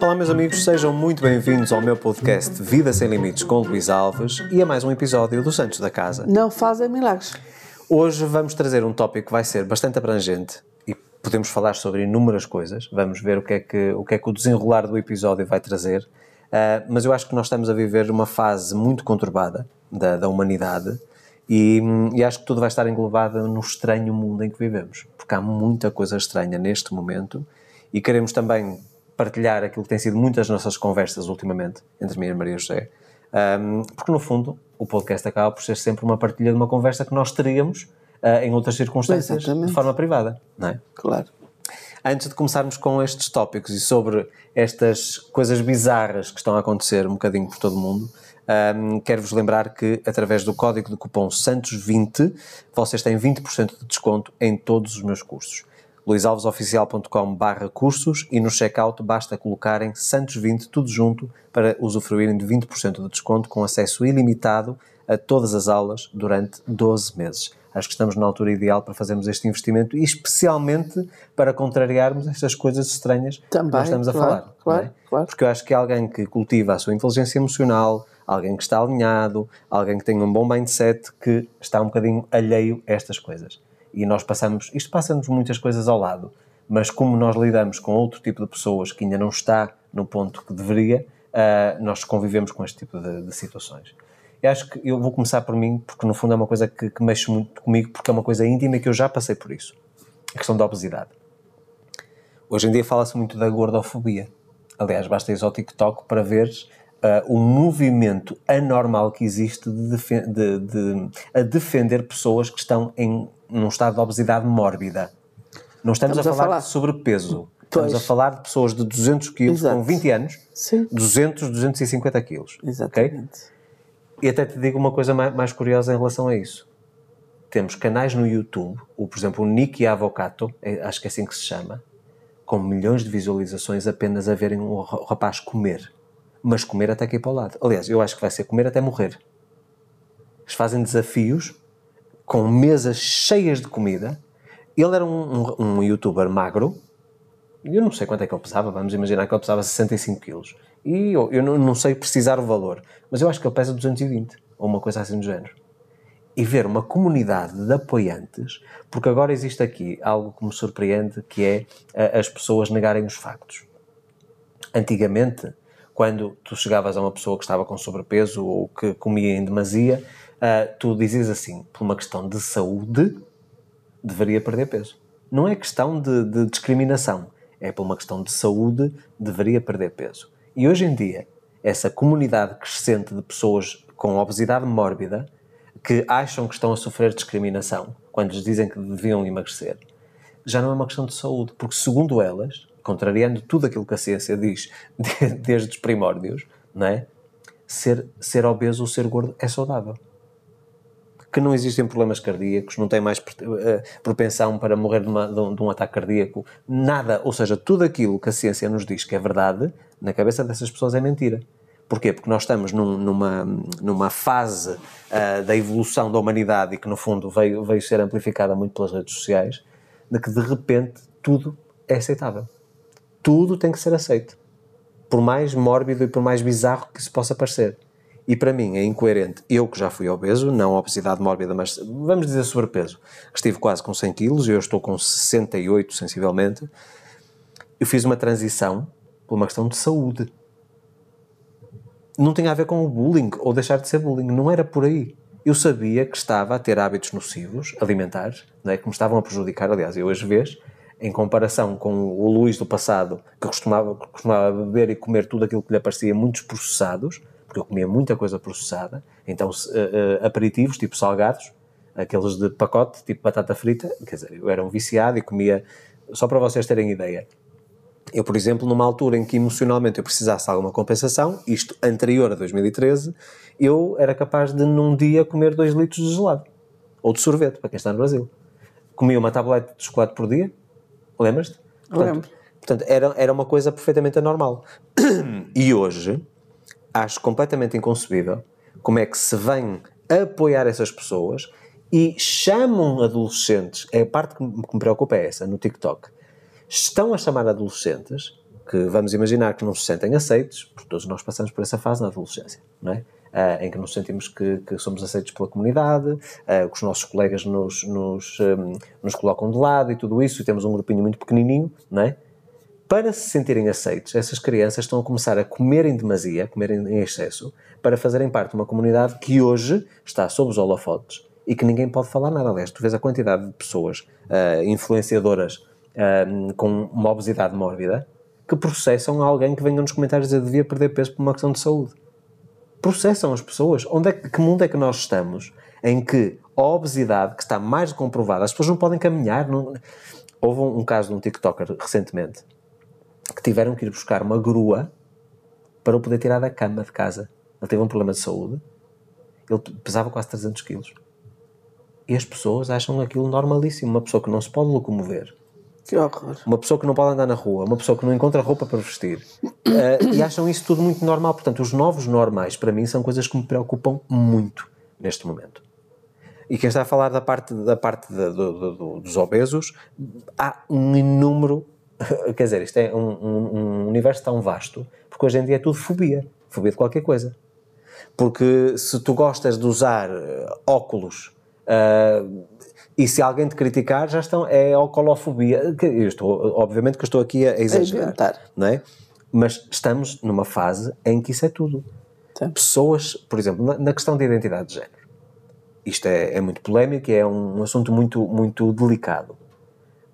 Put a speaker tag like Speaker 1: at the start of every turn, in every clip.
Speaker 1: Olá, meus amigos, sejam muito bem-vindos ao meu podcast Vida Sem Limites com Luís Alves e a mais um episódio do Santos da Casa.
Speaker 2: Não fazem milagres.
Speaker 1: Hoje vamos trazer um tópico que vai ser bastante abrangente podemos falar sobre inúmeras coisas. Vamos ver o que é que o, que é que o desenrolar do episódio vai trazer. Uh, mas eu acho que nós estamos a viver uma fase muito conturbada da, da humanidade e, e, acho que tudo vai estar englobado no estranho mundo em que vivemos, porque há muita coisa estranha neste momento e queremos também partilhar aquilo que tem sido muitas nossas conversas ultimamente entre mim e Maria José, um, porque no fundo o podcast acaba por ser sempre uma partilha de uma conversa que nós teríamos uh, em outras circunstâncias Exatamente. de forma privada, não é?
Speaker 2: Claro.
Speaker 1: Antes de começarmos com estes tópicos e sobre estas coisas bizarras que estão a acontecer um bocadinho por todo o mundo, um, quero-vos lembrar que através do código de cupom SANTOS20 vocês têm 20% de desconto em todos os meus cursos luisalvesoficial.com barra cursos e no checkout basta colocarem Santos20 tudo junto para usufruírem de 20% de desconto com acesso ilimitado a todas as aulas durante 12 meses. Acho que estamos na altura ideal para fazermos este investimento e especialmente para contrariarmos estas coisas estranhas
Speaker 2: Também,
Speaker 1: que nós estamos
Speaker 2: claro,
Speaker 1: a falar.
Speaker 2: Claro,
Speaker 1: é?
Speaker 2: claro.
Speaker 1: Porque eu acho que alguém que cultiva a sua inteligência emocional, alguém que está alinhado, alguém que tem um bom mindset, que está um bocadinho alheio a estas coisas e nós passamos, isto passa-nos muitas coisas ao lado, mas como nós lidamos com outro tipo de pessoas que ainda não está no ponto que deveria, uh, nós convivemos com este tipo de, de, situações. Eu acho que eu vou começar por mim, porque no fundo é uma coisa que, que mexe muito comigo, porque é uma coisa íntima e que eu já passei por isso. A questão da obesidade. Hoje em dia fala-se muito da gordofobia. Aliás, basta ir ao TikTok para ver uh, o movimento anormal que existe de, de, de, a defender pessoas que estão em num estado de obesidade mórbida. Não estamos, estamos a, falar a, falar de sobrepeso. Pois. Estamos a falar de pessoas de 200 quilos Exato. com 20 anos,
Speaker 2: Sim.
Speaker 1: 200, 250 quilos.
Speaker 2: Exatamente. Okay?
Speaker 1: E até te digo uma coisa mais, mais, curiosa em relação a isso. Temos canais no YouTube, o, por exemplo, o Nicky Avocato, é, acho que é assim que se chama, com milhões de visualizações apenas a verem um rapaz comer. Mas comer até cair para o lado. Aliás, eu acho que vai ser comer até morrer. Eles fazem desafios com mesas cheias de comida. Ele era um, um, um youtuber magro, eu não sei quanto é que ele pesava, vamos imaginar que ele pesava 65 quilos. E eu, eu não, não, sei precisar o valor, mas eu acho que ele pesa 220, ou uma coisa assim do género. E ver uma comunidade de apoiantes, porque agora existe aqui algo que me surpreende, que é a, as pessoas negarem os factos. Antigamente, quando tu chegavas a uma pessoa que estava com sobrepeso ou que comia em demasia, uh, tu dizes assim, por uma questão de saúde, deveria perder peso. Não é questão de, de discriminação, é por uma questão de saúde, deveria perder peso. E hoje em dia, essa comunidade crescente de pessoas com obesidade mórbida que acham que estão a sofrer discriminação quando lhes dizem que deviam emagrecer, já não é uma questão de saúde, porque segundo elas, contrariando tudo aquilo que a ciência diz desde os primórdios, não é? Ser, ser obeso ou ser gordo é saudável que não existem problemas cardíacos, não tem mais eh, propensão para morrer de, uma, de, um, de, um, ataque cardíaco, nada, ou seja, tudo aquilo que a ciência nos diz que é verdade, na cabeça dessas pessoas é mentira. Porquê? Porque nós estamos num, numa, numa fase uh, da evolução da humanidade e que, no fundo, veio, veio ser amplificada muito pelas redes sociais, de que, de repente, tudo é aceitável. Tudo tem que ser aceito. Por mais mórbido e por mais bizarro que isso possa parecer. E para mim é incoerente. Eu que já fui obeso, não obesidade mórbida, mas vamos dizer sobrepeso, estive quase com 100 quilos, eu estou com 68 sensivelmente. Eu fiz uma transição por uma questão de saúde. Não tinha a ver com o bullying ou deixar de ser bullying, não era por aí. Eu sabia que estava a ter hábitos nocivos, alimentares, não é? que me estavam a prejudicar. Aliás, eu às vezes, em comparação com o Luís do passado, que costumava, costumava beber e comer tudo aquilo que lhe parecia muitos processados, porque eu comia muita coisa processada, então uh, uh, aperitivos, tipo salgados, aqueles de pacote, tipo batata frita, quer dizer, eu era um viciado e comia, só para vocês terem ideia. Eu, por exemplo, numa altura em que emocionalmente eu precisasse de alguma compensação, isto anterior a 2013, eu era capaz de num dia comer 2 litros de gelado. Ou de sorvete, para quem está no Brasil. Comia uma tablete de chocolate por dia, lembras-te?
Speaker 2: Lembro.
Speaker 1: Portanto, era, era uma coisa perfeitamente anormal. E hoje, acho completamente inconcebível como é que se vem apoiar essas pessoas e chamam adolescentes, é a parte que me, que me preocupa é essa, no TikTok, estão a chamar adolescentes que vamos imaginar que não se sentem aceitos, porque todos nós passamos por essa fase na adolescência, não é? Uh, em que nos sentimos que, que, somos aceitos pela comunidade, uh, que os nossos colegas nos, nos, um, nos colocam de lado e tudo isso, e temos um grupinho muito pequenininho, não é? Para se sentirem aceitos, essas crianças estão a começar a comer em demasia, a comer em excesso, para fazerem parte de uma comunidade que hoje está sob os holofotes e que ninguém pode falar nada. Aliás, tu vês a quantidade de pessoas uh, influenciadoras com uma obesidade mórbida que processam alguém que venha nos comentários dizer devia perder peso por uma questão de saúde. Processam as pessoas. Onde é que, que mundo é que nós estamos em que a obesidade, que está mais comprovada, as pessoas não podem caminhar. Não... Houve um, um caso de um TikToker recentemente que tiveram que ir buscar uma grua para o poder tirar da cama de casa. Ele teve um problema de saúde, ele pesava quase 300 quilos. E as pessoas acham aquilo normalíssimo. Uma pessoa que não se pode locomover,
Speaker 2: que horror.
Speaker 1: Uma pessoa que não pode andar na rua, uma pessoa que não encontra roupa para vestir. Uh, e acham isso tudo muito normal. Portanto, os novos normais, para mim, são coisas que me preocupam muito neste momento. E quem está a falar da parte, da parte de, dos obesos, há um inúmero. Quer dizer, isto é um, um, um, universo tão vasto, porque hoje em dia é tudo fobia. Fobia de qualquer coisa. Porque se tu gostas de usar óculos. Uh, e se alguém te criticar, já estão, é ocolofobia. Eu estou, obviamente que eu estou aqui a exagerar, não é? Mas estamos numa fase em que isso é tudo. Sim. Pessoas, por exemplo, na, na, questão de identidade de género, isto é, é muito polémico e é um, um, assunto muito, muito delicado.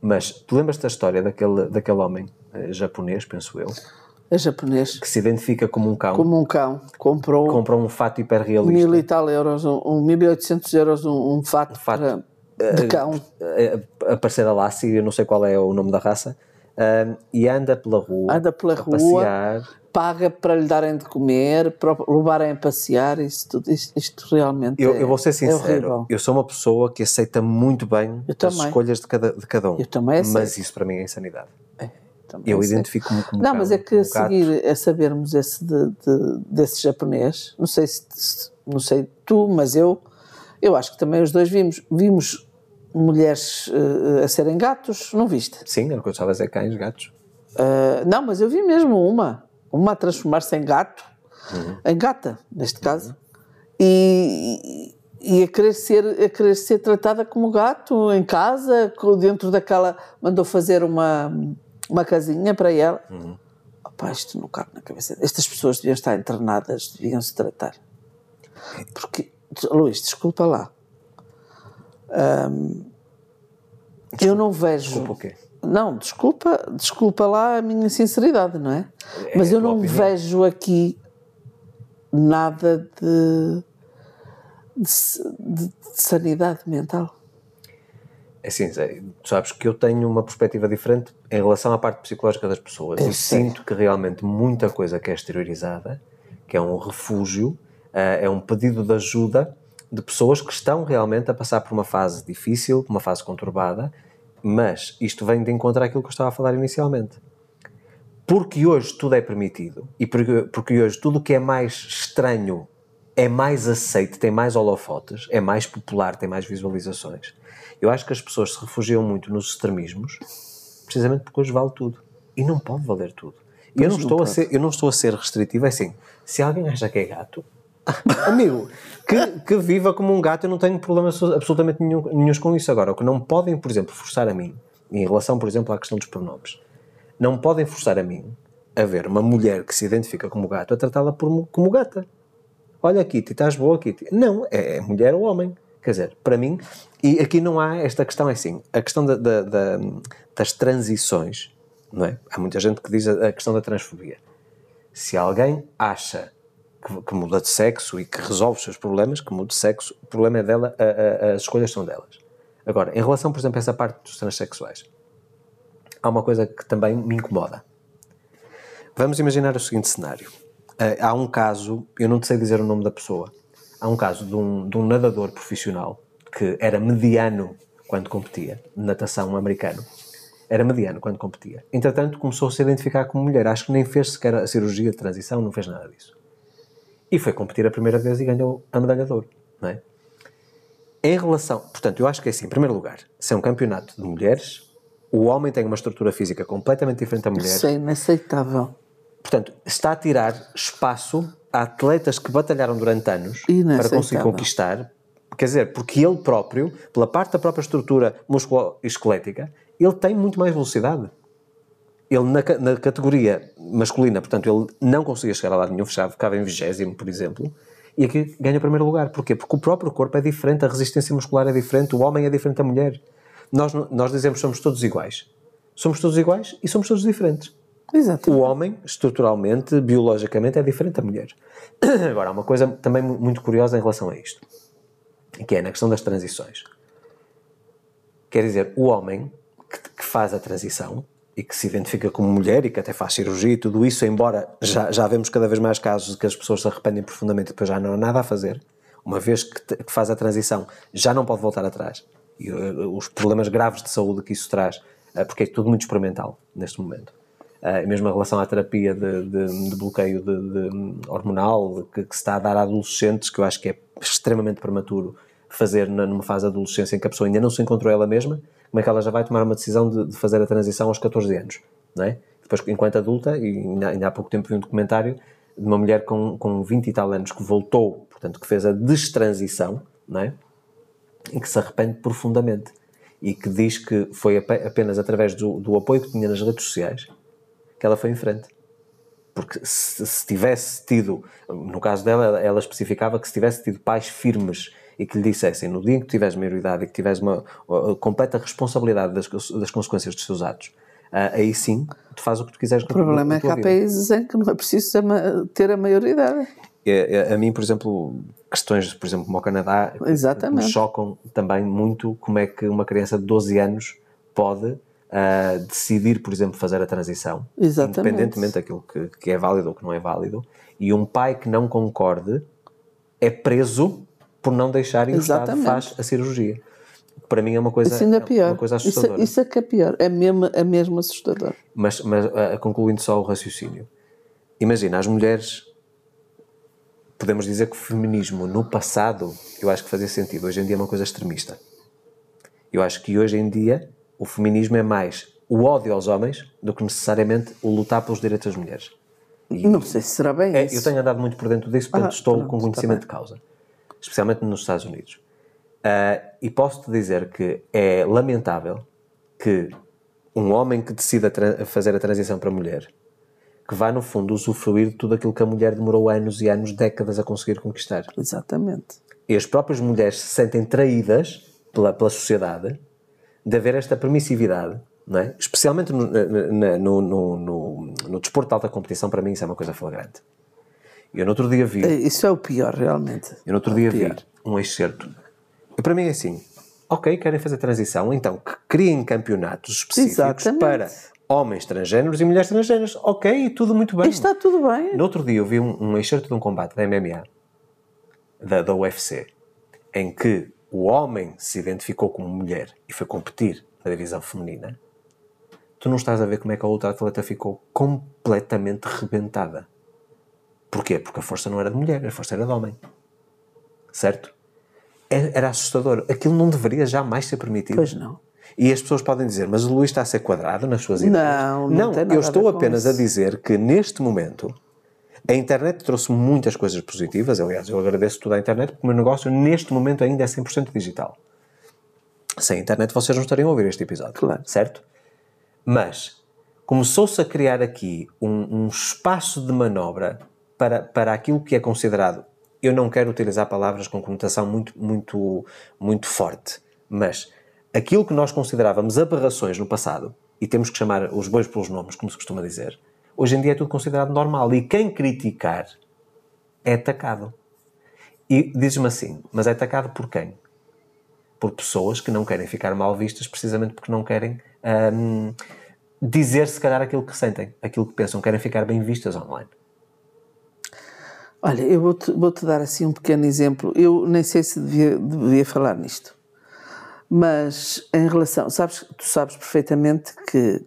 Speaker 1: Mas tu lembras da história daquele, daquele homem eh, japonês, penso eu?
Speaker 2: É japonês.
Speaker 1: Que se identifica como um cão.
Speaker 2: Como um cão. Comprou,
Speaker 1: comprou um fato hiperrealista.
Speaker 2: Mil e tal euros, um, um 1800 euros um, um fato, um fato para de cão.
Speaker 1: Aparecer a Lassie, eu não sei qual é o nome da raça, e anda pela rua.
Speaker 2: Anda pela rua, passear. paga para lhe darem de comer, para levarem a passear, isso tudo, isto, isto realmente
Speaker 1: eu,
Speaker 2: é,
Speaker 1: eu vou ser é sincero, eu sou uma pessoa que aceita muito bem eu as também. escolhas de cada, de cada um.
Speaker 2: Eu também aceito.
Speaker 1: Mas isso para mim é insanidade. É, eu identifico-me como
Speaker 2: Não, mas é que a seguir a sabermos esse de, de, desse japonês, não sei se não sei tu, mas eu eu acho que também os dois vimos. Vimos mulheres uh, a serem gatos, não viste?
Speaker 1: Sim, eu estava a dizer, cães, gatos.
Speaker 2: Uh, não, mas eu vi mesmo uma. Uma a transformar-se em gato, uhum. em gata, neste caso, uhum. e, e a, querer ser, a querer ser tratada como gato em casa, dentro daquela. mandou fazer uma, uma casinha para ela. Uhum. Opa, isto não cabe na cabeça. Estas pessoas deviam estar internadas, deviam se tratar. Porque Luís, desculpa lá. Um, desculpa, eu não vejo.
Speaker 1: Desculpa o quê?
Speaker 2: Não, desculpa, desculpa lá a minha sinceridade, não é? é Mas eu não opinião. vejo aqui nada de, de, de sanidade mental.
Speaker 1: É assim, tu sabes que eu tenho uma perspectiva diferente em relação à parte psicológica das pessoas. Eu e sinto que realmente muita coisa que é exteriorizada, que é um refúgio, é um pedido de ajuda de pessoas que estão realmente a passar por uma fase difícil, uma fase conturbada, mas isto vem de encontrar aquilo que eu estava a falar inicialmente. Porque hoje tudo é permitido e porque, porque hoje tudo o que é mais estranho é mais aceito, tem mais holofotes, é mais popular, tem mais visualizações. Eu acho que as pessoas se refugiam muito nos extremismos precisamente porque hoje vale tudo. E não pode valer tudo. Eu não, estou a ser, eu não estou a ser restritivo, é assim, se alguém acha que é gato, Amigo, que, que, viva como um gato, eu não tenho problema absolutamente nenhum, nenhum com isso. Agora, o que não podem, por exemplo, forçar a mim, em relação, por exemplo, à questão dos pronomes, não podem forçar a mim a ver uma mulher que se identifica como gato a tratá-la como gata. Olha, Kitty, estás boa, Kitty. Não, é, é mulher ou homem. Quer dizer, para mim, e aqui não há esta questão, é assim, a questão da, da, da, das transições, não é? Há muita gente que diz a, a questão da transfobia. Se alguém acha que, que, muda de sexo e que resolve os seus problemas, que muda de sexo, o problema é dela, a, a, as escolhas são delas. Agora, em relação, por exemplo, a essa parte dos transexuais, há uma coisa que também me incomoda. Vamos imaginar o seguinte cenário. Uh, há um caso, eu não sei dizer o nome da pessoa, há um caso de um, de um nadador profissional que era mediano quando competia, natação americano, Era mediano quando competia. Entretanto, começou a se identificar como mulher. Acho que nem fez sequer a cirurgia de transição, não fez nada disso. E foi competir a primeira vez e ganhou a medalha de ouro. Não é? Em relação. Portanto, eu acho que é assim, em primeiro lugar, se é um campeonato de mulheres, o homem tem uma estrutura física completamente diferente da mulher.
Speaker 2: Isso é inaceitável.
Speaker 1: Portanto, está a tirar espaço a atletas que batalharam durante anos para conseguir conquistar. Quer dizer, porque ele próprio, pela parte da própria estrutura musculoesquelética, ele tem muito mais velocidade. Ele, na, na categoria masculina, portanto, ele não conseguia chegar a lado nenhum, fechava, ficava em vigésimo, por exemplo, e aqui ganha o primeiro lugar. Porquê? Porque o próprio corpo é diferente, a resistência muscular é diferente, o homem é diferente da mulher. Nós, nós dizemos que somos todos iguais. Somos todos iguais e somos todos diferentes.
Speaker 2: Exato.
Speaker 1: O homem, estruturalmente, biologicamente, é diferente da mulher. Agora, há uma coisa também mu- muito curiosa em relação a isto, que é na questão das transições. Quer dizer, o homem que, que faz a transição e que se identifica como mulher e que até faz cirurgia e tudo isso, embora já, já vemos cada vez mais casos de que as pessoas se arrependem profundamente e depois já não há nada a fazer, uma vez que, te- que faz a transição, já não pode voltar atrás. E uh, os problemas graves de saúde que isso traz, uh, porque é tudo muito experimental neste momento. Uh, mesmo em relação à terapia de, de- de bloqueio de hormonal que, que se está a dar a adolescentes, que eu acho que é extremamente prematuro fazer na- numa fase de adolescência em que a pessoa ainda não se encontrou ela mesma, como é que ela já vai tomar uma decisão de, de fazer a transição aos 14 anos, não é? Depois, enquanto adulta, e ainda, ainda há pouco tempo vi um documentário de uma mulher com, com 20 e tal anos que voltou, portanto, que fez a destransição, não é? em que se arrepende profundamente e que diz que foi ape- apenas através do, do apoio que tinha nas redes sociais que ela foi em frente. Porque se, se tivesse tido, no caso dela, ela, ela especificava que se tivesse tido pais firmes e que lhe dissessem no dia em que tiveres maioridade e que tiveres uma, completa responsabilidade das, das consequências dos seus atos, ah, aí sim tu fazes o que tu quiseres
Speaker 2: O problema é que há países em que não é preciso ter a maioridade.
Speaker 1: É, é, a mim, por exemplo, questões, por exemplo, como o Canadá, me chocam também muito como é que uma criança de 12 anos pode ah, decidir, por exemplo, fazer a transição,
Speaker 2: Exatamente.
Speaker 1: independentemente daquilo que, que é válido ou que não é válido, e um pai que não concorde é preso por não deixar e o Estado faz a cirurgia. Para mim é uma coisa,
Speaker 2: Isso ainda é
Speaker 1: é
Speaker 2: pior.
Speaker 1: uma coisa
Speaker 2: Isso,
Speaker 1: assustadora.
Speaker 2: isso é que é pior. É mesmo, é mesmo assustador.
Speaker 1: Mas, mas ah, concluindo só o raciocínio, imagina, as mulheres, podemos dizer que o feminismo no passado, eu acho que fazia sentido, hoje em dia é uma coisa extremista. Eu acho que hoje em dia o feminismo é mais o ódio aos homens do que necessariamente o lutar pelos direitos das mulheres.
Speaker 2: Não sei se será bem
Speaker 1: É,
Speaker 2: isso.
Speaker 1: eu tenho andado muito por dentro disso, portanto
Speaker 2: Ah,
Speaker 1: estou
Speaker 2: pronto,
Speaker 1: com conhecimento de causa, especialmente nos Estados Unidos. Ah, e posso-te dizer que é lamentável que um homem que decida fazer a transição para mulher, que vai no fundo usufruir de tudo aquilo que a mulher demorou anos e anos, décadas a conseguir conquistar.
Speaker 2: Exatamente.
Speaker 1: E as próprias mulheres se sentem traídas pela, pela sociedade de haver esta permissividade, não é? especialmente no, no, no, no, no desporto de alta competição, para mim isso é uma coisa flagrante. Eu no outro dia vi,
Speaker 2: É, Isso é o pior, realmente.
Speaker 1: eu no outro
Speaker 2: É
Speaker 1: dia vi um excerto. E para mim é assim, ok, querem fazer transição, então que criem campeonatos específicos
Speaker 2: Exatamente.
Speaker 1: para homens transgêneros e mulheres transgêneras. Ok, e tudo muito bem.
Speaker 2: Está tudo bem.
Speaker 1: No outro dia eu vi um, um excerto de um combate da MMA, da, da UFC, em que o homem se identificou como mulher e foi competir na divisão feminina. Tu não estás a ver como é que a outra atleta ficou completamente rebentada. Porquê? Porque a força não era de mulher, a força era de homem. Certo? É- Era assustador. Aquilo não deveria jamais ser permitido.
Speaker 2: Pois não.
Speaker 1: E as pessoas podem dizer, mas o Luís está a ser quadrado nas suas ideias.
Speaker 2: Não, não nada
Speaker 1: eu
Speaker 2: a
Speaker 1: estou
Speaker 2: com
Speaker 1: apenas a
Speaker 2: isso.
Speaker 1: dizer que neste momento a internet trouxe muitas coisas positivas. Aliás, eu agradeço tudo à internet porque o meu negócio neste momento ainda é 100% digital. Sem internet vocês não estariam a ouvir este episódio.
Speaker 2: Claro.
Speaker 1: Certo? Mas começou-se a criar aqui um, um espaço de manobra para, para aquilo que é considerado. Eu não quero utilizar palavras com conotação muito, muito, muito forte, mas aquilo que nós considerávamos aberrações no passado, e temos que chamar os bois pelos nomes, como se costuma dizer, hoje em dia é tudo considerado normal. E quem criticar é atacado. E diz-me assim, mas é atacado por quem? Por pessoas que não querem ficar mal vistas precisamente porque não querem hum, dizer se calhar aquilo que sentem, aquilo que pensam, querem ficar bem vistas online.
Speaker 2: Olha, eu vou-te vou-te dar assim um pequeno exemplo. Eu nem sei se devia, devia falar nisto. Mas em relação, sabes, tu sabes perfeitamente que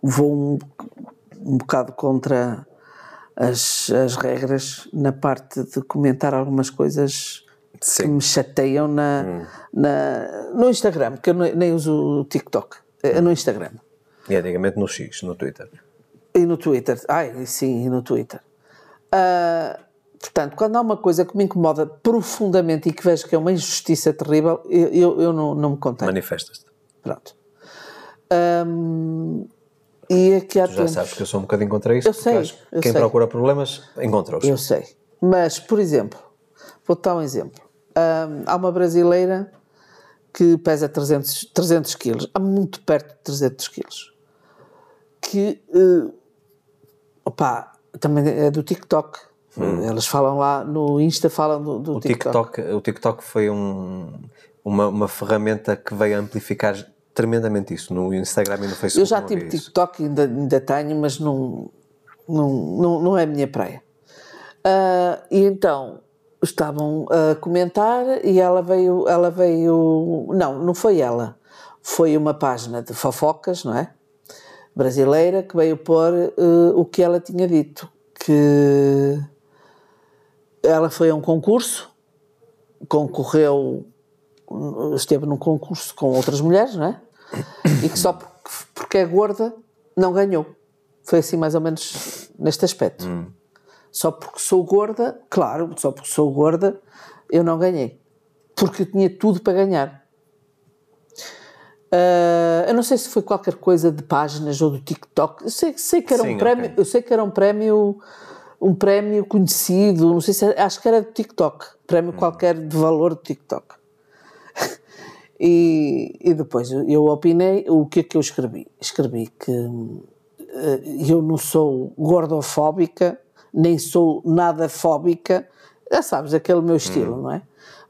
Speaker 2: vou um, um bocado contra as, as regras na parte de comentar algumas coisas
Speaker 1: Sim.
Speaker 2: que me chateiam na, na, no Instagram, que eu nem uso o TikTok, é no Instagram.
Speaker 1: E antigamente no X, no Twitter.
Speaker 2: E no Twitter. Ai, sim, e no Twitter. Ah, portanto, quando há uma coisa que me incomoda profundamente e que vejo que é uma injustiça terrível, eu, eu, eu não, não me contenho.
Speaker 1: Manifestas-te.
Speaker 2: Pronto. E aqui há
Speaker 1: Já
Speaker 2: tempos...
Speaker 1: sabes que eu sou um bocadinho contra isso.
Speaker 2: Eu sei, eu
Speaker 1: quem
Speaker 2: sei.
Speaker 1: procura problemas encontra-os.
Speaker 2: Eu sei. Mas, por exemplo, vou-te dar um exemplo. Há uma brasileira que pesa 300, 300 quilos, há muito perto de 300 quilos, que, eh, opá, também é do TikTok. Elas falam lá no Insta, falam do, do
Speaker 1: Hum. O
Speaker 2: TikTok.
Speaker 1: TikTok, o TikTok foi um, uma, uma ferramenta que veio amplificar tremendamente isso no Instagram e no Facebook.
Speaker 2: Eu já tive. TikTok, ainda, ainda tenho, mas não, não, não, não é a minha praia. Ah, e então estavam a comentar e ela veio, ela veio, não, não foi ela, foi uma página de fofocas, não é? Brasileira que veio pôr eh, o que ela tinha dito, que ela foi a um concurso, concorreu, esteve num concurso com outras mulheres, não é? E que só porque, porque é gorda não ganhou. Foi assim mais ou menos neste aspecto. Só porque sou gorda, claro, só porque sou gorda, eu não ganhei. Porque eu tinha tudo para ganhar. Ah, eu não sei se foi qualquer coisa de páginas ou do TikTok. Eu sei, sei que era
Speaker 1: Sim,
Speaker 2: um prémio.
Speaker 1: ok.
Speaker 2: Eu sei que era um prémio, um prémio conhecido. Não sei se era- acho que era do TikTok. Prémio qualquer de valor do TikTok. E, e depois eu opinei. O que é que eu escrevi? Escrevi que eh, eu não sou gordofóbica, nem sou nada fóbica. Já sabes, aquele meu estilo, não é?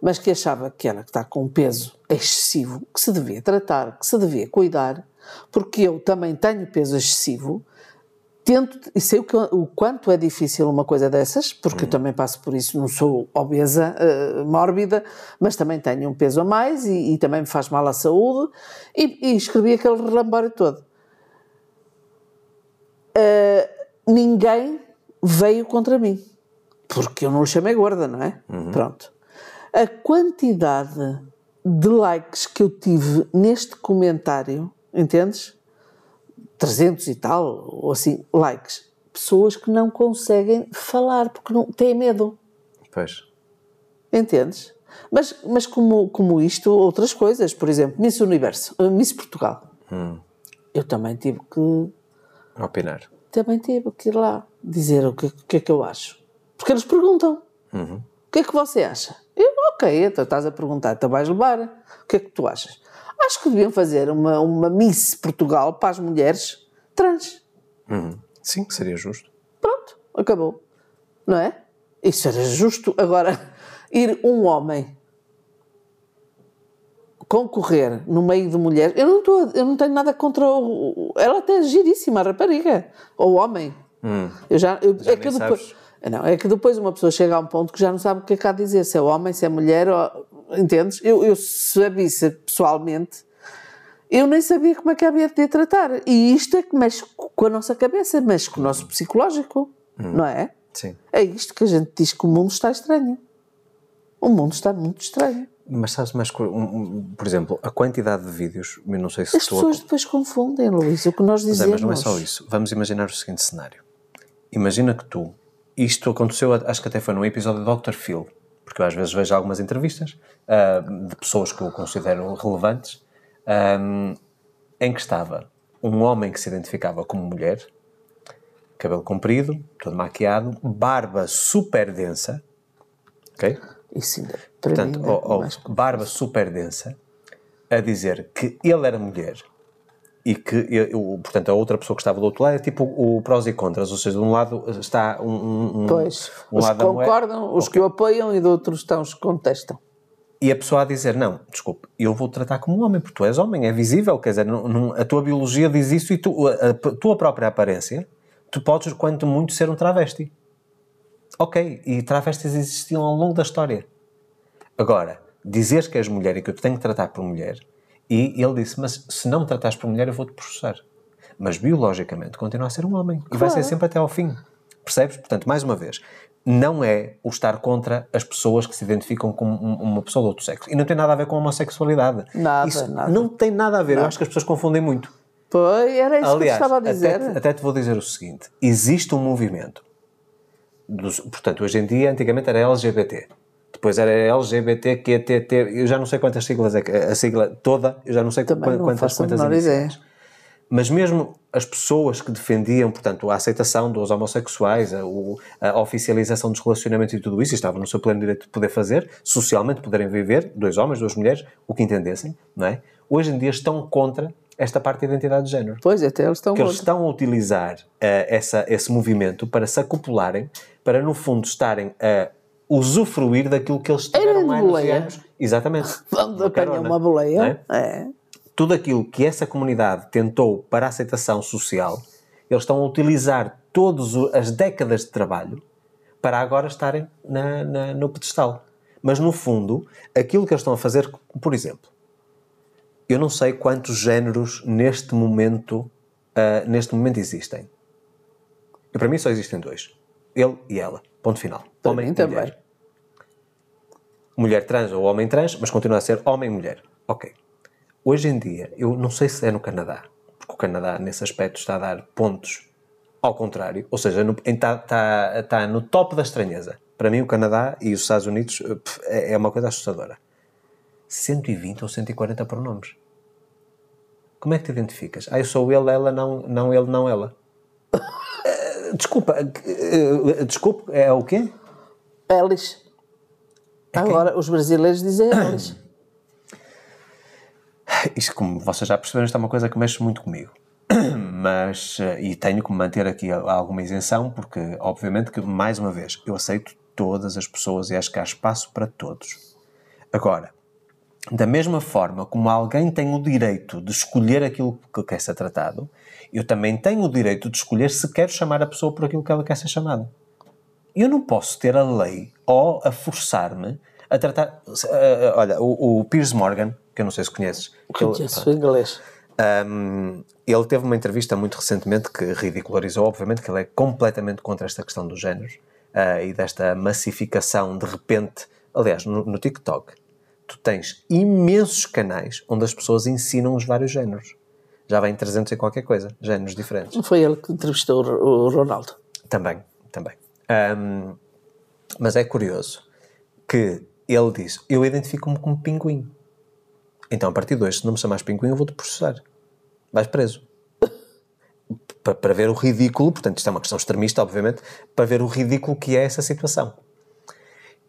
Speaker 2: Mas que achava que era que está com um peso excessivo, que se devia tratar, que se devia cuidar, porque eu também tenho peso excessivo, tento, e sei o, que- o quanto é difícil uma coisa dessas, porque eu também passo por isso, não sou obesa, eh, mórbida, mas também tenho um peso a mais e, e também me faz mal à saúde, e, e escrevi aquele relambório todo. Eh, ninguém veio contra mim, porque eu não lhe chamei gorda, não é? Pronto. A quantidade de likes que eu tive neste comentário, entendes? 300 e tal, ou assim, likes. Pessoas que não conseguem falar porque não, têm medo.
Speaker 1: Pois.
Speaker 2: Entendes? Mas, mas como, como isto, outras coisas. Por exemplo, Miss Universo, eh, Miss Portugal. Eu também tive que
Speaker 1: Opinar.
Speaker 2: também tive que ir lá dizer o que, que é que eu acho. Porque eles perguntam: o que é que você acha? Eu, ok, então estás a perguntar, então vais levar. O que é que tu achas? Acho que deviam fazer uma, uma Miss Portugal para as mulheres trans.
Speaker 1: Uhum. Sim, que seria justo.
Speaker 2: Pronto, acabou. Não é? Isso era justo. Agora, ir um homem concorrer no meio de mulheres, eu não, estou, eu não tenho nada contra o. Ela até é giríssima, a rapariga. Ou homem. Eu já, eu- é, que depois,
Speaker 1: sabes.
Speaker 2: não, é que depois uma pessoa chega a um ponto que já não sabe o que é que há a dizer, se é homem, se é mulher, ou, entendes? Eu, eu se a visse pessoalmente, eu nem sabia como é que havia de a tratar. E isto é que mexe com a nossa cabeça, mexe com o nosso psicológico, não é?
Speaker 1: Sim.
Speaker 2: É isto que a gente diz que o mundo está estranho. O mundo está muito estranho.
Speaker 1: Mas sabes um- por exemplo, a quantidade de vídeos, eu não sei se
Speaker 2: As
Speaker 1: estou
Speaker 2: pessoas depois confundem, Luís, o que nós
Speaker 1: Mas, é,
Speaker 2: dizemos.
Speaker 1: mas não é só isso. Vamos imaginar o seguinte cenário. Imagina que tu, isto aconteceu, acho que até foi num episódio do Dr. Phil, porque eu às vezes vejo algumas entrevistas ah, de pessoas que eu considero relevantes, ah, em que estava um homem que se identificava como mulher, cabelo comprido, todo maquiado, barba super densa, ok?
Speaker 2: Isso ainda,
Speaker 1: Portanto,
Speaker 2: mim,
Speaker 1: ou-
Speaker 2: é
Speaker 1: ou barba super densa, a dizer que ele era mulher e que, eu, portanto, a outra pessoa que estava do outro lado é tipo o prós e contras, ou seja, de um lado está um, um,
Speaker 2: Pois,
Speaker 1: um
Speaker 2: os
Speaker 1: lado
Speaker 2: que
Speaker 1: da moeda
Speaker 2: concordam, os que o apoiam e de outros estão os que contestam.
Speaker 1: e a pessoa a dizer, não, desculpe, eu vou tratar como homem, porque tu és homem, é visível, quer dizer, não- não- a tua biologia diz isso e tu, a, a tua própria aparência, tu podes, quanto muito, ser um travesti. Ok, e travestis existiam ao longo da história. Agora, dizeres que és mulher e que eu te tenho que tratar por mulher, E ele disse: Mas se não me tratares por mulher, eu vou-te processar. Mas biologicamente continua a ser um homem. E vai ser sempre até ao fim. Percebes? Portanto, mais uma vez, não é o estar contra as pessoas que se identificam como um- uma pessoa do outro sexo. E não tem nada a ver com a homossexualidade.
Speaker 2: Nada,
Speaker 1: Isso
Speaker 2: nada.
Speaker 1: Não tem nada a ver. Eu acho que as pessoas confundem muito.
Speaker 2: Pois, era isso que eu
Speaker 1: Aliás,
Speaker 2: estava a dizer.
Speaker 1: Até, até te vou dizer o seguinte: existe um movimento. dos- portanto, hoje em dia, antigamente era LGBT. Depois era LGBTQTT. Eu já não sei quantas siglas é. A sigla toda, eu já não sei
Speaker 2: Também
Speaker 1: quantas,
Speaker 2: não
Speaker 1: quantas, iniciais. Mas mesmo as pessoas que defendiam, portanto, a aceitação dos homossexuais, a, a oficialização dos relacionamentos e tudo isso, estavam no seu pleno direito de poder fazer, socialmente poderem viver, dois homens, duas mulheres, o que entendessem, não é? Hoje em dia estão contra esta parte da identidade de género
Speaker 2: Pois, até eles estão
Speaker 1: que eles estão a utilizar eh, essa, esse movimento para se acoplarem, para no fundo estarem a usufruir daquilo que eles tiveram e
Speaker 2: boleia.
Speaker 1: anos. Exatamente.
Speaker 2: Vamos
Speaker 1: Uma
Speaker 2: apanhar uma boleia.
Speaker 1: é?
Speaker 2: É.
Speaker 1: Tudo aquilo que essa comunidade tentou para a aceitação social, eles estão a utilizar todas as décadas de trabalho para agora estarem na- na- no pedestal. Mas no fundo, aquilo que eles estão a fazer, por exemplo, eu não sei quantos géneros neste momento, ah, neste momento existem. E para mim só existem dois. Ele e ela. Ponto final. Homem e
Speaker 2: também.
Speaker 1: mulher. Mulher trans ou homem trans, mas continua a ser homem e mulher. Ok. Hoje em dia, eu não sei se é no Canadá, porque o Canadá, nesse aspecto, está a dar pontos ao contrário, ou seja, no- está, está, está no top da estranheza. Para mim, o Canadá e os Estados Unidos eh, pff, é é uma coisa assustadora. 120 ou 140 pronomes. Como é que te identificas? Ah, eu sou ele, ela, não, não ele, não ela. Eh, Desculpa, eh, desculpe, é o quê?
Speaker 2: Eles.
Speaker 1: É
Speaker 2: Agora, os brasileiros dizem eles.
Speaker 1: Isto, como vocês já perceberam, isto é uma coisa que mexe muito comigo. Mas, eh, e tenho que manter aqui alguma isenção, porque, obviamente, que, mais uma vez, eu aceito todas as pessoas e acho que há espaço para todos. Agora, da mesma forma como alguém tem o direito de escolher aquilo que quer ser tratado, eu também tenho o direito de escolher se quero chamar a pessoa por aquilo que ela quer ser chamada. Eu não posso ter a lei ou a forçar-me a tratar. eh, olha, o, o Piers Morgan, que eu não sei se conheces, que ele-
Speaker 2: Conheço o inglês.
Speaker 1: um, ele teve uma entrevista muito recentemente que ridicularizou, obviamente, que ele é completamente contra esta questão dos géneros ah, e desta massificação de repente. Aliás, no, no TikTok, tu tens imensos canais onde as pessoas ensinam os vários géneros. Já vem 300 e qualquer coisa, géneros diferentes.
Speaker 2: Foi ele que entrevistou o Ronaldo.
Speaker 1: Também, também. Ahm, mas é curioso que ele diz: Eu identifico-me como pinguim. Então, a partir de hoje, se não me chamares pinguim, eu vou-te processar. Vais preso. Pa- para ver o ridículo, portanto, isto é uma questão extremista, obviamente, para ver o ridículo que é essa situação.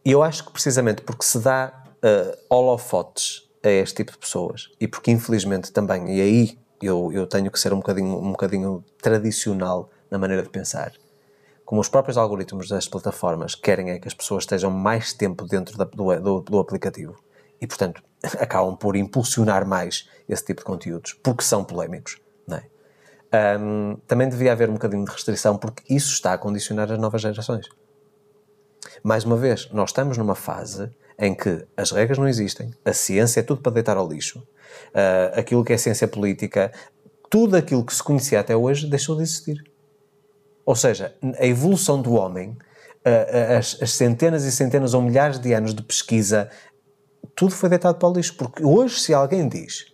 Speaker 1: E eu acho que precisamente porque se dá uh, holofotes a este tipo de pessoas e porque infelizmente também, e aí eu, eu tenho que ser um bocadinho, um bocadinho tradicional na maneira de pensar, como os próprios algoritmos das plataformas querem é que as pessoas estejam mais tempo dentro da- do, do, do aplicativo e, portanto, acabam por impulsionar mais esse tipo de conteúdos, porque são polémicos, é? Ahm, também devia haver um bocadinho de restrição, porque isso está a condicionar as novas gerações. Mais uma vez, nós estamos numa fase em que as regras não existem, a ciência é tudo para deitar ao lixo, ah, aquilo que é ciência política, tudo aquilo que se conhecia até hoje deixou de existir. Ou seja, a evolução do homem, as, as centenas e centenas ou milhares de anos de pesquisa, tudo foi deitado para o lixo. Porque hoje, se alguém diz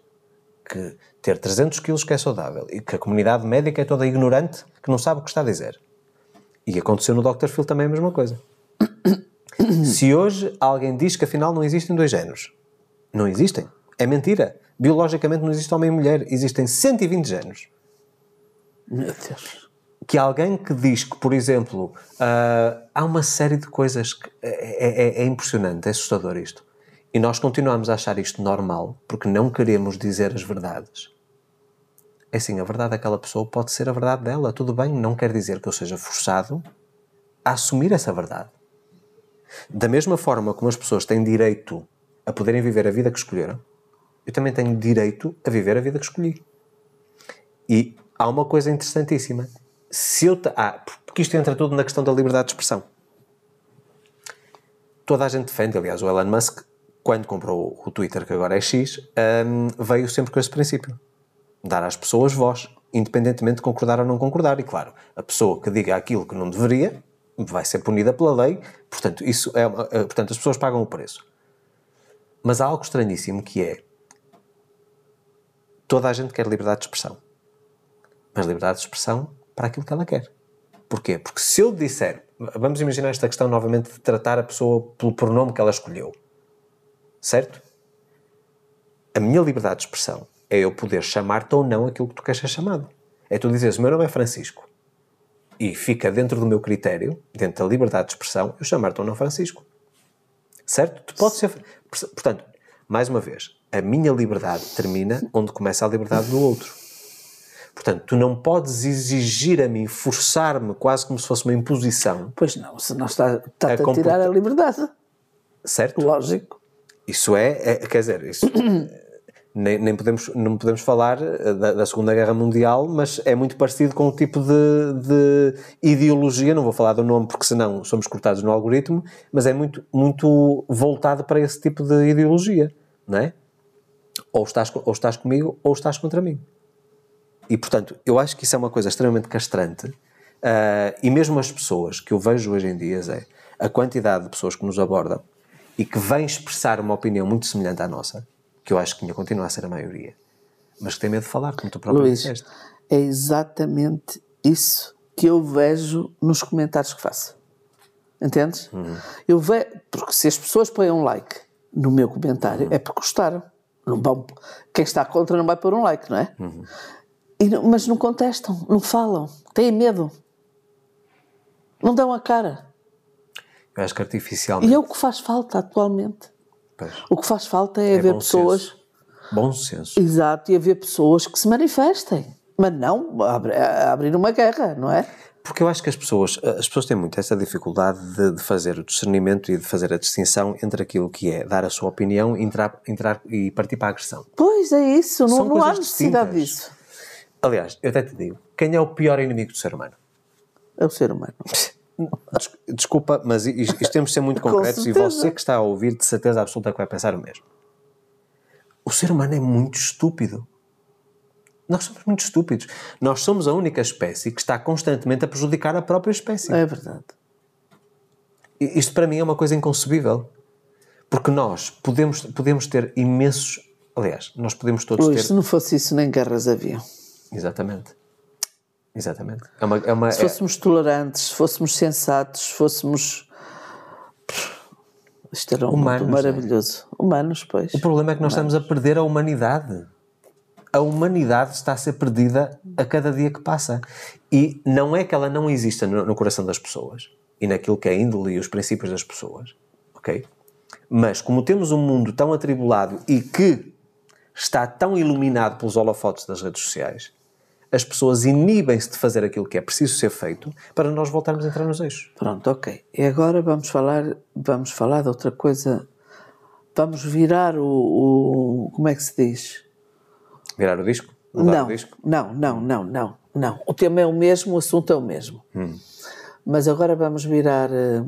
Speaker 1: que ter 300 quilos que é saudável e que a comunidade médica é toda ignorante, que não sabe o que está a dizer. E aconteceu no Dr. Phil também a mesma coisa. Se hoje alguém diz que afinal não existem dois géneros, não existem. É mentira. Biologicamente não existe homem e mulher, existem 120 géneros
Speaker 2: Meu Deus.
Speaker 1: Que alguém que diz que, por exemplo, ah, há uma série de coisas que é, é- é impressionante, é assustador isto. E nós continuamos a achar isto normal porque não queremos dizer as verdades. É assim, a verdade daquela pessoa pode ser a verdade dela, tudo bem, não quer dizer que eu seja forçado a assumir essa verdade. Da mesma forma como as pessoas têm direito a poderem viver a vida que escolheram, eu também tenho direito a viver a vida que escolhi. E há uma coisa interessantíssima. Se eu. Ah, porque isto entra tudo na questão da liberdade de expressão. Toda a gente defende, aliás, o Elon Musk quando comprou o Twitter, que agora é X, hum, veio sempre com esse princípio. Dar às pessoas voz, independentemente de concordar ou não concordar. E claro, a pessoa que diga aquilo que não deveria vai ser punida pela lei. Portanto, isso é, uma- eh, portanto as pessoas pagam o preço. Mas há algo estranhíssimo que é toda a gente quer liberdade de expressão. Mas liberdade de expressão para aquilo que ela quer. Porquê? Porque se eu disser, vamos imaginar esta questão novamente de tratar a pessoa pelo pronome que ela escolheu, certo? A minha liberdade de expressão é eu poder chamar-te ou não aquilo que tu queres ser chamado. É tu dizeres, o meu nome é Francisco. E fica dentro do meu critério, dentro da liberdade de expressão, eu chamar-te ou não Francisco. Certo? Tu podes ser. Portanto, mais uma vez, a minha liberdade termina onde começa a liberdade do outro. Portanto, tu não podes exigir a mim, forçar-me quase como se fosse uma imposição,
Speaker 2: Pois não, se não está, está a,
Speaker 1: A comporta-
Speaker 2: tirar a liberdade.
Speaker 1: certo?
Speaker 2: Lógico.
Speaker 1: Isso é, é- quer dizer, isso nem, nem podemos, não podemos falar eh, da, da Segunda Guerra Mundial, mas é muito parecido com o tipo de, de ideologia, não vou falar do nome porque senão somos cortados no algoritmo, mas é muito, muito voltado para esse tipo de ideologia, não é? Ou estás, ou estás comigo ou estás contra mim. E, portanto, eu acho que isso é uma coisa extremamente castrante. ah, e mesmo as pessoas que eu vejo hoje em dia, Zé, a quantidade de pessoas que nos abordam e que vêm expressar uma opinião muito semelhante à nossa, que eu acho que ainda continua a ser a maioria, mas que tem medo de falar, como tu próprio
Speaker 2: Luís,
Speaker 1: disseste.
Speaker 2: é exatamente isso que eu vejo nos comentários que faço. Entendes?
Speaker 1: Uhum.
Speaker 2: Eu vejo, porque se as pessoas põem um like no meu comentário,
Speaker 1: Uhum.
Speaker 2: é porque gostaram. Não vão, quem está contra não vai pôr um like, não é?
Speaker 1: Uhum.
Speaker 2: E mas não contestam, não falam, têm medo. Não dão a cara.
Speaker 1: Eu acho que
Speaker 2: E
Speaker 1: artificialmente.
Speaker 2: é o que faz falta atualmente.
Speaker 1: Pois,
Speaker 2: O que faz falta é,
Speaker 1: é
Speaker 2: haver
Speaker 1: bom
Speaker 2: pessoas.
Speaker 1: senso. Bom senso.
Speaker 2: Exato, e haver pessoas que se manifestem. Mas não abrir uma guerra, não é?
Speaker 1: Porque eu acho que as pessoas, as pessoas têm muito essa dificuldade de, de fazer o discernimento e de fazer a distinção entre aquilo que é dar a sua opinião e entrar, entrar e partir para a agressão.
Speaker 2: Pois é isso, não, não há necessidade disso.
Speaker 1: Aliás, eu até te digo, quem é o pior inimigo do ser humano?
Speaker 2: É o ser humano.
Speaker 1: Des- Desculpa, mas isto, isto temos de ser muito concretos e você que está a ouvir, de certeza absoluta que vai pensar o mesmo. O ser humano é muito estúpido. Nós somos muito estúpidos. Nós somos a única espécie que está constantemente a prejudicar a própria espécie.
Speaker 2: É verdade.
Speaker 1: Isto para mim é uma coisa inconcebível. Porque nós podemos, podemos ter imensos. Aliás, nós podemos todos
Speaker 2: Luís,
Speaker 1: ter.
Speaker 2: se não fosse isso, nem guerras havia.
Speaker 1: Exatamente. Exatamente. É uma, é uma,
Speaker 2: Se
Speaker 1: é-
Speaker 2: fôssemos tolerantes, se fôssemos sensatos, se fôssemos. Isto era um
Speaker 1: Humanos,
Speaker 2: mundo
Speaker 1: é?
Speaker 2: maravilhoso. Humanos, pois.
Speaker 1: O problema é que nós estamos a perder a humanidade. A humanidade está a ser perdida a cada dia que passa. E não é que ela não exista no, no coração das pessoas e naquilo que é a índole e os princípios das pessoas, ok? Mas como temos um mundo tão atribulado e que está tão iluminado pelos holofotes das redes sociais, as pessoas inibem-se de fazer aquilo que é preciso ser feito para nós voltarmos a entrar nos eixos.
Speaker 2: Pronto, ok. E agora vamos falar, vamos falar de outra coisa. Vamos virar o. o- como é que se diz?
Speaker 1: Virar o disco? Mudar
Speaker 2: Não,
Speaker 1: o disco?
Speaker 2: não, não, não, não, não. O tema é o mesmo, o assunto é o mesmo.
Speaker 1: Hum.
Speaker 2: Mas agora vamos virar eh,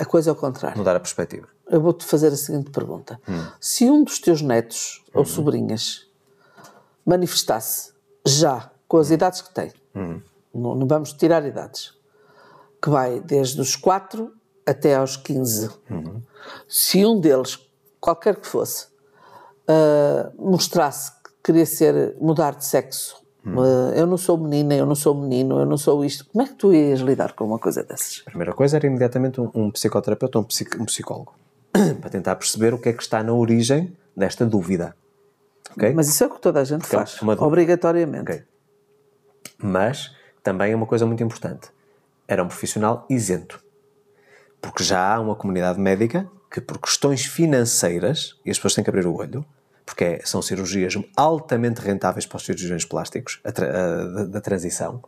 Speaker 2: a coisa ao contrário.
Speaker 1: Mudar a perspectiva.
Speaker 2: Eu vou-te fazer a seguinte pergunta:
Speaker 1: Hum.
Speaker 2: se um dos teus netos
Speaker 1: Uhum.
Speaker 2: ou sobrinhas manifestasse já com
Speaker 1: Hum.
Speaker 2: as idades que tem, não, não vamos tirar idades, que vai desde os 4 até aos 15,
Speaker 1: Uhum.
Speaker 2: se um deles, qualquer que fosse, ah, mostrasse que queria ser, mudar de sexo,
Speaker 1: Hum.
Speaker 2: ah, eu não sou menina, eu não sou menino, eu não sou isto, como é que tu ias lidar com uma coisa dessas?
Speaker 1: A primeira coisa era imediatamente um, um psicoterapeuta ou um, psic- um psicólogo para tentar perceber o que é que está na origem desta dúvida. Ok?
Speaker 2: Mas isso é o que toda a gente
Speaker 1: é
Speaker 2: faz,
Speaker 1: dúvida.
Speaker 2: obrigatoriamente.
Speaker 1: Ok. Mas também é uma coisa muito importante. Era um profissional isento. Porque já há uma comunidade médica que, por questões financeiras, e as pessoas têm que abrir o olho, porque é- são cirurgias altamente rentáveis para os cirurgiões plásticos a tra- a- da, transição,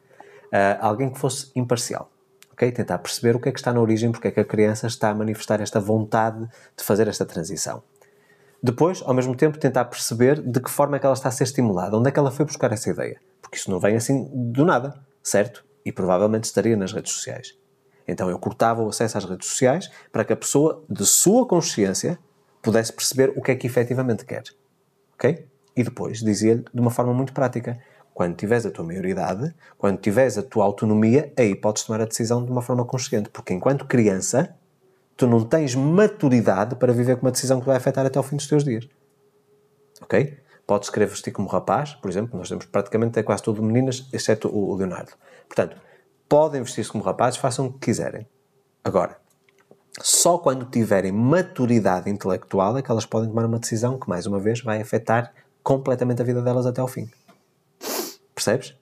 Speaker 1: ah, alguém que fosse imparcial. ok? Tentar perceber o que é que está na origem, porque é que a criança está a manifestar esta vontade de fazer esta transição. Depois, ao mesmo tempo, tentar perceber de que forma é que ela está a ser estimulada, onde é que ela foi buscar essa ideia. Porque isso não vem assim do nada, certo? E provavelmente estaria nas redes sociais. Então eu cortava o acesso às redes sociais para que a pessoa, de sua consciência, pudesse perceber o que é que efetivamente quer. Ok? E depois dizia-lhe de uma forma muito prática: quando tiveres a tua maioridade, quando tiveres a tua autonomia, aí podes tomar a decisão de uma forma consciente. Porque enquanto criança, tu não tens maturidade para viver com uma decisão que vai afetar até ao fim dos teus dias. Ok? Podes querer vestir como rapaz, por exemplo, nós temos praticamente é quase tudo meninas, exceto o Leonardo. Portanto, podem vestir-se como rapazes, façam o que quiserem. Agora, só quando tiverem maturidade intelectual é que elas podem tomar uma decisão que, mais uma vez, vai afetar completamente a vida delas até ao fim. Percebes?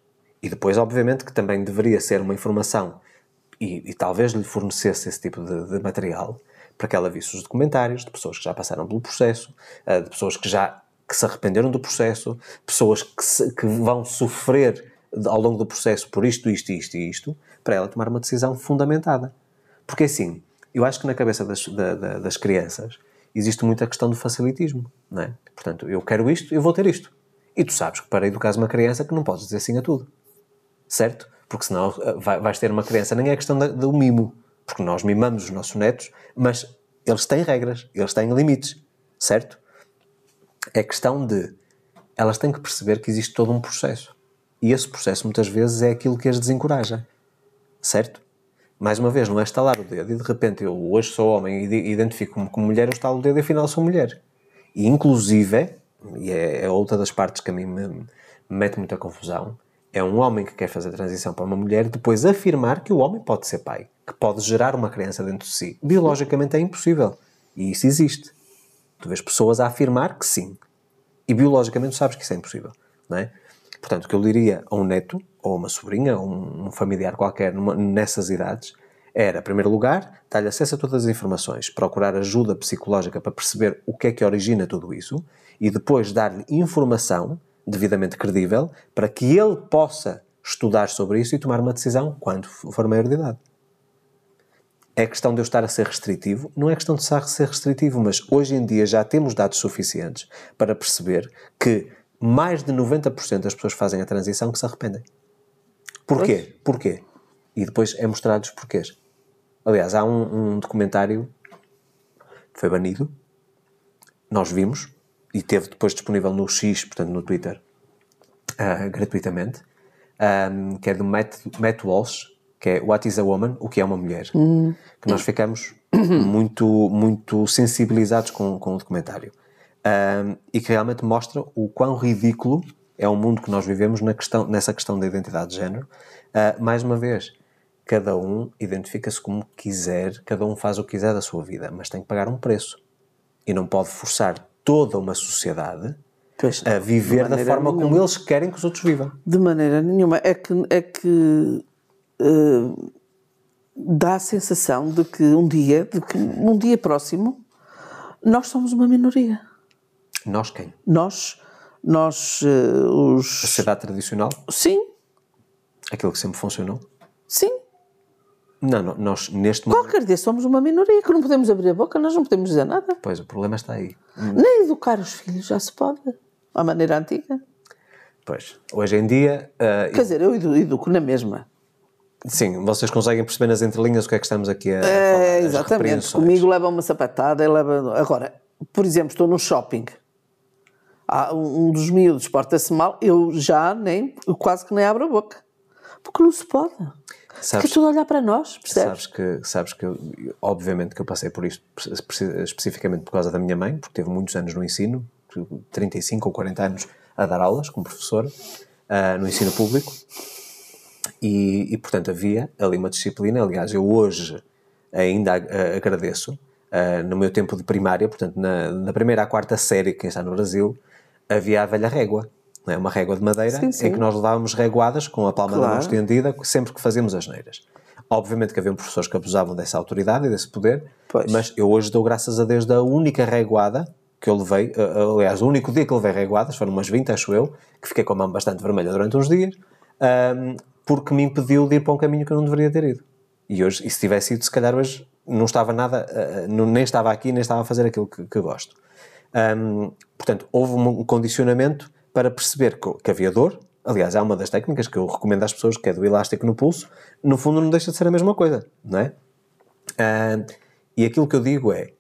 Speaker 1: E depois, obviamente, que também deveria ser uma informação e, e talvez lhe fornecesse esse tipo de, de, material para que ela visse os documentários de pessoas que já passaram pelo processo, eh, de pessoas que já que se arrependeram do processo, pessoas que, se, que vão sofrer ao longo do processo por isto, isto, isto e isto, para ela tomar uma decisão fundamentada. Porque assim, eu acho que na cabeça das, da, da, das crianças existe muita questão do facilitismo, não é? Portanto, eu quero isto, eu vou ter isto. E tu sabes que para educar uma criança que não podes dizer sim a tudo. Certo? Porque senão eh, vais ter uma criança, nem é questão do mimo, porque nós mimamos os nossos netos, mas eles têm regras, eles têm limites, certo? É questão de elas têm que perceber que existe todo um processo. E esse processo muitas vezes é aquilo que as desencoraja, certo? Mais uma vez, não é estalar o dedo e de repente eu hoje sou homem e identifico-me como mulher, eu estalo o dedo e afinal sou mulher. E inclusive, e é, é outra das partes que a mim me, me mete muita confusão, é um homem que quer fazer a transição para uma mulher depois afirmar que o homem pode ser pai, que pode gerar uma criança dentro de si. Biologicamente é impossível. E isso existe. Tu vês pessoas a afirmar que sim. E biologicamente sabes que isso é impossível. Não é? Portanto, o que eu diria a um neto, ou uma sobrinha, ou um familiar qualquer numa, nessas idades, era, em primeiro lugar, dar-lhe acesso a todas as informações, procurar ajuda psicológica para perceber o que é que origina tudo isso, e depois dar-lhe informação devidamente credível para que ele possa estudar sobre isso e tomar uma decisão quando for maior de idade. É questão de eu estar a ser restritivo? Não é questão de estar a ser restritivo, mas hoje em dia já temos dados suficientes para perceber que mais de 90% das pessoas que fazem a transição que se arrependem. Porquê? Pois. Porquê? E depois é mostrado os porquês. Aliás, há um, um documentário que foi banido, nós vimos, e teve depois disponível no X, portanto no Twitter, uh, gratuitamente, um, que é do Matt, Matt Walsh, que é What is a Woman? O que é uma mulher? Hum. Que nós ficamos muito, muito sensibilizados com, com o documentário um, e que realmente mostra o quão ridículo é o mundo que nós vivemos na questão, nessa questão da identidade de género. Uh, mais uma vez, cada um identifica-se como quiser, cada um faz o que quiser da sua vida, mas tem que pagar um preço. E não pode forçar toda uma sociedade pois, a viver da forma nenhuma. como eles querem que os outros vivam.
Speaker 2: De maneira nenhuma. É que, é que uh, dá a sensação de que um dia, de que um dia próximo, nós somos uma minoria.
Speaker 1: Nós quem?
Speaker 2: Nós, nós uh, os...
Speaker 1: A sociedade tradicional?
Speaker 2: Sim.
Speaker 1: Aquilo que sempre funcionou?
Speaker 2: Sim.
Speaker 1: Não, não, nós neste
Speaker 2: momento... Qualquer dia somos uma minoria, que não podemos abrir a boca, nós não podemos dizer nada.
Speaker 1: Pois, o problema está aí.
Speaker 2: Nem educar os filhos já se pode, à maneira antiga.
Speaker 1: Pois, hoje em dia...
Speaker 2: Uh, Quer dizer, eu educo na mesma.
Speaker 1: Sim, vocês conseguem perceber nas entrelinhas o que é que estamos aqui a,
Speaker 2: é, falar, Exatamente, comigo leva uma sapatada, leva... Agora, por exemplo, estou num shopping um dos miúdos porta-se mal, eu já nem, quase que nem abro a boca. Porque não se pode. Sabes, Fica tudo a olhar para nós, percebes?
Speaker 1: Sabes que, sabes que eu, obviamente que eu passei por isto especificamente por causa da minha mãe, porque teve muitos anos no ensino, 35 ou 40 anos a dar aulas como professora uh, no ensino público. E, e, portanto havia ali uma disciplina, aliás, eu hoje ainda agradeço, uh, no meu tempo de primária, portanto na, na primeira à quarta série, quem está no Brasil, havia a velha régua. É? Uma régua de madeira sim, sim. em que nós levávamos reguadas com a palma claro. da mão estendida sempre que fazíamos as neiras. Obviamente que haviam professores que abusavam dessa autoridade e desse poder, pois. mas eu hoje dou graças a Deus da única reguada que eu levei, aliás, o único dia que levei reguadas, foram umas 20, acho eu, que fiquei com a mão bastante vermelha durante uns dias, um, porque me impediu de ir para um caminho que eu não deveria ter ido. E hoje, e se tivesse ido, se calhar hoje não estava nada, uh, nem estava aqui, nem estava a fazer aquilo que, que gosto. Um, portanto, houve um condicionamento para perceber que, que havia dor. Aliás, há uma das técnicas que eu recomendo às pessoas, que é do elástico no pulso. No fundo, não deixa de ser a mesma coisa, não é? e aquilo que eu digo é: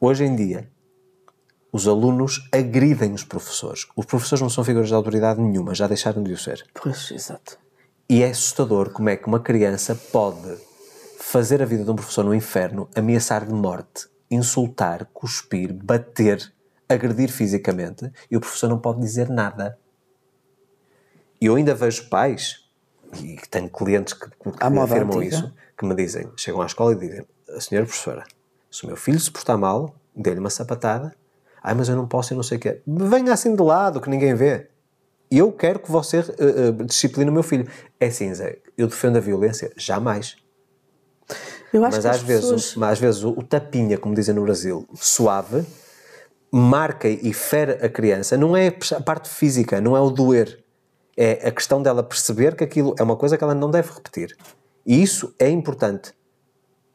Speaker 1: Hoje em dia, os alunos agridem os professores. Os professores não são figuras de autoridade nenhuma, já deixaram de o ser.
Speaker 2: Pois, exato.
Speaker 1: E é assustador como é que uma criança pode fazer a vida de um professor no inferno, ameaçar de morte, insultar, cuspir, bater, agredir fisicamente e o professor não pode dizer nada. E eu ainda vejo pais, e tenho clientes que, que afirmam isso, que me dizem, chegam à escola e dizem, a senhora professora, se o meu filho se portar mal, dê-lhe uma sapatada, ai, mas eu não posso e não sei o quê. Venha assim de lado, que ninguém vê. E eu quero que você eh, eh, discipline o meu filho. É assim, Zé, eu defendo a violência? Jamais.
Speaker 2: Eu acho
Speaker 1: Mas
Speaker 2: que
Speaker 1: às vezes,
Speaker 2: pessoas...
Speaker 1: o- mas às vezes o, o tapinha, como dizem no Brasil, suave, marca e fere a criança. Não é a parte física, não é o doer. É a questão dela perceber que aquilo é uma coisa que ela não deve repetir. E isso é importante.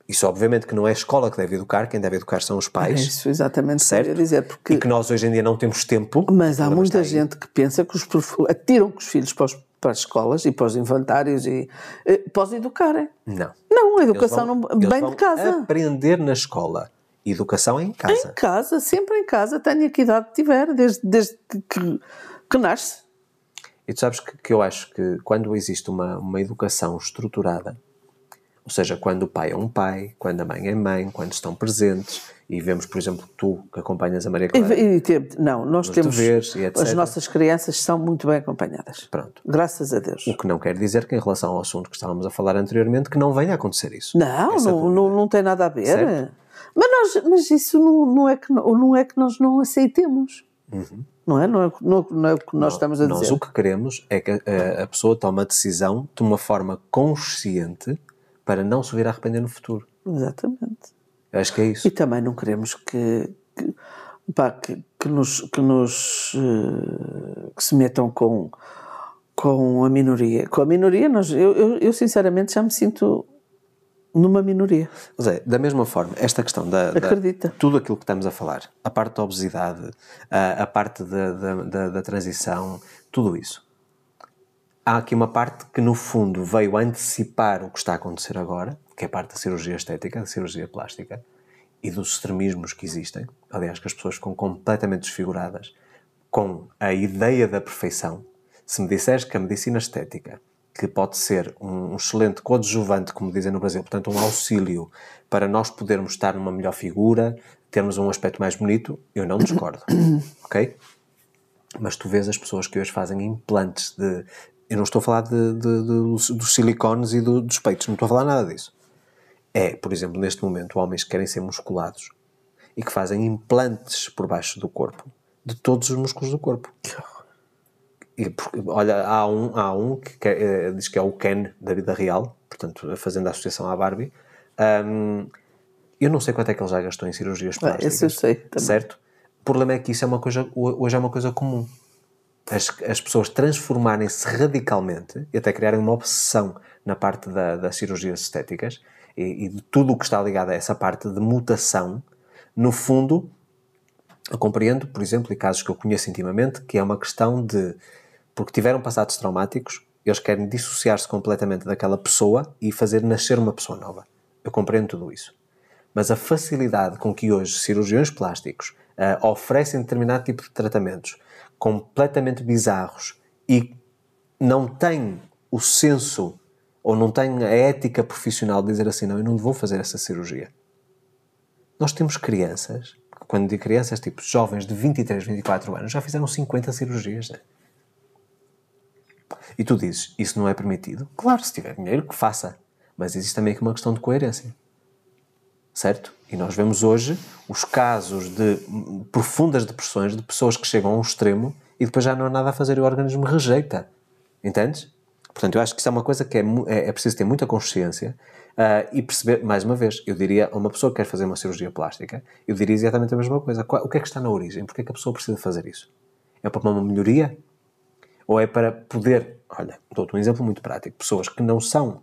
Speaker 1: Isso, obviamente, que não é a escola que deve educar, quem deve educar são os
Speaker 2: É
Speaker 1: pais.
Speaker 2: isso exatamente que
Speaker 1: certo?
Speaker 2: dizer, porque...
Speaker 1: E que nós hoje em dia não temos tempo.
Speaker 2: Mas há muita
Speaker 1: está aí.
Speaker 2: gente que pensa que os atiram com os filhos para, os- para as escolas e para os inventários e eh, para os educarem.
Speaker 1: Não.
Speaker 2: Não, a educação
Speaker 1: vão-
Speaker 2: não, bem de casa.
Speaker 1: aprender na escola. Educação é em casa.
Speaker 2: Em casa, sempre em casa, tenha que idade tiver, desde, desde que, que, que nasce.
Speaker 1: E tu sabes que, que eu acho que quando existe uma, uma educação estruturada, ou seja, quando o pai é um pai, quando a mãe é mãe, quando estão presentes, e vemos, por exemplo, tu que acompanhas a Maria Clara,
Speaker 2: E, e ter- não, nós temos.
Speaker 1: deveres.
Speaker 2: As nossas crianças são muito bem acompanhadas.
Speaker 1: pronto.
Speaker 2: Graças a Deus.
Speaker 1: O que não quer dizer que em relação ao assunto que estávamos a falar anteriormente, que não venha a acontecer isso.
Speaker 2: Não,
Speaker 1: Essa
Speaker 2: não, não, não tem nada a ver.
Speaker 1: Certo.
Speaker 2: Mas, nós, mas isso não, não, é que, não, não é que nós não aceitemos. Não é? Não é, não, não é o que nós estamos a
Speaker 1: Uhum. Nós
Speaker 2: dizer.
Speaker 1: o que queremos é que a, a pessoa tome a decisão de uma forma consciente para não se vir a arrepender no futuro.
Speaker 2: Exatamente.
Speaker 1: Eu acho que é isso.
Speaker 2: E também não queremos que, que, pá, que, que nos, que, nos eh, que se metam com, com a minoria. Com a minoria, nós, eu, eu, eu sinceramente já me sinto numa minoria.
Speaker 1: Zé, da mesma forma, esta questão da, da-
Speaker 2: Acredita.
Speaker 1: tudo aquilo que estamos a falar, a parte da obesidade, a, a parte da, da, da, da transição, tudo isso. Há aqui uma parte que, no fundo, veio antecipar o que está a acontecer agora, que é a parte da cirurgia estética, da cirurgia plástica e dos extremismos que existem. Aliás, que as pessoas ficam completamente desfiguradas com a ideia da perfeição. Se me disseres que a medicina estética, que pode ser um, excelente coadjuvante, como dizem no Brasil, portanto, um auxílio para nós podermos estar numa melhor figura, termos um aspecto mais bonito, eu não discordo. ok? Mas tu vês as pessoas que hoje fazem implantes de. Eu não estou a falar de, de- de- dos, dos silicones e do- dos peitos, não estou a falar nada disso. É, por exemplo, neste momento, homens que querem ser musculados e que fazem implantes por baixo do corpo de todos os músculos do corpo. E, por- olha, há um, há um que, que é, eh, diz que é o Ken da vida real, portanto, fazendo a associação à Barbie. Ahm, eu não sei quanto é que ele já gastou em cirurgias
Speaker 2: Ah,
Speaker 1: plásticas.
Speaker 2: esse eu sei também.
Speaker 1: Certo? O problema é que isso é uma coisa, hoje é uma coisa comum. As, as pessoas transformarem-se radicalmente e até criarem uma obsessão na parte da, das cirurgias estéticas e, e de tudo o que está ligado a essa parte de mutação, no fundo, eu compreendo, por exemplo, e casos que eu conheço intimamente, que é uma questão de porque tiveram passados traumáticos, eles querem dissociar-se completamente daquela pessoa e fazer nascer uma pessoa nova. Eu compreendo tudo isso. Mas a facilidade com que hoje cirurgiões plásticos ah, oferecem determinado tipo de tratamentos completamente bizarros e não têm o senso ou não têm a ética profissional de dizer assim, não, eu não vou fazer essa cirurgia. Nós temos crianças, quando digo crianças, tipo jovens de 23, 24 anos, já fizeram 50 cirurgias. Né? E tu dizes, isso não é permitido? Claro, se tiver dinheiro, que faça. Mas existe também aqui uma questão de coerência. Certo? E nós vemos hoje os casos de profundas depressões de pessoas que chegam a um extremo e depois já não há nada a fazer e o organismo rejeita. Entendes? Portanto, eu acho que isso é uma coisa que é, é, é preciso ter muita consciência ah, e perceber, mais uma vez, eu diria a uma pessoa que quer fazer uma cirurgia plástica, eu diria exatamente a mesma coisa. Qual- o que é que está na origem? Porquê é que a pessoa precisa fazer isso? É para uma melhoria? Ou é para poder, olha, dou-te um exemplo muito prático, pessoas que não são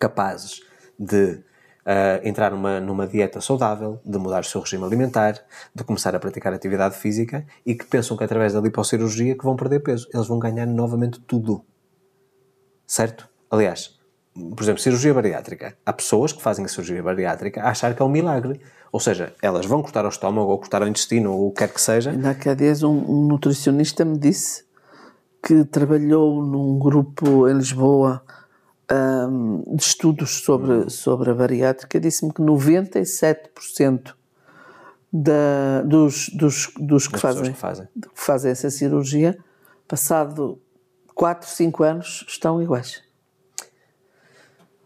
Speaker 1: capazes de ah, entrar numa, numa dieta saudável, de mudar o seu regime alimentar, de começar a praticar atividade física e que pensam que através da lipocirurgia que vão perder peso. Eles vão ganhar novamente tudo. Certo? Aliás, por exemplo, cirurgia bariátrica. Há pessoas que fazem a cirurgia bariátrica a achar que é um milagre. Ou seja, elas vão cortar o estômago ou cortar o intestino ou o que quer que seja.
Speaker 2: Há dias um, um nutricionista me disse que trabalhou num grupo em Lisboa um, de estudos sobre, sobre a bariátrica, disse-me que 97% da, dos, dos, dos que, fazem,
Speaker 1: que, fazem.
Speaker 2: que fazem essa cirurgia, passado 4, 5 anos, estão iguais.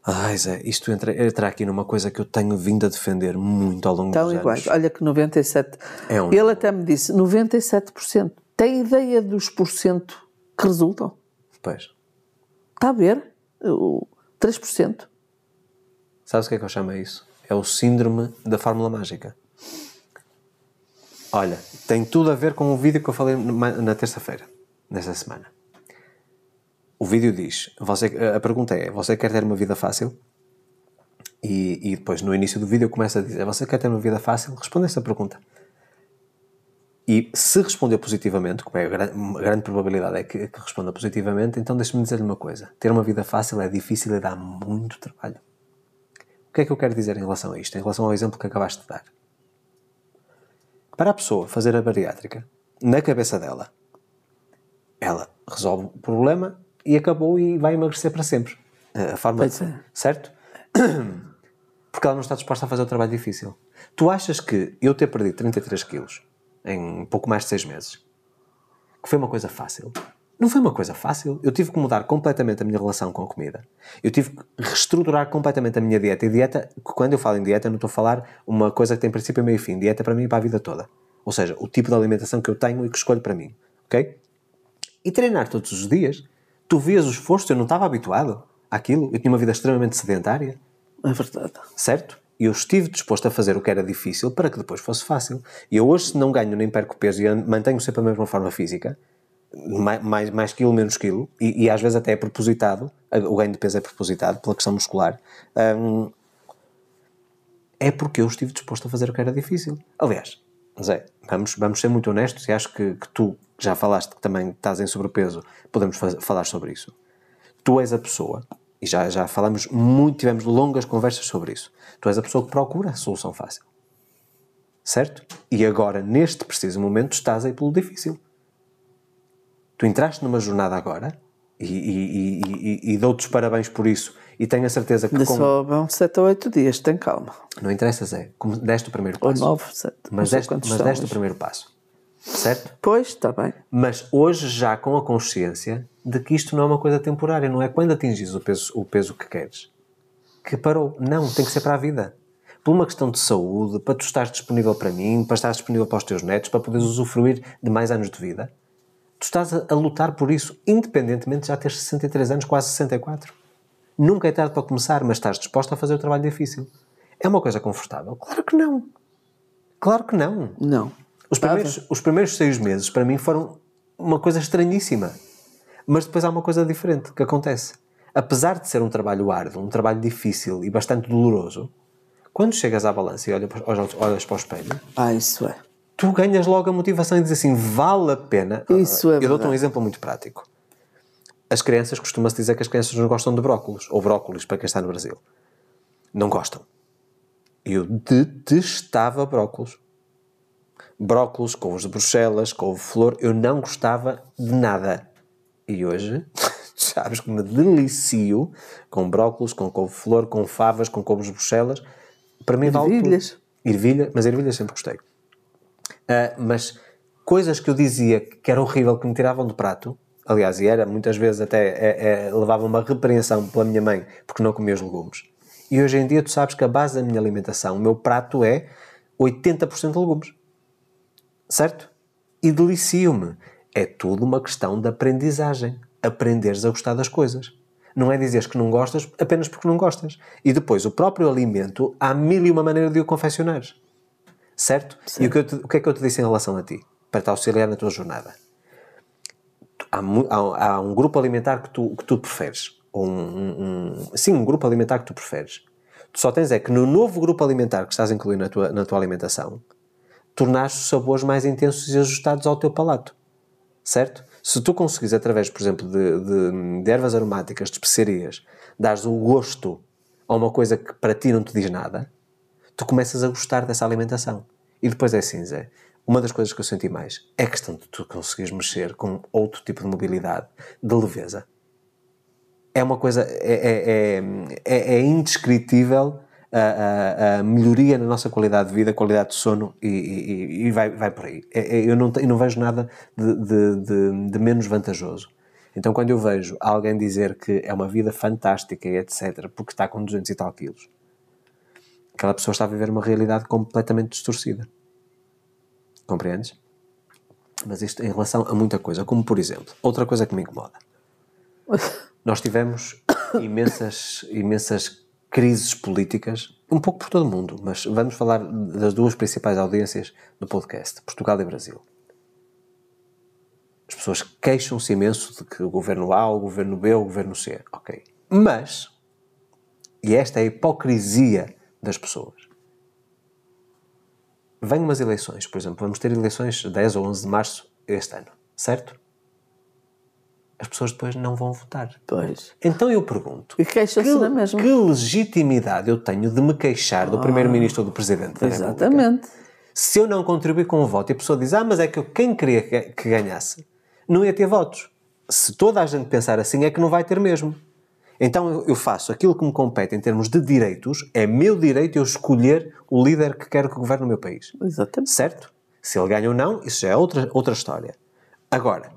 Speaker 1: Ai Zé, isto entra, entra aqui numa coisa que eu tenho vindo a defender muito ao longo
Speaker 2: Estão
Speaker 1: dos
Speaker 2: iguais.
Speaker 1: anos.
Speaker 2: Olha que 97%.
Speaker 1: É um-
Speaker 2: Ele até me disse 97%. Tem ideia dos porcento que resultam?
Speaker 1: Pois.
Speaker 2: Está a ver? O 3%.
Speaker 1: Sabes o que é que eu chamo isso? É o síndrome da fórmula mágica. Olha, tem tudo a ver com o vídeo que eu falei na terça-feira, nesta semana. O vídeo diz: você, a pergunta é, você quer ter uma vida fácil? E, e depois, no início do vídeo, começa a dizer: Você quer ter uma vida fácil? Responda esta pergunta. E se responder positivamente, como é a gran- uma grande probabilidade é que, que responda positivamente, então deixe-me dizer-lhe uma coisa: ter uma vida fácil é difícil e dá muito trabalho. O que é que eu quero dizer em relação a isto? Em relação ao exemplo que acabaste de dar. Para a pessoa fazer a bariátrica, na cabeça dela, ela resolve o problema e acabou e vai emagrecer para sempre. A forma
Speaker 2: é.
Speaker 1: certo? Porque ela não está disposta a fazer o trabalho difícil. Tu achas que eu ter perdido 33 quilos em pouco mais de 6 meses que foi uma coisa fácil? Não foi uma coisa fácil. Eu tive que mudar completamente a minha relação com a comida. Eu tive que reestruturar completamente a minha dieta. E dieta, quando eu falo em dieta, não estou a falar uma coisa que tem princípio, meio e fim. Dieta para mim e para a vida toda. Ou seja, o tipo de alimentação que eu tenho e que escolho para mim. Ok? E treinar todos os dias. Tu vias o esforço, eu não estava habituado àquilo. Eu tinha uma vida extremamente sedentária
Speaker 2: É verdade.
Speaker 1: certo? Eu estive disposto a fazer o que era difícil para que depois fosse fácil. E eu hoje, se não ganho nem perco peso e an- mantenho sempre a mesma forma física, mais, mais, mais quilo, menos quilo, e, e às vezes até é propositado, o ganho de peso é propositado pela questão muscular, hum, é porque eu estive disposto a fazer o que era difícil. Aliás, Zé, vamos, vamos ser muito honestos e acho que, que tu já falaste que também estás em sobrepeso, podemos faz- falar sobre isso. Tu és a pessoa, e já, já falamos muito, tivemos longas conversas sobre isso. Tu és a pessoa que procura a solução fácil. Certo? E agora, neste preciso momento, estás aí pelo difícil. Tu entraste numa jornada agora e, e, e, e, dou-te os parabéns por isso. E tenho a certeza que com...
Speaker 2: só vão 7 ou 8 dias, tem calma.
Speaker 1: não interessa, Zé, como deste o primeiro
Speaker 2: Ou
Speaker 1: passo.
Speaker 2: 9, 7.
Speaker 1: mas deste, mas deste o primeiro passo. Certo?
Speaker 2: Pois, está bem.
Speaker 1: Mas hoje já com a consciência de que isto não é uma coisa temporária, não é quando atingis o peso, o peso que queres que parou. Não, tem que ser para a vida. Por uma questão de saúde, para tu estares disponível para mim, para estares disponível para os teus netos, para poderes usufruir de mais anos de vida. Tu estás a, a lutar por isso, independentemente de já teres 63 anos, quase 64. Nunca é tarde para começar, mas estás disposto a fazer o trabalho difícil. É uma coisa confortável? Claro que não. Claro que não.
Speaker 2: Não.
Speaker 1: Os primeiros, os primeiros seis meses, para mim, foram uma coisa estranhíssima. Mas depois há uma coisa diferente que acontece. Apesar de ser um trabalho árduo, um trabalho difícil e bastante doloroso, quando chegas à balança e olhas para, olhas- olhas para o espelho,
Speaker 2: Ah, isso é.
Speaker 1: tu ganhas logo a motivação e dizes assim, vale a pena.
Speaker 2: Isso é
Speaker 1: Eu dou-te um exemplo muito prático. As crianças, costuma-se dizer que as crianças não gostam de brócolos, ou brócolis, para quem está no Brasil. Não gostam. Eu detestava brócolos. Brócolos, couves de Bruxelas, couve-flor, eu não gostava de nada. E hoje, sabes que me delicio com brócolos, com couve-flor, com favas, com couves Bruxelas. Para mim vale tudo.
Speaker 2: Ervilhas.
Speaker 1: Ervilha, mas ervilhas sempre gostei. Ah, mas coisas que eu dizia que era horrível, que me tiravam do prato, aliás, e era muitas vezes até é, é, levava uma repreensão pela minha mãe porque não comia os legumes. E hoje em dia tu sabes que a base da minha alimentação, o meu prato é 80% de legumes. Certo? E delicio-me. É tudo uma questão de aprendizagem. Aprenderes a gostar das coisas. Não é dizeres que não gostas apenas porque não gostas. E depois, o próprio alimento, há mil e uma maneira de o confeccionares. Certo? E o que, te- o que é que eu te disse em relação a ti? Para te auxiliar na tua jornada. Há, há- há um grupo alimentar que tu, que tu preferes. Ou um, um- um- sim, um grupo alimentar que tu preferes. Tu só tens é que no novo grupo alimentar que estás a incluir na tua, na tua alimentação, tornares os sabores mais intensos e ajustados ao teu palato. Certo? Se tu conseguires, através, por exemplo, de, de- de ervas aromáticas, de especiarias, dares o gosto a uma coisa que para ti não te diz nada, tu começas a gostar dessa alimentação. E depois é assim, Zé. Uma das coisas que eu senti mais é a questão de tu conseguires mexer com outro tipo de mobilidade, de leveza. É uma coisa, é, é, é, é indescritível a, a, a, melhoria na nossa qualidade de vida, qualidade de sono e, e, e vai, vai por aí. É, é, eu, não, eu não vejo nada de, de, de, de, menos vantajoso. Então, quando eu vejo alguém dizer que é uma vida fantástica e etc., porque está com 200 e tal quilos, aquela pessoa está a viver uma realidade completamente distorcida. Compreendes? Mas isto em relação a muita coisa, como por exemplo, outra coisa que me incomoda. Nós tivemos imensas, imensas crises políticas, um pouco por todo o mundo, mas vamos falar das duas principais audiências do podcast, Portugal e Brasil. As pessoas queixam-se imenso de que o governo A, o governo B, o governo C. Ok. Mas, e esta é a hipocrisia das pessoas, vêm umas eleições, por exemplo, vamos ter eleições 10 ou 11 de março este ano, certo? As pessoas depois não vão votar.
Speaker 2: Pois.
Speaker 1: Então eu pergunto:
Speaker 2: e queixam-se na mesma.
Speaker 1: Que legitimidade eu tenho de me queixar do ah, Primeiro-Ministro ou do Presidente da
Speaker 2: Exatamente.
Speaker 1: República? Se eu não contribuir com o voto e a pessoa diz: Ah, mas é que eu, quem queria que ganhasse não ia ter votos. Se toda a gente pensar assim, é que não vai ter mesmo. Então eu faço aquilo que me compete em termos de direitos, é meu direito eu escolher o líder que quero que governe o meu país.
Speaker 2: Exatamente.
Speaker 1: Certo? Se ele ganha ou não, isso já é outra, outra história. Agora,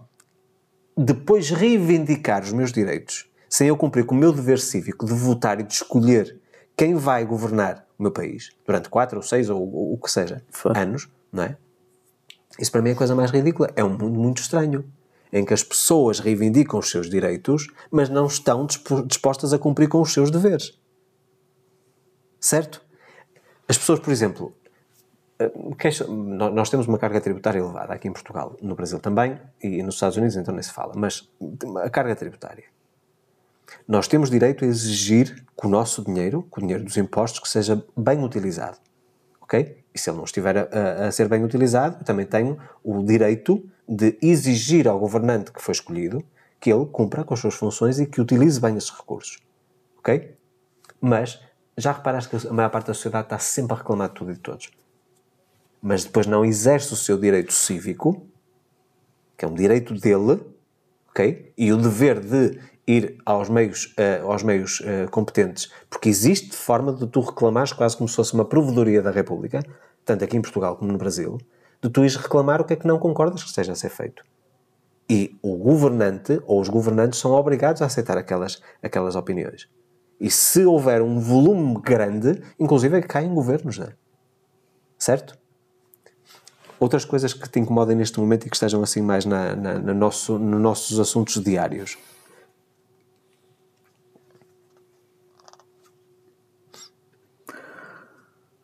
Speaker 1: depois reivindicar os meus direitos, sem eu cumprir com o meu dever cívico de votar e de escolher quem vai governar o meu país durante 4 ou 6 ou, ou, o que seja, anos, não é? Isso para mim é a coisa mais ridícula. É um mundo muito estranho em que as pessoas reivindicam os seus direitos, mas não estão dispostas a cumprir com os seus deveres. Certo? As pessoas, por exemplo, Queixa, nós temos uma carga tributária elevada aqui em Portugal, no Brasil também, e nos Estados Unidos então nem se fala, mas a carga tributária. Nós temos direito a exigir que o nosso dinheiro, que o dinheiro dos impostos, que seja bem utilizado. Ok? E se ele não estiver a, a ser bem utilizado, eu também tenho o direito de exigir ao governante que foi escolhido que ele cumpra com as suas funções e que utilize bem esses recursos. Ok? Mas já reparaste que a maior parte da sociedade está sempre a reclamar de tudo e de todos mas depois não exerce o seu direito cívico, que é um direito dele, ok? E o dever de ir aos meios, uh, aos meios uh, competentes, porque existe forma de tu reclamares quase como se fosse uma provedoria da República, tanto aqui em Portugal como no Brasil, de tu ires reclamar o que é que não concordas que esteja a ser feito. E o governante ou os governantes são obrigados a aceitar aquelas, aquelas opiniões. E se houver um volume grande, inclusive é que caem governos, não é? Certo? Outras coisas que te incomodem neste momento e que estejam assim mais na, na, na nosso, nos nossos assuntos diários?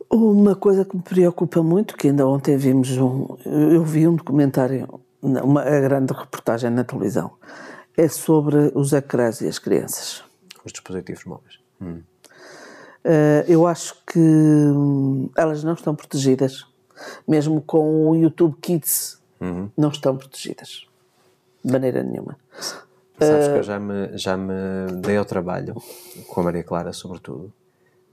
Speaker 2: Uma coisa que me preocupa muito, que ainda ontem vimos um, eu vi um documentário, uma grande reportagem na televisão, é sobre os ecrãs e as crianças.
Speaker 1: Os dispositivos móveis. Hum.
Speaker 2: Uh, eu acho que hum, elas não estão protegidas mesmo com o YouTube Kids, uhum. não estão protegidas. De maneira nenhuma.
Speaker 1: Sabes uh, que eu já me, já me dei ao trabalho, com a Maria Clara, sobretudo,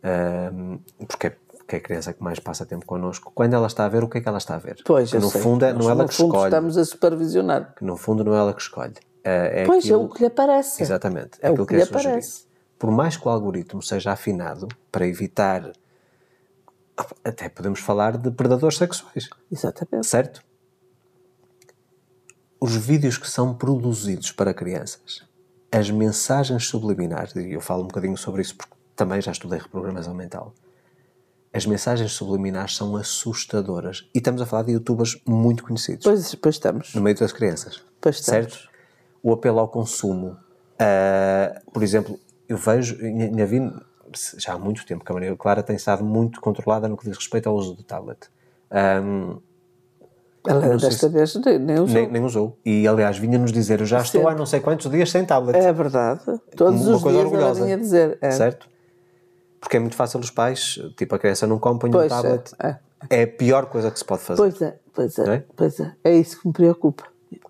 Speaker 1: uh, porque é que é a criança que mais passa tempo connosco, quando ela está a ver, o que é que ela está a ver?
Speaker 2: Pois,
Speaker 1: que no
Speaker 2: sei.
Speaker 1: fundo é, não é ela que escolhe.
Speaker 2: estamos a supervisionar.
Speaker 1: Que no fundo não é ela que escolhe. É,
Speaker 2: é pois, aquilo, é o que lhe aparece.
Speaker 1: Exatamente. É, é aquilo que, que lhe é aparece. Por mais que o algoritmo seja afinado para evitar até podemos falar de predadores sexuais.
Speaker 2: Exatamente.
Speaker 1: Certo? Os vídeos que são produzidos para crianças, as mensagens subliminares, e eu falo um bocadinho sobre isso porque também já estudei reprogramação mental. As mensagens subliminares são assustadoras. E estamos a falar de youtubers muito conhecidos.
Speaker 2: Pois, pois estamos.
Speaker 1: No meio das crianças.
Speaker 2: Pois estamos.
Speaker 1: Certo? O apelo ao consumo. Uh, por exemplo, eu vejo, ainda vi já há muito tempo que a Maria Clara tem estado muito controlada no que diz respeito ao uso do tablet. Um,
Speaker 2: ela desta se, vez nem usou.
Speaker 1: Nem, nem, usou. E aliás, vinha-nos dizer: Eu já estou há não sei quantos dias sem tablet.
Speaker 2: É verdade. Todos Uma os dias orgulhosa, ela vinha dizer. É.
Speaker 1: Certo? Porque é muito fácil os pais, tipo, a criança não compra um tablet. É, é. é, a pior coisa que se pode fazer.
Speaker 2: Pois é, pois é, é, pois é. É isso que me preocupa.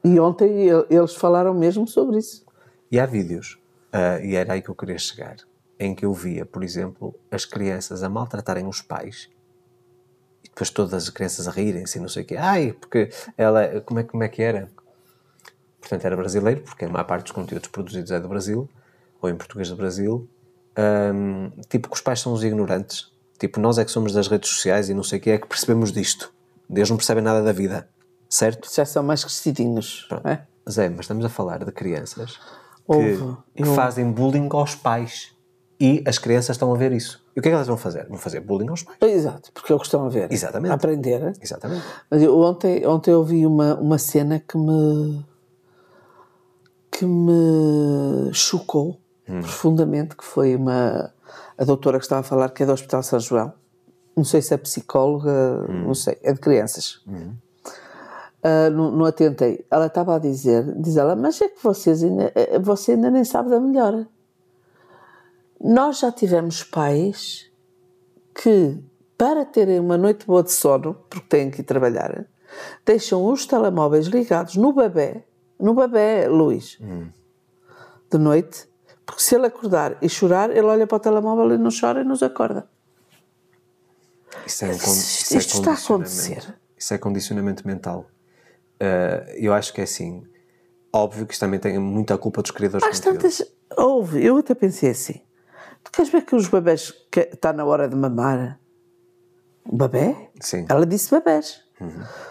Speaker 2: E ontem eles falaram mesmo sobre isso.
Speaker 1: E há vídeos Ah, e era aí que eu queria chegar. Em que eu via, por exemplo, as crianças a maltratarem os pais e depois todas as crianças a rirem-se e não sei o quê. Ai, porque ela. Como é, como é que era? Portanto, era brasileiro, porque a maior parte dos conteúdos produzidos é do Brasil, ou em português do Brasil. Ahm, tipo, que os pais são os ignorantes. Tipo, nós é que somos das redes sociais e não sei o que é que percebemos disto. Deus não percebem nada da vida. Certo?
Speaker 2: Já são mais crescidinhos. É?
Speaker 1: Zé, mas estamos a falar de crianças que, que fazem bullying aos pais. E as crianças estão a ver isso. E o que é que elas vão fazer? Vão fazer bullying aos pais.
Speaker 2: Exato, porque é o que estão a ver.
Speaker 1: Exatamente.
Speaker 2: A aprender.
Speaker 1: Exatamente.
Speaker 2: Mas eu, ontem, ontem eu vi uma, uma cena que me que me chocou profundamente, que foi uma a doutora que estava a falar que é do Hospital São João. Não sei se é psicóloga, não sei, é de crianças. Ah, não, não atentei. Ela estava a dizer, diz ela, mas é que vocês ainda, eh, você ainda nem sabe da melhor. Nós já tivemos pais que, para terem uma noite boa de sono, porque têm que ir trabalhar, deixam os telemóveis ligados no bebê, no bebê, Luís, de noite, porque se ele acordar e chorar, ele olha para o telemóvel e não chora e nos acorda.
Speaker 1: Isso, é um con-
Speaker 2: Isto-
Speaker 1: isso é
Speaker 2: está a acontecer.
Speaker 1: Isso é condicionamento mental. Ah, eu acho que é assim. Óbvio que isto também tem muita culpa dos criadores
Speaker 2: Às
Speaker 1: conteúdo.
Speaker 2: tantas, houve, eu até pensei assim, queres ver que os bebés, que está na hora de mamar? Um bebê?
Speaker 1: Sim.
Speaker 2: Ela disse bebés.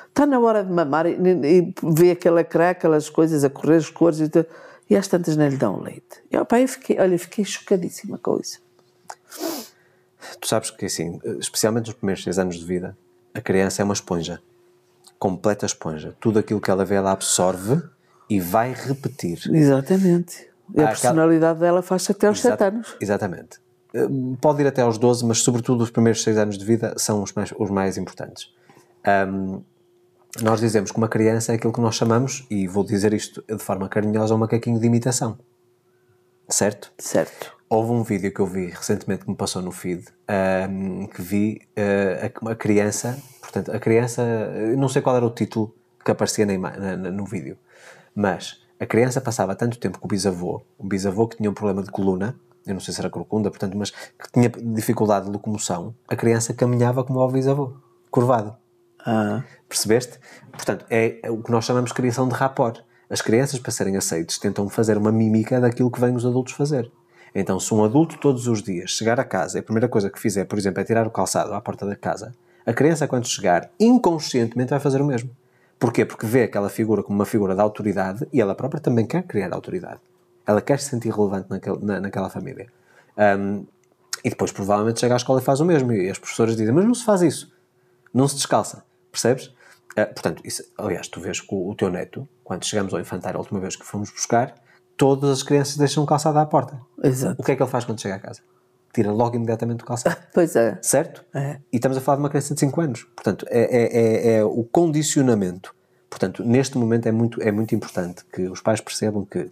Speaker 2: Está na hora de mamar e, e vê aquele ecrã, aquelas coisas a correr, as cores e tudo, e às tantas não lhe dão leite. E, opa, eu fiquei, olha, fiquei chocadíssima com isso.
Speaker 1: Tu sabes que, assim, especialmente nos primeiros seis anos de vida, a criança é uma esponja. Completa esponja. Tudo aquilo que ela vê, ela absorve e vai repetir.
Speaker 2: Exatamente. E a
Speaker 1: Ah, aquela-
Speaker 2: personalidade dela faz-se até aos
Speaker 1: Exata-
Speaker 2: 7 anos.
Speaker 1: Exatamente. Eh, Pode ir até aos 12, mas sobretudo os primeiros 6 anos de vida são os mais, os mais importantes. Ahm, nós dizemos que uma criança é aquilo que nós chamamos, e vou dizer isto de forma carinhosa, um macaquinho de imitação. Certo?
Speaker 2: Certo.
Speaker 1: Houve um vídeo que eu vi recentemente que me passou no feed, ahm, que vi eh, a- criança, portanto, a criança, eu não sei qual era o título que aparecia na- na- no vídeo, mas a criança passava tanto tempo com o bisavô, um bisavô que tinha um problema de coluna, eu não sei se era corcunda, portanto, mas que tinha dificuldade de locomoção, a criança caminhava como o bisavô, curvado.
Speaker 2: Ah,
Speaker 1: Percebeste? Portanto, é o que nós chamamos de criação de rapport. As crianças, para serem aceites, tentam fazer uma mímica daquilo que vêm os adultos fazer. Então, se um adulto todos os dias chegar a casa e a primeira coisa que fizer, por exemplo, é tirar o calçado à porta da casa, a criança, quando chegar, inconscientemente vai fazer o mesmo. Porquê? Porque vê aquela figura como uma figura de autoridade e ela própria também quer criar autoridade. Ela quer se sentir relevante naquele- na, naquela família. Ahm, e depois, provavelmente, chega à escola e faz o mesmo. E as professoras dizem: Mas não se faz isso não se descalça, percebes? Ah, portanto, isso, aliás, tu vês que o, o teu neto, quando chegamos ao infantário a última vez que fomos buscar, todas as crianças deixam o calçado à porta.
Speaker 2: exato.
Speaker 1: O que é que ele faz quando chega a casa? Tira logo imediatamente o calçado.
Speaker 2: Pois é.
Speaker 1: certo?
Speaker 2: É.
Speaker 1: E estamos a falar de uma criança de 5 anos. Portanto, é, é, é, é o condicionamento. Portanto, neste momento é muito, é muito importante que os pais percebam que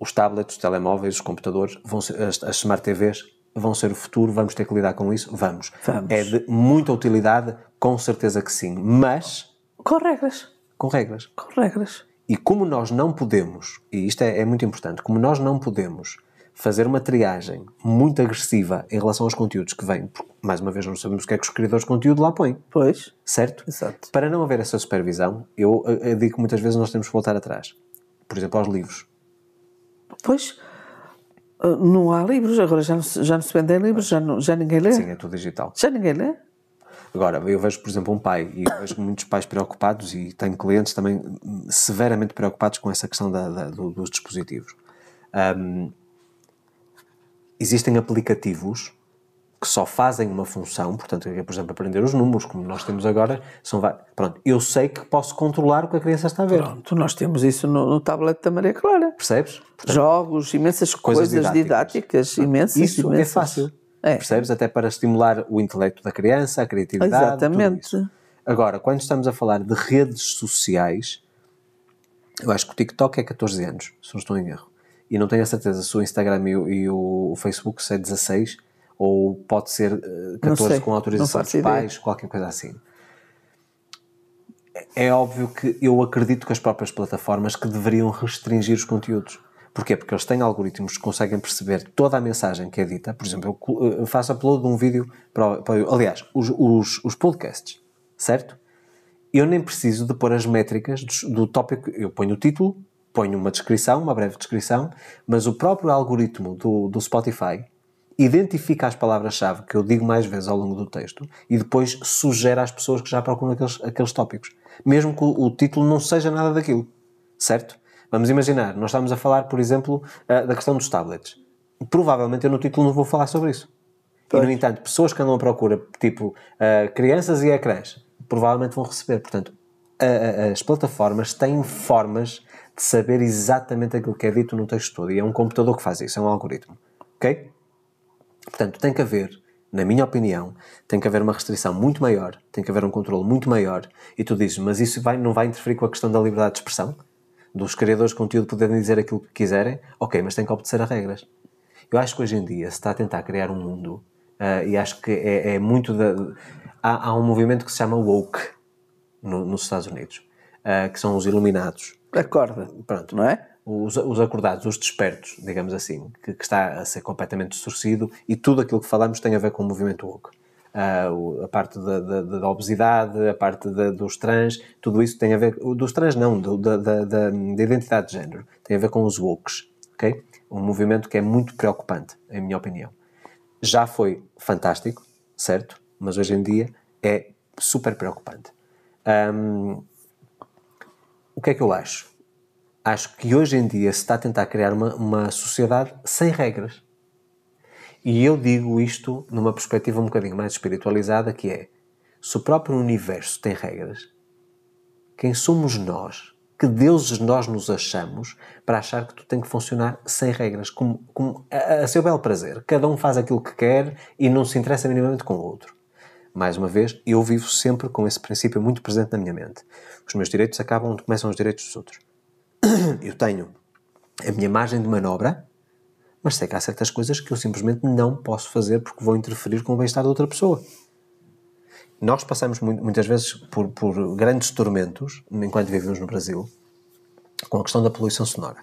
Speaker 1: os tablets, os telemóveis, os computadores, vão ser, as, as smart TVs vão ser o futuro, vamos ter que lidar com isso? Vamos.
Speaker 2: Vamos.
Speaker 1: É de muita utilidade, com certeza que sim, mas
Speaker 2: Com regras.
Speaker 1: com regras.
Speaker 2: Com regras.
Speaker 1: E como nós não podemos, e isto é, é muito importante, como nós não podemos fazer uma triagem muito agressiva em relação aos conteúdos que vêm, porque, mais uma vez, não sabemos o que é que os criadores de conteúdo lá põem,
Speaker 2: Pois.
Speaker 1: certo?
Speaker 2: Exato.
Speaker 1: Para não haver essa supervisão, eu, eu, digo que muitas vezes nós temos que voltar atrás. Por exemplo, aos livros.
Speaker 2: Pois. ah, Não há livros, agora já não, se- já não se vendem livros, já, não, já ninguém lê.
Speaker 1: Sim, é tudo digital.
Speaker 2: Já ninguém lê?
Speaker 1: Agora, eu vejo, por exemplo, um pai e vejo muitos pais preocupados e tenho clientes também severamente preocupados com essa questão da- da- do- dos dispositivos. Hum, existem aplicativos que só fazem uma função, portanto, é, por exemplo, aprender os números, como nós temos agora, são Pronto, eu sei que posso controlar o que a criança está a ver.
Speaker 2: Pronto, nós temos isso no, no tablet da Maria Clara.
Speaker 1: Percebes?
Speaker 2: Jogos, imensas
Speaker 1: Coisas
Speaker 2: coisas,
Speaker 1: didáticas.
Speaker 2: didáticas, imensas.
Speaker 1: Isso é
Speaker 2: imensas.
Speaker 1: fácil.
Speaker 2: É.
Speaker 1: Percebes? Até para estimular o intelecto da criança, a criatividade.
Speaker 2: Exatamente.
Speaker 1: Agora, quando estamos a falar de redes sociais, eu acho que o TikTok é 14 anos, se não estou em erro. E não tenho a certeza se o Instagram e o, e o Facebook se é 16 ou pode ser eh, 14
Speaker 2: sei,
Speaker 1: com autorização dos
Speaker 2: ideia.
Speaker 1: pais, qualquer coisa assim. É- É óbvio que eu acredito que as próprias plataformas que deveriam restringir os conteúdos. Porquê? Porque eles têm algoritmos que conseguem perceber toda a mensagem que é dita. Por exemplo, eu faço upload de um vídeo para, para aliás, os, os, os podcasts, certo? Eu nem preciso de pôr as métricas do, do tópico. Eu ponho o título, ponho uma descrição, uma breve descrição, mas o próprio algoritmo do, do Spotify identifica as palavras-chave que eu digo mais vezes ao longo do texto e depois sugere às pessoas que já procuram aqueles, aqueles tópicos. Mesmo que o, o título não seja nada daquilo, certo? Vamos imaginar, nós estamos a falar, por exemplo, uh, da questão dos tablets. Provavelmente eu no título não vou falar sobre isso. Pois. E, no entanto, pessoas que andam à procura, tipo uh, crianças e ecrãs, provavelmente vão receber. Portanto, uh, as plataformas têm formas saber exatamente aquilo que é dito no texto todo. E é um computador que faz isso, é um algoritmo. Ok? Portanto, tem que haver, na minha opinião, tem que haver uma restrição muito maior, tem que haver um controle muito maior. E tu dizes, mas isso vai, não vai interferir com a questão da liberdade de expressão? Dos criadores de conteúdo poderem dizer aquilo que quiserem? Ok, mas tem que obedecer a regras. Eu acho que hoje em dia se está a tentar criar um mundo, uh, e acho que é, é muito. Há, há, um movimento que se chama woke no, nos Estados Unidos, uh, que são os iluminados.
Speaker 2: Acorda. Pronto. Não é?
Speaker 1: os, os acordados, os despertos, digamos assim, que, que, está a ser completamente distorcido e tudo aquilo que falamos tem a ver com o movimento woke. Uh, a parte da, da, da, obesidade, a parte da, dos trans, tudo isso tem a ver, dos trans não, do, da, da, da, identidade de género, tem a ver com os wokes, ok? Um movimento que é muito preocupante, em minha opinião. Já foi fantástico, certo? Mas hoje em dia é super preocupante. Um, o que é que eu acho? acho que hoje em dia se está a tentar criar uma, uma sociedade sem regras. E eu digo isto numa perspectiva um bocadinho mais espiritualizada, que é, se o próprio universo tem regras, quem somos nós, que deuses nós nos achamos, para achar que tu tem que funcionar sem regras, como, como a, a seu belo prazer. Cada um faz aquilo que quer e não se interessa minimamente com o outro. Mais uma vez, eu vivo sempre com esse princípio muito presente na minha mente. Os meus direitos acabam onde começam os direitos dos outros. eu tenho a minha margem de manobra, mas sei que há certas coisas que eu simplesmente não posso fazer porque vou interferir com o bem-estar de outra pessoa. Nós passamos muitas vezes por, por grandes tormentos, enquanto vivemos no Brasil, com a questão da poluição sonora.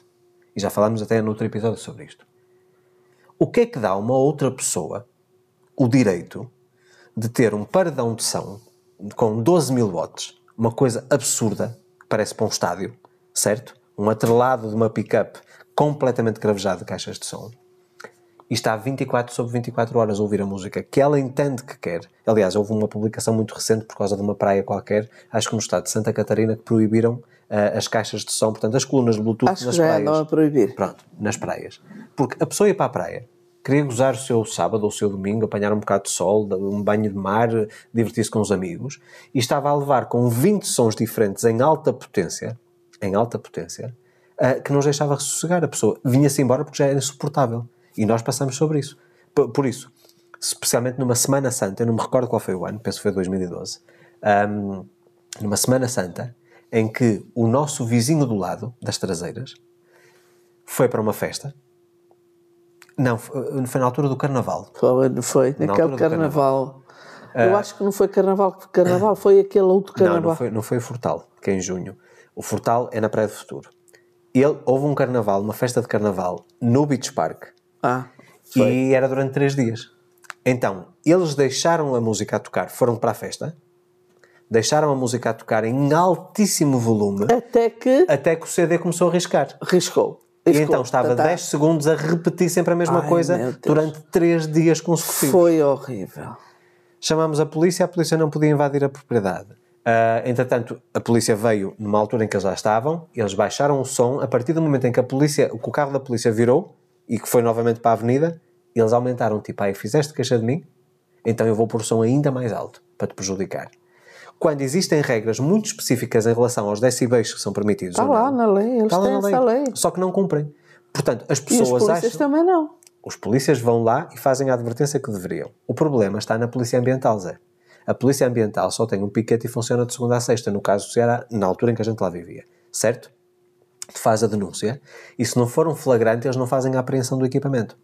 Speaker 1: E já falámos até no outro episódio sobre isto. O que é que dá a uma outra pessoa o direito de ter um paredão de som com 12 mil watts, uma coisa absurda, que parece para um estádio, certo? um atrelado de uma pickup completamente cravejado de caixas de som e está 24 sobre 24 horas a ouvir a música que ela entende que quer. Aliás, houve uma publicação muito recente por causa de uma praia qualquer, acho que no estado de Santa Catarina, que proibiram uh, as caixas de som, portanto, as colunas de Bluetooth
Speaker 2: acho
Speaker 1: nas
Speaker 2: que já
Speaker 1: praias.
Speaker 2: a proibir.
Speaker 1: Pronto, nas praias. Porque a pessoa ia para a praia, queria gozar o seu sábado ou o seu domingo, apanhar um bocado de sol, um banho de mar, divertir-se com os amigos, e estava a levar com 20 sons diferentes em alta potência, em alta potência, uh, que não deixava sossegar. A pessoa vinha-se embora porque já era insuportável. E nós passamos sobre isso. Por, por, isso, especialmente numa Semana Santa, eu não me recordo qual foi o ano, penso que foi 2012, um, numa Semana Santa, em que o nosso vizinho do lado, das traseiras, foi para uma festa. Não, foi na altura do Carnaval.
Speaker 2: Foi, foi naquele Carnaval. Eu uh, acho que não foi Carnaval, Carnaval foi aquele outro Carnaval.
Speaker 1: Não, não foi, não foi o Fortal, que é em junho. O Fortal é na Praia do Futuro. Ele, houve um carnaval, uma festa de carnaval, no Beach Park.
Speaker 2: Ah,
Speaker 1: foi. E era durante três dias. Então, eles deixaram a música a tocar, foram para a festa, deixaram a música a tocar em altíssimo volume.
Speaker 2: Até que...
Speaker 1: Até que o CD começou a riscar.
Speaker 2: Riscou.
Speaker 1: E então estava tá, 10 tá. segundos a repetir sempre a mesma Ai, coisa durante 3 dias consecutivos.
Speaker 2: Foi horrível.
Speaker 1: Chamámos a polícia, a polícia não podia invadir a propriedade. Uh, entretanto, a polícia veio numa altura em que eles já estavam, eles baixaram o som. A partir do momento em que a polícia, que o carro da polícia virou e que foi novamente para a avenida, eles aumentaram, tipo, aí fizeste queixa de mim, então eu vou pôr o som ainda mais alto para te prejudicar. Quando existem regras muito específicas em relação aos decibéis que são permitidos.
Speaker 2: Está lá na lei, eles está têm essa lei.
Speaker 1: Só que não cumprem. Portanto, as pessoas
Speaker 2: e os polícias
Speaker 1: acham...
Speaker 2: também não.
Speaker 1: Os polícias vão lá e fazem a advertência que deveriam. O problema está na polícia ambiental, Zé. A Polícia Ambiental só tem um piquete e funciona de segunda a sexta, no caso do Ceará, na altura em que a gente lá vivia, certo? Faz a denúncia e se não for um flagrante, eles não fazem a apreensão do equipamento,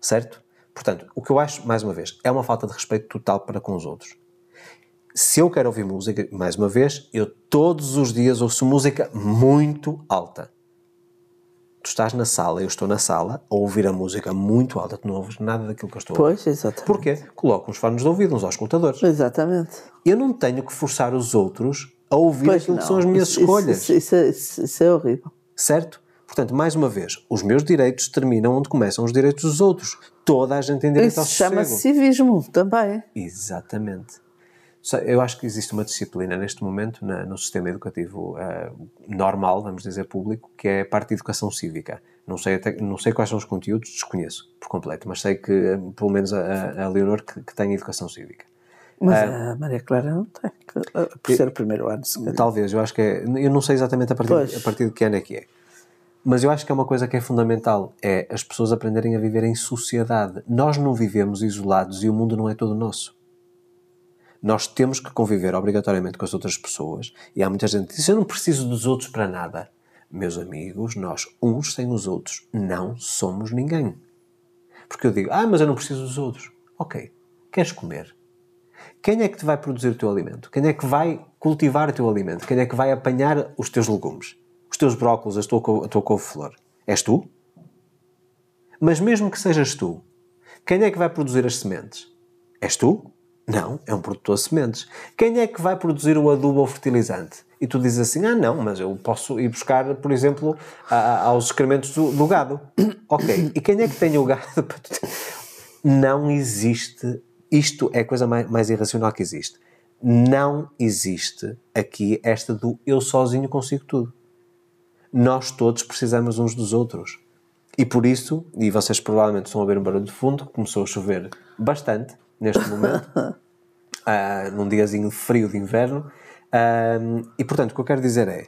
Speaker 1: certo? Portanto, o que eu acho, mais uma vez, é uma falta de respeito total para com os outros. Se eu quero ouvir música, mais uma vez, eu todos os dias ouço música muito alta. Tu estás na sala, eu estou na sala, a ouvir a música muito alta, tu não ouves nada daquilo que eu estou a ouvir.
Speaker 2: Pois, exatamente.
Speaker 1: Porquê? Coloco uns fones de ouvido, uns auscultadores.
Speaker 2: Exatamente.
Speaker 1: Eu não tenho que forçar os outros a ouvir
Speaker 2: Pois
Speaker 1: aquilo
Speaker 2: não.
Speaker 1: que são as minhas
Speaker 2: Isso-
Speaker 1: escolhas.
Speaker 2: Isso, isso, é- isso- isso é horrível.
Speaker 1: Certo? Portanto, mais uma vez, os meus direitos terminam onde começam os direitos dos outros. Toda a gente tem direito
Speaker 2: Isso
Speaker 1: ao sossego.
Speaker 2: chama-se civismo também.
Speaker 1: Exatamente. Eu acho que existe uma disciplina neste momento na- no sistema educativo eh, normal, vamos dizer público, que é a parte de educação cívica. Não sei, até- não sei quais são os conteúdos, desconheço por completo, mas sei que eh, pelo menos a, a Leonor que, que tem educação cívica.
Speaker 2: Mas
Speaker 1: É.
Speaker 2: a Maria Clara não tem. que- eh, Por ser o primeiro ano, se.
Speaker 1: Talvez, eu acho que é. Eu não sei exatamente a partir,
Speaker 2: Pois.
Speaker 1: a partir de que ano é que é. Mas eu acho que é uma coisa que é fundamental: é as pessoas aprenderem a viver em sociedade. Nós não vivemos isolados e o mundo não é todo nosso. Nós temos que conviver obrigatoriamente com as outras pessoas. E há muita gente que diz: Eu não preciso dos outros para nada. Meus amigos, nós, uns sem os outros, não somos ninguém. Porque eu digo: Ah, mas eu não preciso dos outros. Ok, queres comer? Quem é que te vai produzir o teu alimento? Quem é que vai cultivar o teu alimento? Quem é que vai apanhar os teus legumes? Os teus brócolos, a tua, a tua couve-flor? És tu? Mas mesmo que sejas tu, quem é que vai produzir as sementes? És tu? Não, é um produtor de sementes. Quem é que vai produzir o adubo ou fertilizante? E tu dizes assim: ah, não, mas eu posso ir buscar, por exemplo, a- aos excrementos do, do gado. ok, e quem é que tem o gado? Não existe. Isto é a coisa mais, mais irracional que existe. Não existe aqui esta do eu sozinho consigo tudo. Nós todos precisamos uns dos outros. E por isso, e vocês provavelmente estão a ver um barulho de fundo, começou a chover bastante neste momento, ah, num diazinho frio de inverno. Ah, e portanto, o que eu quero dizer é: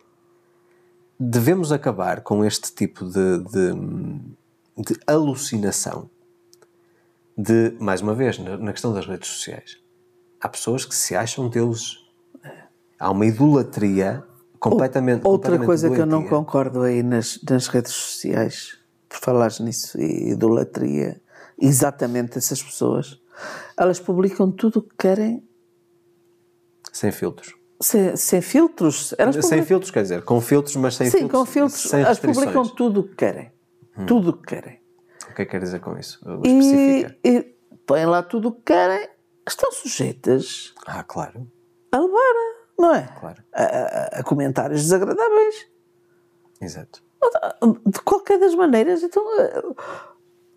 Speaker 1: devemos acabar com este tipo de, de, de alucinação de, mais uma vez, na, na questão das redes sociais. Há pessoas que se acham deuses. Há uma idolatria completamente.
Speaker 2: Outra
Speaker 1: completamente
Speaker 2: coisa que eu não
Speaker 1: doentia.
Speaker 2: concordo aí nas, nas redes sociais, por falares nisso, idolatria, exatamente essas pessoas, elas publicam tudo o que querem
Speaker 1: Sem filtros.
Speaker 2: sem, sem filtros. Elas
Speaker 1: Sem
Speaker 2: publicam,
Speaker 1: filtros, quer dizer, com filtros, mas sem
Speaker 2: sim,
Speaker 1: filtros.
Speaker 2: com filtros.
Speaker 1: Sem
Speaker 2: Elas.
Speaker 1: Hum.
Speaker 2: publicam tudo o que querem. Tudo o que querem.
Speaker 1: O que é que quer dizer com isso?
Speaker 2: E,
Speaker 1: Especifica.
Speaker 2: e põem lá tudo o que querem. Estão sujeitas
Speaker 1: Ah, claro,
Speaker 2: a levar, não é?
Speaker 1: claro.
Speaker 2: A, a- a comentários desagradáveis.
Speaker 1: Exato.
Speaker 2: De qualquer das maneiras, então. eh,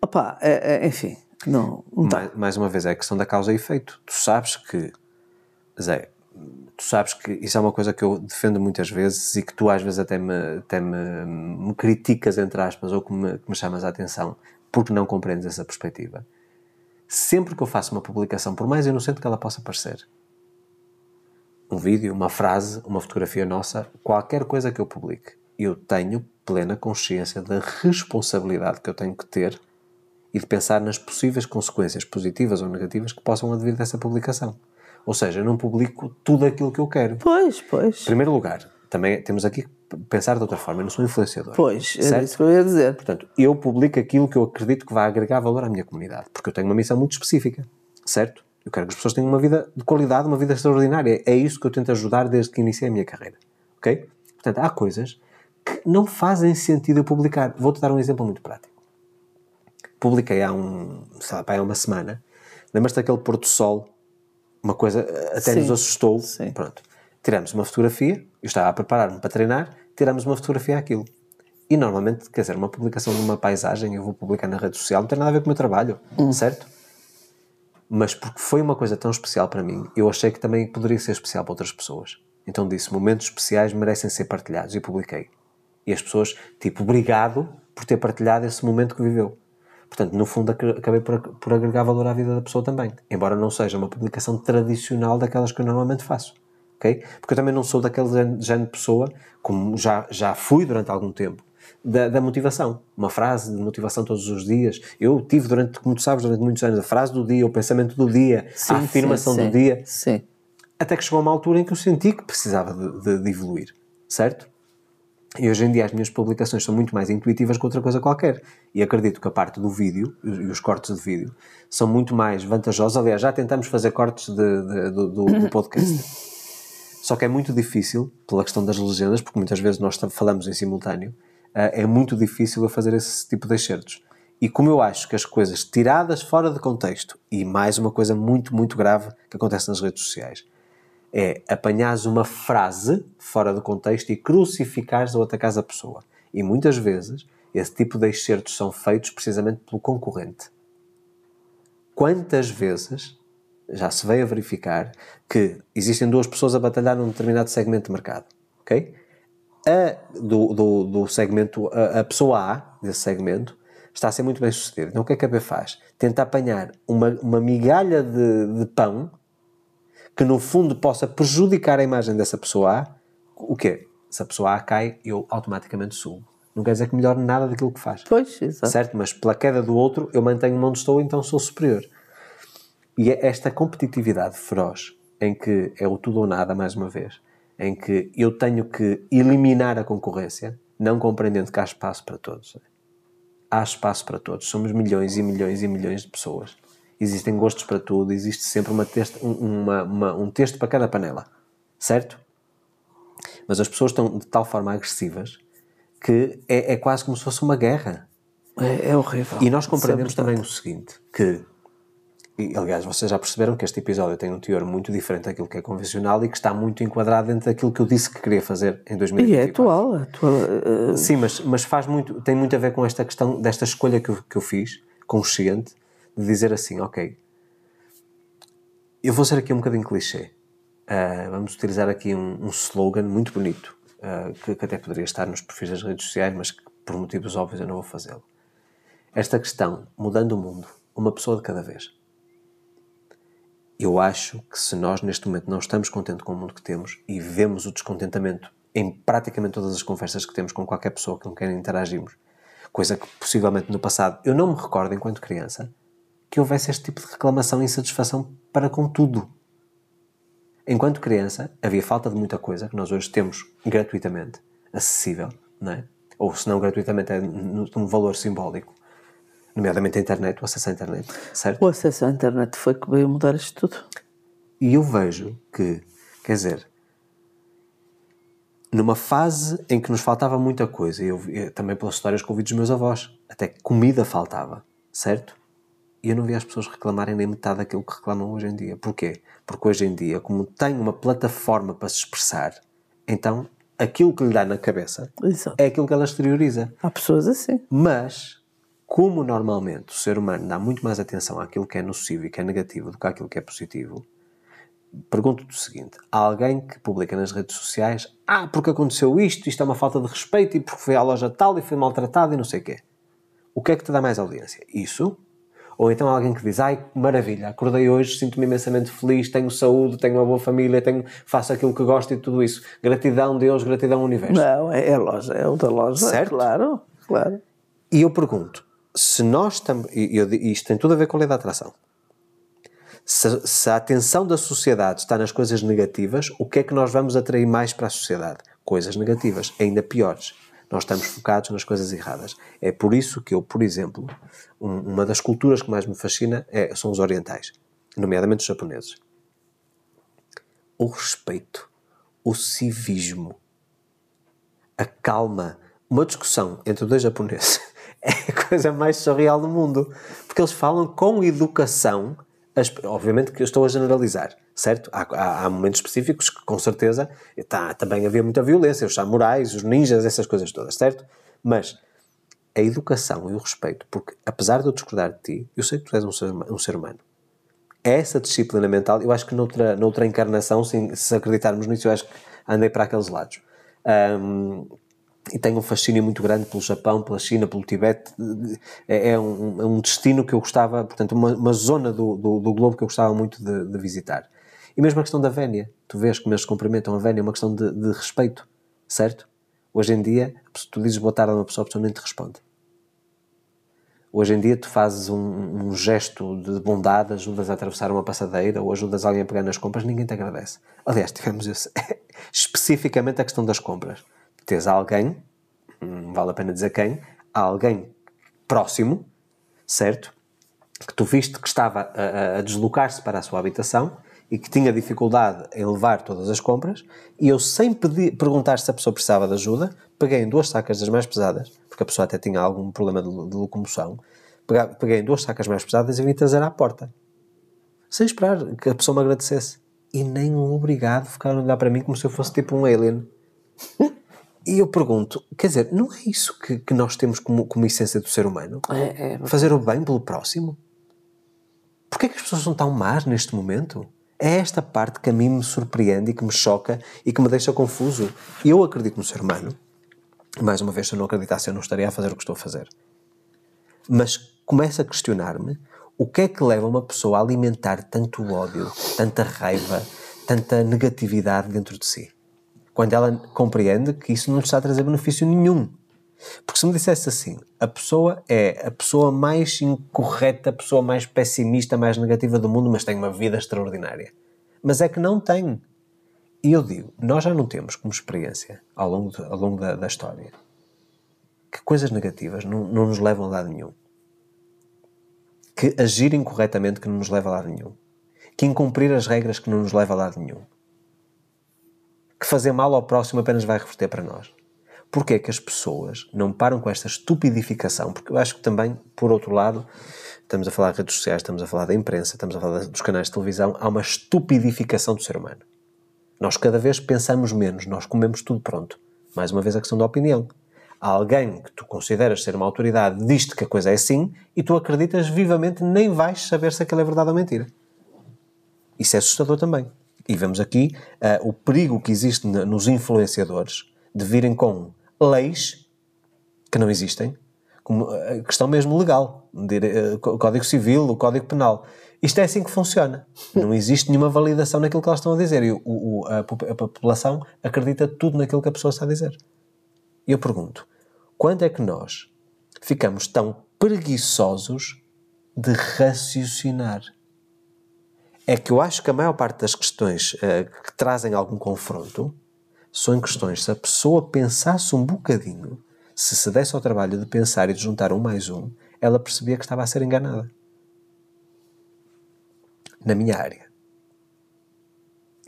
Speaker 2: Opá, é- é- enfim, não, não dá.
Speaker 1: Mais, mais uma vez, é a questão da causa e efeito. Tu sabes que, Zé, tu sabes que isso é uma coisa que eu defendo muitas vezes e que tu às vezes até me, até me, me criticas, entre aspas, ou que me, que me chamas a atenção porque não compreendes essa perspectiva. Sempre que eu faço uma publicação, por mais inocente que ela possa parecer, um vídeo, uma frase, uma fotografia nossa, qualquer coisa que eu publique, eu tenho plena consciência da responsabilidade que eu tenho que ter e de pensar nas possíveis consequências positivas ou negativas que possam advir dessa publicação. Ou seja, eu não publico tudo aquilo que eu quero.
Speaker 2: Pois, pois.
Speaker 1: Em primeiro lugar, também temos aqui que pensar de outra forma. Eu não sou influenciador.
Speaker 2: Pois, era
Speaker 1: certo?
Speaker 2: isso que eu ia dizer.
Speaker 1: Portanto, eu publico aquilo que eu acredito que vai agregar valor à minha comunidade, porque eu tenho uma missão muito específica, certo? Eu quero que as pessoas tenham uma vida de qualidade, uma vida extraordinária. É isso que eu tento ajudar desde que iniciei a minha carreira, ok? Portanto, há coisas que não fazem sentido eu publicar. Vou-te dar um exemplo muito prático. Publiquei há um, sei lá, há uma semana, lembras-te daquele pôr do sol, uma coisa eh, até
Speaker 2: Sim,
Speaker 1: nos assustou.
Speaker 2: sim.
Speaker 1: Pronto. Tiramos uma fotografia, eu estava a preparar-me para treinar, tiramos uma fotografia àquilo. E normalmente, quer dizer, uma publicação de uma paisagem eu vou publicar na rede social, não tem nada a ver com o meu trabalho, certo? Mas porque foi uma coisa tão especial para mim, eu achei que também poderia ser especial para outras pessoas. Então disse: momentos especiais merecem ser partilhados e publiquei. E as pessoas, tipo, obrigado por ter partilhado esse momento que viveu. Portanto, no fundo, ac- acabei por, por agregar valor à vida da pessoa também. Embora não seja uma publicação tradicional daquelas que eu normalmente faço. ok? Porque eu também não sou daquele género- de pessoa, como já, já fui durante algum tempo, da, da motivação. Uma frase de motivação todos os dias. Eu tive durante, como tu sabes, durante muitos anos, a frase do dia, o pensamento do dia, a afirmação
Speaker 2: sim,
Speaker 1: do
Speaker 2: sim,
Speaker 1: dia
Speaker 2: Sim.
Speaker 1: até que chegou a uma altura em que eu senti que precisava de, de- de evoluir, certo? E hoje em dia as minhas publicações são muito mais intuitivas que outra coisa qualquer. E acredito que a parte do vídeo e os cortes de vídeo são muito mais vantajosos. Aliás, já tentamos fazer cortes de- de- do, do- podcast. Só que é muito difícil, pela questão das legendas, porque muitas vezes nós falamos em simultâneo, é muito difícil eu fazer esse tipo de excertos. E como eu acho que as coisas tiradas fora de contexto, e mais uma coisa muito, muito grave que acontece nas redes sociais, é apanhares uma frase fora do contexto e crucificares ou atacares a pessoa. E muitas vezes esse tipo de excertos são feitos precisamente pelo concorrente. Quantas vezes já se veio a verificar que existem duas pessoas a batalhar num determinado segmento de mercado, ok? A do, do, do segmento, a, a, pessoa A desse segmento está a ser muito bem sucedida. Então o que é que a B faz? Tenta apanhar uma, uma migalha de, de pão que no fundo possa prejudicar a imagem dessa pessoa A. O quê? Se a pessoa A cai, eu automaticamente subo. Não quer dizer que melhore nada daquilo que faz.
Speaker 2: Pois, exato.
Speaker 1: Certo? Mas pela queda do outro, eu mantenho-me onde estou, então sou superior. E é esta competitividade feroz, em que é o tudo ou nada, mais uma vez, em que eu tenho que eliminar a concorrência, não compreendendo que há espaço para todos. Há espaço para todos. Somos milhões e milhões e milhões de pessoas. Existem gostos para tudo, existe sempre uma texto, uma, uma, um texto para cada panela. Certo? Mas as pessoas estão de tal forma agressivas que é, é quase como se fosse uma guerra.
Speaker 2: É, é horrível.
Speaker 1: E nós compreendemos também o seguinte, que e, aliás, vocês já perceberam que este episódio tem um teor muito diferente daquilo que é convencional e que está muito enquadrado dentro daquilo que eu disse que queria fazer em 2024.
Speaker 2: E é atual. atual uh...
Speaker 1: Sim, mas, mas faz muito, tem muito a ver com esta questão, desta escolha que eu, que eu fiz, consciente, de dizer assim, ok, eu vou ser aqui um bocadinho clichê. Uh, vamos utilizar aqui um, um slogan muito bonito, uh, que, que até poderia estar nos perfis das redes sociais, mas que por motivos óbvios eu não vou fazê-lo. Esta questão, mudando o mundo, uma pessoa de cada vez eu acho que se nós neste momento não estamos contentes com o mundo que temos e vemos o descontentamento em praticamente todas as conversas que temos com qualquer pessoa com quem interagimos, coisa que possivelmente no passado eu não me recordo enquanto criança, que houvesse este tipo de reclamação e insatisfação para com tudo. Enquanto criança, havia falta de muita coisa que nós hoje temos gratuitamente, acessível, não é? Ou se não gratuitamente, é num valor simbólico nomeadamente a internet, o acesso à internet, certo?
Speaker 2: O acesso à internet foi que veio mudar isto tudo.
Speaker 1: E eu vejo que, quer dizer, numa fase em que nos faltava muita coisa, e eu, eu, também pelas histórias que ouvi dos meus avós, até comida faltava, certo? E eu não vi as pessoas reclamarem nem metade daquilo que reclamam hoje em dia. Porquê? Porque hoje em dia, como tem uma plataforma para se expressar, então aquilo que lhe dá na cabeça
Speaker 2: Exato.
Speaker 1: é aquilo que ela exterioriza.
Speaker 2: Há pessoas assim.
Speaker 1: Mas como normalmente o ser humano dá muito mais atenção àquilo que é nocivo e que é negativo do que àquilo que é positivo, pergunto-te o seguinte: há alguém que publica nas redes sociais, ah, porque aconteceu isto, isto é uma falta de respeito, e porque foi à loja tal e foi maltratado e não sei o quê. O que é que te dá mais audiência? Isso? Ou então alguém que diz, ai, maravilha, acordei hoje, sinto-me imensamente feliz, tenho saúde, tenho uma boa família, tenho, faço aquilo que gosto e tudo isso. Gratidão, Deus, gratidão, universo.
Speaker 2: Não, é, é a loja, é o da loja. Certo? Claro, claro.
Speaker 1: E eu pergunto, se nós estamos. E isto tem tudo a ver com a lei da atração. Se, se, a atenção da sociedade está nas coisas negativas, o que é que nós vamos atrair mais para a sociedade? Coisas negativas, ainda piores. Nós estamos focados nas coisas erradas. É por isso que eu, por exemplo, um, uma das culturas que mais me fascina é, são os orientais, nomeadamente os japoneses. O respeito, o civismo, a calma. Uma discussão entre dois japoneses é a coisa mais surreal do mundo. Porque eles falam com educação, as, obviamente que estou a generalizar, certo? Há, há, há momentos específicos que, com certeza, tá, também havia muita violência, os samurais, os ninjas, essas coisas todas, certo? Mas a educação e o respeito, porque apesar de eu discordar de ti, eu sei que tu és um ser, um ser humano. Essa disciplina mental, eu acho que noutra, noutra encarnação, se, se acreditarmos nisso, eu acho que andei para aqueles lados. Um, e tenho um fascínio muito grande pelo Japão, pela China, pelo Tibete. É, é, um, é um, destino que eu gostava, portanto, uma, uma zona do, do, do, globo que eu gostava muito de, de, visitar. E mesmo a questão da vénia, tu vês como eles cumprimentam a vénia, é uma questão de, de, respeito, certo? Hoje em dia, tu dizes boa tarde a uma pessoa, a pessoa nem te responde. Hoje em dia, tu fazes um, um gesto de bondade, ajudas a atravessar uma passadeira ou ajudas alguém a pegar nas compras, ninguém te agradece. Aliás, tivemos esse, especificamente a questão das compras tens alguém, não vale a pena dizer quem, alguém próximo, certo? Que tu viste que estava a, a deslocar-se para a sua habitação e que tinha dificuldade em levar todas as compras, e eu, sem pedir, perguntar se a pessoa precisava de ajuda, peguei em duas sacas das mais pesadas, porque a pessoa até tinha algum problema de, de locomoção, peguei em duas sacas mais pesadas e vim trazer à porta. Sem esperar que a pessoa me agradecesse. E nem um obrigado ficaram a olhar para mim como se eu fosse tipo um alien. E eu pergunto, quer dizer, não é isso que, que nós temos como, como essência do ser humano?
Speaker 2: É, é,
Speaker 1: Fazer o bem pelo próximo? Porquê é que as pessoas são tão más neste momento? É esta parte que a mim me surpreende e que me choca e que me deixa confuso. Eu acredito no ser humano. Mais uma vez, se eu não acreditasse, eu não estaria a fazer o que estou a fazer. Mas começo a questionar-me o que é que leva uma pessoa a alimentar tanto ódio, tanta raiva, tanta negatividade dentro de si? Quando ela compreende que isso não lhe está a trazer benefício nenhum. Porque se me dissesse assim, a pessoa é a pessoa mais incorreta, a pessoa mais pessimista, mais negativa do mundo, mas tem uma vida extraordinária. Mas é que não tem. E eu digo, nós já não temos como experiência, ao longo, de- ao longo da, da história, que coisas negativas não, não nos levam a lado nenhum. Que agir incorretamente que não nos leva a lado nenhum. Que incumprir as regras que não nos leva a lado nenhum. Que fazer mal ao próximo apenas vai reverter para nós. Porquê é que as pessoas não param com esta estupidificação? Porque eu acho que também, por outro lado, estamos a falar de redes sociais, estamos a falar da imprensa, estamos a falar dos canais de televisão, há uma estupidificação do ser humano. Nós cada vez pensamos menos, nós comemos tudo pronto. Mais uma vez a questão da opinião. Há alguém que tu consideras ser uma autoridade diz-te que a coisa é assim e tu acreditas vivamente nem vais saber se aquilo é verdade ou mentira. Isso é assustador também. E vemos aqui ah, o perigo que existe nos influenciadores de virem com leis que não existem, como a questão mesmo legal, eh, o Código Civil, o Código Penal. Isto é assim que funciona. Não existe nenhuma validação naquilo que elas estão a dizer e o- o- a, a população acredita tudo naquilo que a pessoa está a dizer. E eu pergunto, quando é que nós ficamos tão preguiçosos de raciocinar? É que eu acho que a maior parte das questões eh, que trazem algum confronto são questões se a pessoa pensasse um bocadinho, se se desse ao trabalho de pensar e de juntar um mais um, ela percebia que estava a ser enganada. Na minha área.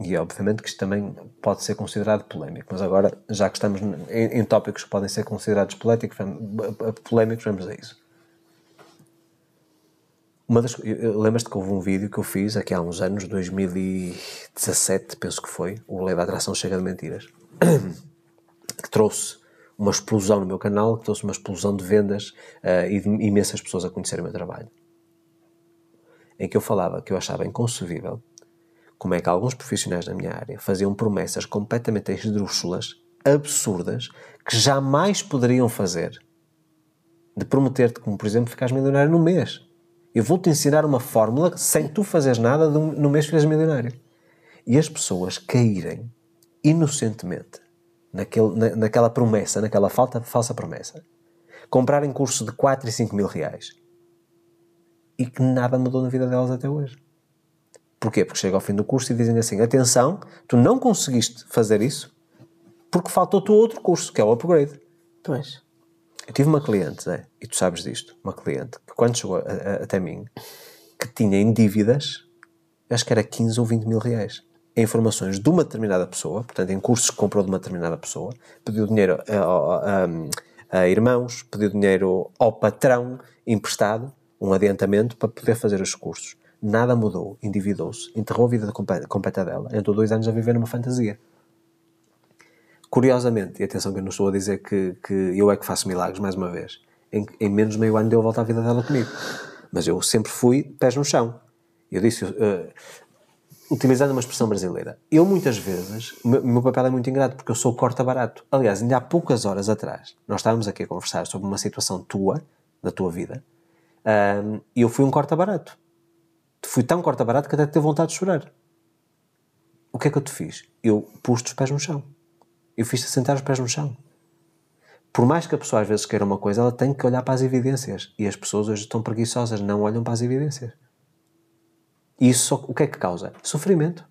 Speaker 1: E obviamente que isto também pode ser considerado polémico, mas agora, já que estamos em, em tópicos que podem ser considerados polémicos, vamos, polémicos, vamos a isso. Uma das, lembras-te que houve um vídeo que eu fiz aqui há uns anos, 2017, penso que foi, o Lei da Atração Chega de Mentiras, que trouxe uma explosão no meu canal, que trouxe uma explosão de vendas eh, e de imensas pessoas a conhecerem o meu trabalho. Em que eu falava que eu achava inconcebível como é que alguns profissionais da minha área faziam promessas completamente esdrúxulas, absurdas, que jamais poderiam fazer. De prometer-te, como por exemplo, ficares milionário no mês. Eu vou-te ensinar uma fórmula sem tu fazeres nada no mês ficas milionário. E as pessoas caírem inocentemente naquele, na- naquela promessa, naquela falta, falsa promessa. Comprarem curso de 4 e 5 mil reais. E que nada mudou na vida delas até hoje. Porquê? Porque chega ao fim do curso e dizem assim: atenção, tu não conseguiste fazer isso porque faltou-te outro curso, que é o upgrade.
Speaker 2: Pois.
Speaker 1: Eu tive uma cliente, Zé, e tu sabes disto, uma cliente, que quando chegou a- a- até mim, que tinha em dívidas, acho que era 15 ou 20 mil reais, em informações de uma determinada pessoa, portanto, em cursos que comprou de uma determinada pessoa, pediu dinheiro a, a- irmãos, pediu dinheiro ao patrão emprestado, um adiantamento para poder fazer os cursos. Nada mudou, endividou-se, enterrou a vida comple- completa dela, entrou dois anos a viver numa fantasia. Curiosamente, e atenção que eu não estou a dizer que, que eu é que faço milagres, mais uma vez, em, em menos de meio ano deu a volta à vida dela comigo. Mas eu sempre fui pés no chão. Eu disse, eh, utilizando uma expressão brasileira, eu muitas vezes, o meu, papel é muito ingrato porque eu sou corta barato. Aliás, ainda há poucas horas atrás, nós estávamos aqui a conversar sobre uma situação tua, da tua vida, e eu fui um corta barato. Fui tão corta barato que até te vontade de chorar. O que é que eu te fiz? Eu pus-te os pés no chão. Eu fiz-te sentar os pés no chão. Por mais que a pessoa às vezes queira uma coisa, ela tem que olhar para as evidências. E as pessoas hoje estão preguiçosas, não olham para as evidências. E isso só, o que é que causa? Sofrimento.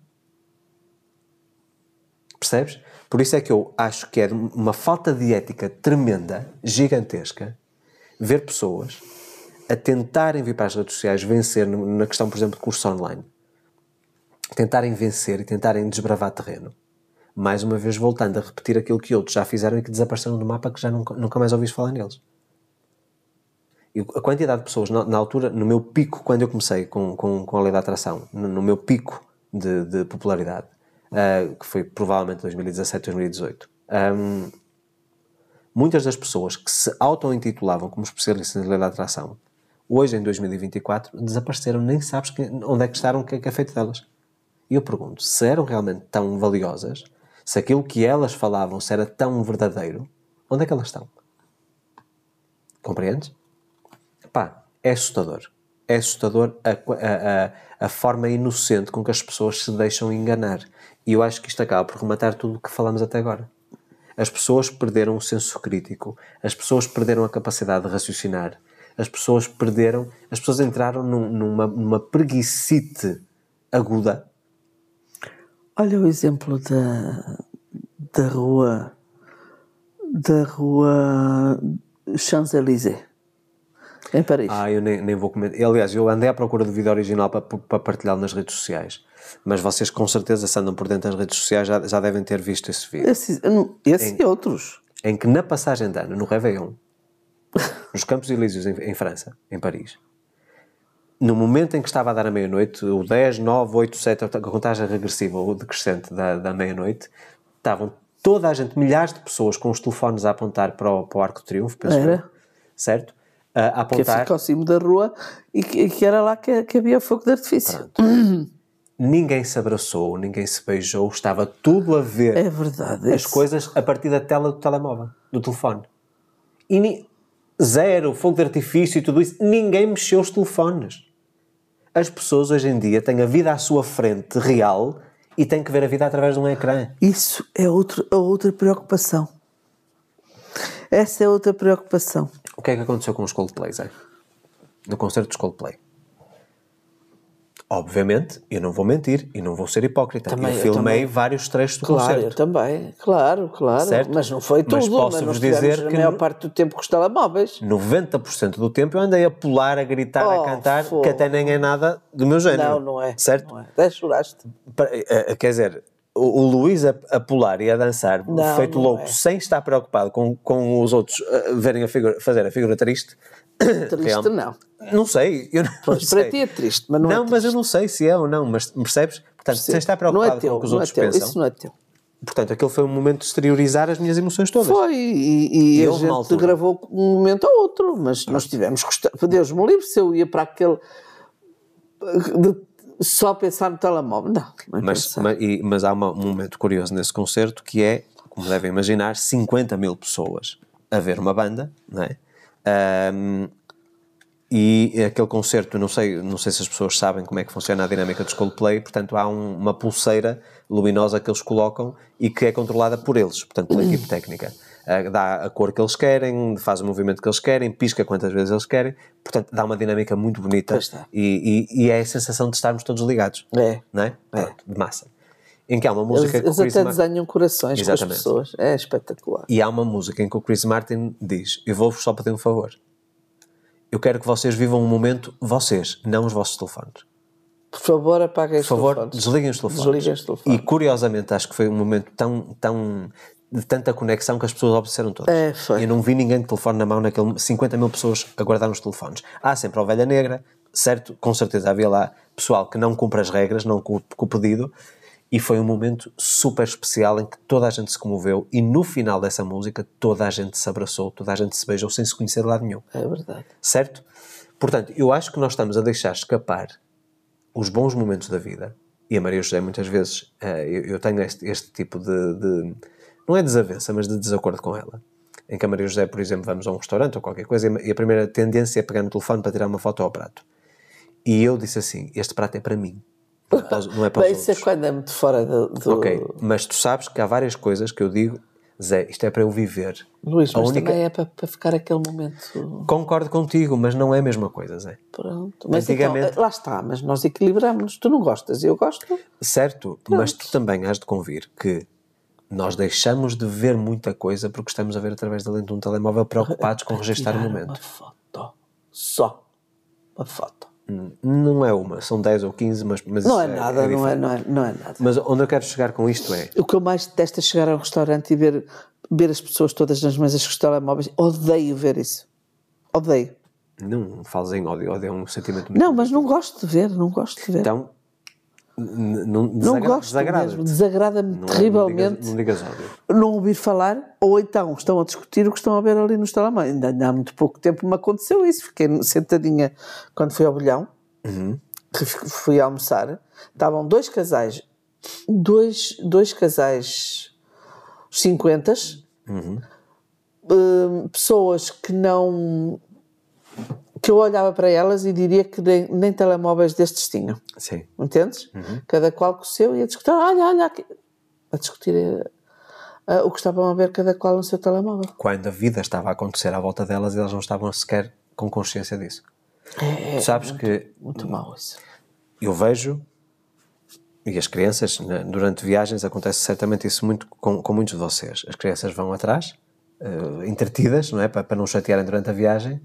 Speaker 1: Percebes? Por isso é que eu acho que é uma falta de ética tremenda, gigantesca, ver pessoas a tentarem vir para as redes sociais vencer na questão, por exemplo, de curso online. Tentarem vencer e tentarem desbravar terreno mais uma vez voltando a repetir aquilo que outros já fizeram e que desapareceram do mapa que já nunca, nunca mais ouviste falar neles. E a quantidade de pessoas, na, na, altura, no meu pico, quando eu comecei com, com, com a lei da atração, no, no meu pico de, de popularidade, uh, que foi provavelmente 2017, 2018, um, muitas das pessoas que se auto-intitulavam como especialistas em lei da atração, hoje em 2024, desapareceram, nem sabes que, onde é que estaram, o que é que é feito delas. E eu pergunto, se eram realmente tão valiosas, se aquilo que elas falavam se era tão verdadeiro, onde é que elas estão? Compreendes? Pá, é assustador. É assustador a, a, a, a forma inocente com que as pessoas se deixam enganar. E eu acho que isto acaba por rematar tudo o que falamos até agora. As pessoas perderam o senso crítico, as pessoas perderam a capacidade de raciocinar, as pessoas perderam, as pessoas entraram num, numa, numa preguicite aguda.
Speaker 2: Olha o exemplo da, da rua da rua Champs-Élysées em Paris.
Speaker 1: Ah, eu nem, nem vou comentar. Aliás, eu andei à procura do vídeo original para, para partilhá-lo nas redes sociais. Mas vocês, com certeza, se andam por dentro das redes sociais, já, já devem ter visto esse vídeo.
Speaker 2: Esse, esse em, e outros.
Speaker 1: Em que, na passagem de ano, no Réveillon, nos Campos Elíseos, em, em França, em Paris, no momento em que estava a dar a meia-noite, o 10, 9, 8, 7, a contagem regressiva ou decrescente da, da meia-noite, estavam toda a gente, milhares de pessoas com os telefones a apontar para o, para o Arco de Triunfo, penso era. Eu, certo? a apontar.
Speaker 2: Que fica ao cimo da rua e que, que era lá que, que, havia fogo de artifício.
Speaker 1: Ninguém se abraçou, ninguém se beijou, estava tudo a ver
Speaker 2: é verdade,
Speaker 1: as coisas a partir da tela do telemóvel, do telefone. E ni, zero, fogo de artifício e tudo isso, ninguém mexeu os telefones. As pessoas hoje em dia têm a vida à sua frente, real, e têm que ver a vida através de um ecrã.
Speaker 2: Isso é outro, a outra preocupação. Essa é outra preocupação.
Speaker 1: O que é que aconteceu com os Coldplay, Zé? No concerto dos Coldplay? Obviamente, eu não vou mentir e não vou ser hipócrita. Também, eu filmei eu vários trechos do
Speaker 2: claro,
Speaker 1: concerto.
Speaker 2: Claro, eu também. Claro, claro. Certo? Mas não foi tudo. Mas posso-vos dizer que... a maior parte do tempo com os telemóveis.
Speaker 1: 90% do tempo eu andei a pular, a gritar, oh, a cantar, que até nem é nada do meu género.
Speaker 2: Não, não é.
Speaker 1: Certo?
Speaker 2: Não é. Até choraste.
Speaker 1: Eh, quer dizer, o, o Luís a, a, pular e a dançar, não, feito não louco, é. sem estar preocupado com, com os outros uh, verem a figura, fazer a figura triste.
Speaker 2: Triste real, não.
Speaker 1: Não sei. Eu não,
Speaker 2: pois,
Speaker 1: sei.
Speaker 2: Para ti é triste, mas não,
Speaker 1: não
Speaker 2: é
Speaker 1: mas eu não sei se é ou não, mas percebes? Portanto, sem estar preocupado é teu, com o que os outros
Speaker 2: é teu,
Speaker 1: pensam.
Speaker 2: Isso não é teu.
Speaker 1: Portanto, aquele foi um momento de exteriorizar as minhas emoções todas.
Speaker 2: Foi, e, e, e a gente gravou um momento ou outro, mas Pronto. nós tivemos que. Deus me livre se eu ia para aquele. De, só pensar no telemóvel. Não, não
Speaker 1: é mas, mas, e, mas, há uma, um momento curioso nesse concerto que é, como devem imaginar, 50 mil pessoas a ver uma banda, não é? Um, e aquele concerto, não sei, não sei se as pessoas sabem como é que funciona a dinâmica dos Coldplay, portanto há um, uma pulseira luminosa que eles colocam e que é controlada por eles, portanto pela equipe técnica. Uh, dá a cor que eles querem, faz o movimento que eles querem, pisca quantas vezes eles querem, portanto dá uma dinâmica muito bonita e, e, e, é a sensação de estarmos todos ligados.
Speaker 2: É.
Speaker 1: Não é? é. de massa. Em que há uma música
Speaker 2: eles,
Speaker 1: que
Speaker 2: eles até Mar... desenham corações Exatamente. com as pessoas, é espetacular.
Speaker 1: E há uma música em que o Chris Martin diz: Eu vou-vos só pedir um favor eu quero que vocês vivam um momento, vocês, não os vossos telefones.
Speaker 2: Por favor, apaguem os
Speaker 1: Por favor,
Speaker 2: telefones.
Speaker 1: desliguem os telefones.
Speaker 2: Desliguem os telefones.
Speaker 1: E curiosamente, acho que foi um momento tão, tão de tanta conexão que as pessoas obedeceram todas.
Speaker 2: É, foi.
Speaker 1: Eu não vi ninguém de telefone na mão naquele 50 mil pessoas a guardar os telefones. Há sempre a ovelha negra, certo? Com certeza havia lá pessoal que não cumpre as regras, não cumpre o pedido, e foi um momento super especial em que toda a gente se comoveu e no final dessa música toda a gente se abraçou, toda a gente se beijou sem se conhecer de lado nenhum.
Speaker 2: É verdade.
Speaker 1: Certo? Portanto, eu acho que nós estamos a deixar escapar os bons momentos da vida e a Maria José muitas vezes eh, eu tenho este, este tipo de, de, não é desavença, mas de desacordo com ela. Em que a Maria José, por exemplo, vamos a um restaurante ou qualquer coisa e a primeira tendência é pegar no telefone para tirar uma foto ao prato. E eu disse assim: Este prato é para mim. Não é para
Speaker 2: Isso é quando é muito fora do, do,
Speaker 1: Ok, mas tu sabes que há várias coisas que eu digo, Zé, isto é para eu viver.
Speaker 2: Luís, a mas única... também é para, para, ficar aquele momento.
Speaker 1: Concordo contigo, mas não é a mesma coisa, Zé.
Speaker 2: Pronto, mas então, Antigamente... Então, lá está, mas nós equilibramos. Tu não gostas, eu gosto.
Speaker 1: Certo, Pronto. mas tu também has de convir que nós deixamos de ver muita coisa porque estamos a ver através da lente de um telemóvel preocupados com registrar o momento. Uma
Speaker 2: foto. Só. Uma foto
Speaker 1: Não é uma, são 10 ou 15, mas, mas
Speaker 2: Não
Speaker 1: isso
Speaker 2: é nada, não, é, não, é, não é nada.
Speaker 1: Mas onde eu quero chegar com isto é,
Speaker 2: O que eu mais detesto é chegar a um restaurante e ver, ver as pessoas todas nas mesas com os telemóveis. Odeio ver isso. Odeio.
Speaker 1: não fales em ódio, ódio é um sentimento muito
Speaker 2: Não, mas não gosto de ver, não gosto de ver.
Speaker 1: Então, não,
Speaker 2: não gosto
Speaker 1: desagrada-te.
Speaker 2: mesmo, desagrada-me
Speaker 1: Não-
Speaker 2: terrivelmente.
Speaker 1: Não digas, não digas
Speaker 2: não ouvir falar, ou então estão a discutir o que estão a ver ali nos telemóveis. Ainda, ainda há muito pouco tempo me aconteceu isso. Fiquei sentadinha quando fui ao bolhão, que f- fui almoçar. Estavam dois casais, dois, dois casais 50, hum, pessoas que não. Que eu olhava para elas e diria que nem, nem telemóveis destes tinham.
Speaker 1: Sim.
Speaker 2: Entendes? Cada qual com o seu e a discutir. Olha, olha aqui. A discutir eh, o que estavam a ver cada qual no seu telemóvel.
Speaker 1: Quando a vida estava a acontecer à volta delas e elas não estavam sequer com consciência disso.
Speaker 2: É,
Speaker 1: Tu sabes que
Speaker 2: muito mau isso.
Speaker 1: eu vejo, e as crianças, durante viagens, acontece certamente isso muito com, com muitos de vocês. As crianças vão atrás, eh, entretidas, não é? Para, para não chatearem durante a viagem,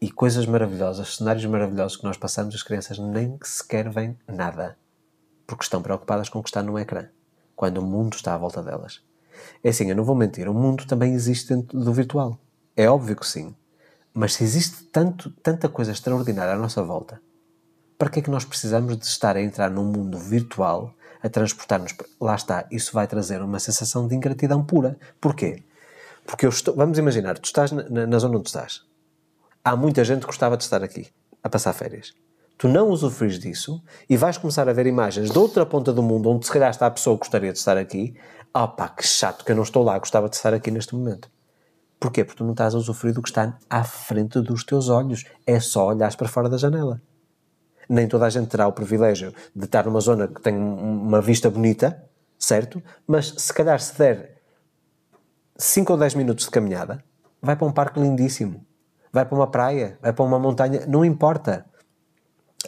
Speaker 1: e coisas maravilhosas, cenários maravilhosos que nós passamos, as crianças nem sequer veem nada, porque estão preocupadas com o que está no ecrã, quando o mundo está à volta delas. É assim, eu não vou mentir, o mundo também existe dentro do virtual. É óbvio que sim. Mas se existe tanto, tanta coisa extraordinária à nossa volta, para que é que nós precisamos de estar a entrar num mundo virtual a transportar-nos? Lá está, isso vai trazer uma sensação de ingratidão pura. Porquê? Porque eu estou, vamos imaginar, tu estás na- na zona onde estás. Há muita gente que gostava de estar aqui, a passar férias. Tu não usufruis disso e vais começar a ver imagens de outra ponta do mundo onde se calhar está a pessoa que gostaria de estar aqui. Ah pá, que chato que eu não estou lá, gostava de estar aqui neste momento. Porquê? Porque tu não estás a usufruir do que está à frente dos teus olhos. É só olhares para fora da janela. Nem toda a gente terá o privilégio de estar numa zona que tem um- uma vista bonita, certo? Mas se calhar se der 5 ou 10 minutos de caminhada, vai para um parque lindíssimo. Vai para uma praia, vai para uma montanha, não importa.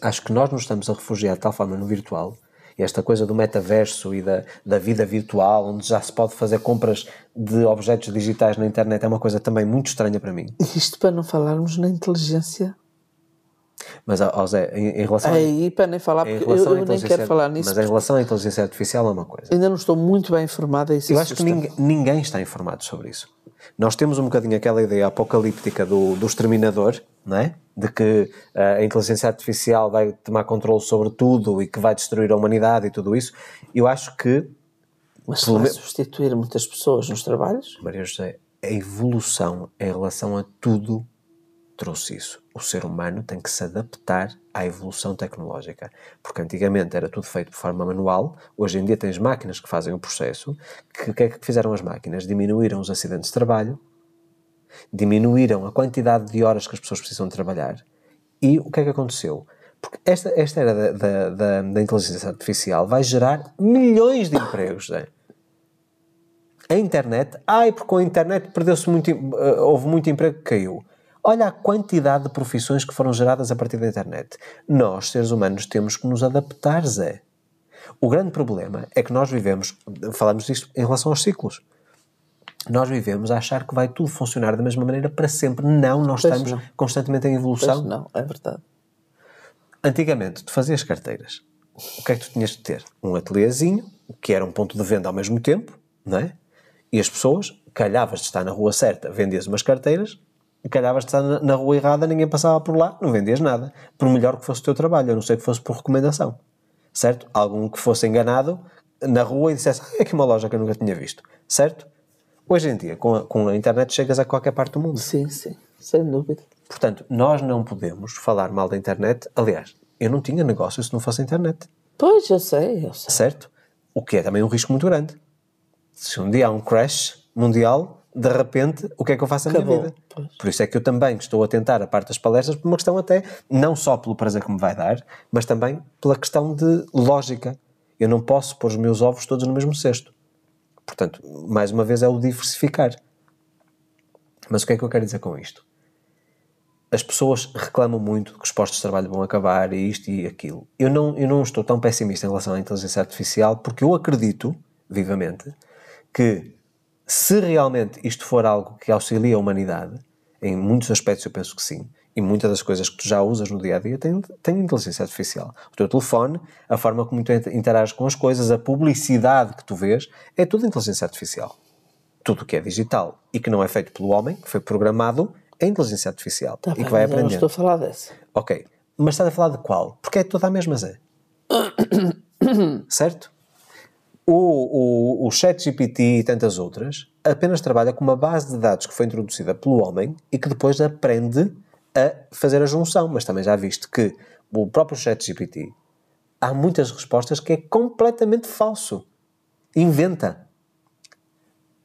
Speaker 1: Acho que nós nos estamos a refugiar de tal forma no virtual e esta coisa do metaverso e da, da vida virtual, onde já se pode fazer compras de objetos digitais na internet, é uma coisa também muito estranha para mim.
Speaker 2: Isto para não falarmos na inteligência.
Speaker 1: Mas, ó, Zé, em, em relação,
Speaker 2: Aí para nem falar, porque eu, eu nem quero falar nisso.
Speaker 1: Mas em relação à inteligência artificial é uma coisa.
Speaker 2: Ainda não estou muito bem informada. Isso
Speaker 1: Eu acho que ninguém, ninguém está informado sobre isso. Nós temos um bocadinho aquela ideia apocalíptica do, do exterminador, não é? De que ah, a inteligência artificial vai tomar controle sobre tudo e que vai destruir a humanidade e tudo isso. Eu acho que,
Speaker 2: Mas vai substituir muitas pessoas nos trabalhos?
Speaker 1: Maria José, a evolução em relação a tudo trouxe isso. O ser humano tem que se adaptar à evolução tecnológica. Porque antigamente era tudo feito de forma manual, hoje em dia tens máquinas que fazem o processo. O que é que fizeram as máquinas? Diminuíram os acidentes de trabalho, diminuíram a quantidade de horas que as pessoas precisam trabalhar. E o que é que aconteceu? Porque esta, esta era da, da, da, da inteligência artificial vai gerar milhões de empregos, Zé. A internet, ai, porque com a internet perdeu-se muito, eh, houve muito emprego que caiu. Olha a quantidade de profissões que foram geradas a partir da internet. Nós, seres humanos, temos que nos adaptar, Zé. O grande problema é que nós vivemos, falamos disto em relação aos ciclos. Nós vivemos a achar que vai tudo funcionar da mesma maneira para sempre. Não, nós
Speaker 2: Pois
Speaker 1: estamos
Speaker 2: não.
Speaker 1: constantemente em
Speaker 2: Pois
Speaker 1: evolução.
Speaker 2: não, é verdade.
Speaker 1: Antigamente, tu fazias carteiras. O que é que tu tinhas de ter? Um ateliêzinho, que era um ponto de venda ao mesmo tempo, não é? E as pessoas, calhavas de estar na rua certa, vendias umas carteiras, calhavas de estar na, rua errada, ninguém passava por lá, não vendias nada. Por melhor que fosse o teu trabalho, a não ser que fosse por recomendação. Certo? Algum que fosse enganado na rua e dissesse, ah, é aqui uma loja que eu nunca tinha visto. Certo? Hoje em dia, com a, com a internet, chegas a qualquer parte do mundo.
Speaker 2: Sim, sim, sem dúvida.
Speaker 1: Portanto, nós não podemos falar mal da internet. Aliás, eu não tinha negócio se não fosse a internet.
Speaker 2: Pois, eu sei, eu sei.
Speaker 1: Certo? O que é também um risco muito grande. Se um dia há um crash mundial, de repente, o que é que eu faço na minha vida?
Speaker 2: pois.
Speaker 1: Por isso é que eu também estou a tentar a parte das palestras por uma questão até, não só pelo prazer que me vai dar, mas também pela questão de lógica. Eu não posso pôr os meus ovos todos no mesmo cesto. Portanto, mais uma vez é o diversificar. Mas o que é que eu quero dizer com isto? As pessoas reclamam muito que os postos de trabalho vão acabar e isto e aquilo. Eu não, eu não estou tão pessimista em relação à inteligência artificial porque eu acredito, vivamente, que se realmente isto for algo que auxilia a humanidade, em muitos aspectos eu penso que sim, E muitas das coisas que tu já usas no dia a dia têm, têm inteligência artificial. O teu telefone, a forma como tu interages com as coisas, a publicidade que tu vês, é tudo inteligência artificial. Tudo que é digital e que não é feito pelo homem, que foi programado, é inteligência artificial.
Speaker 2: Tá
Speaker 1: e
Speaker 2: bem,
Speaker 1: que vai
Speaker 2: eu não
Speaker 1: aprender.
Speaker 2: estou a falar dessa.
Speaker 1: Ok. Mas estás a falar de qual? Porque é toda a mesma Zé. certo? O, o, o ChatGPT e tantas outras apenas trabalha com uma base de dados que foi introduzida pelo homem e que depois aprende a fazer a junção. Mas também já viste que o próprio ChatGPT há muitas respostas que é completamente falso. Inventa.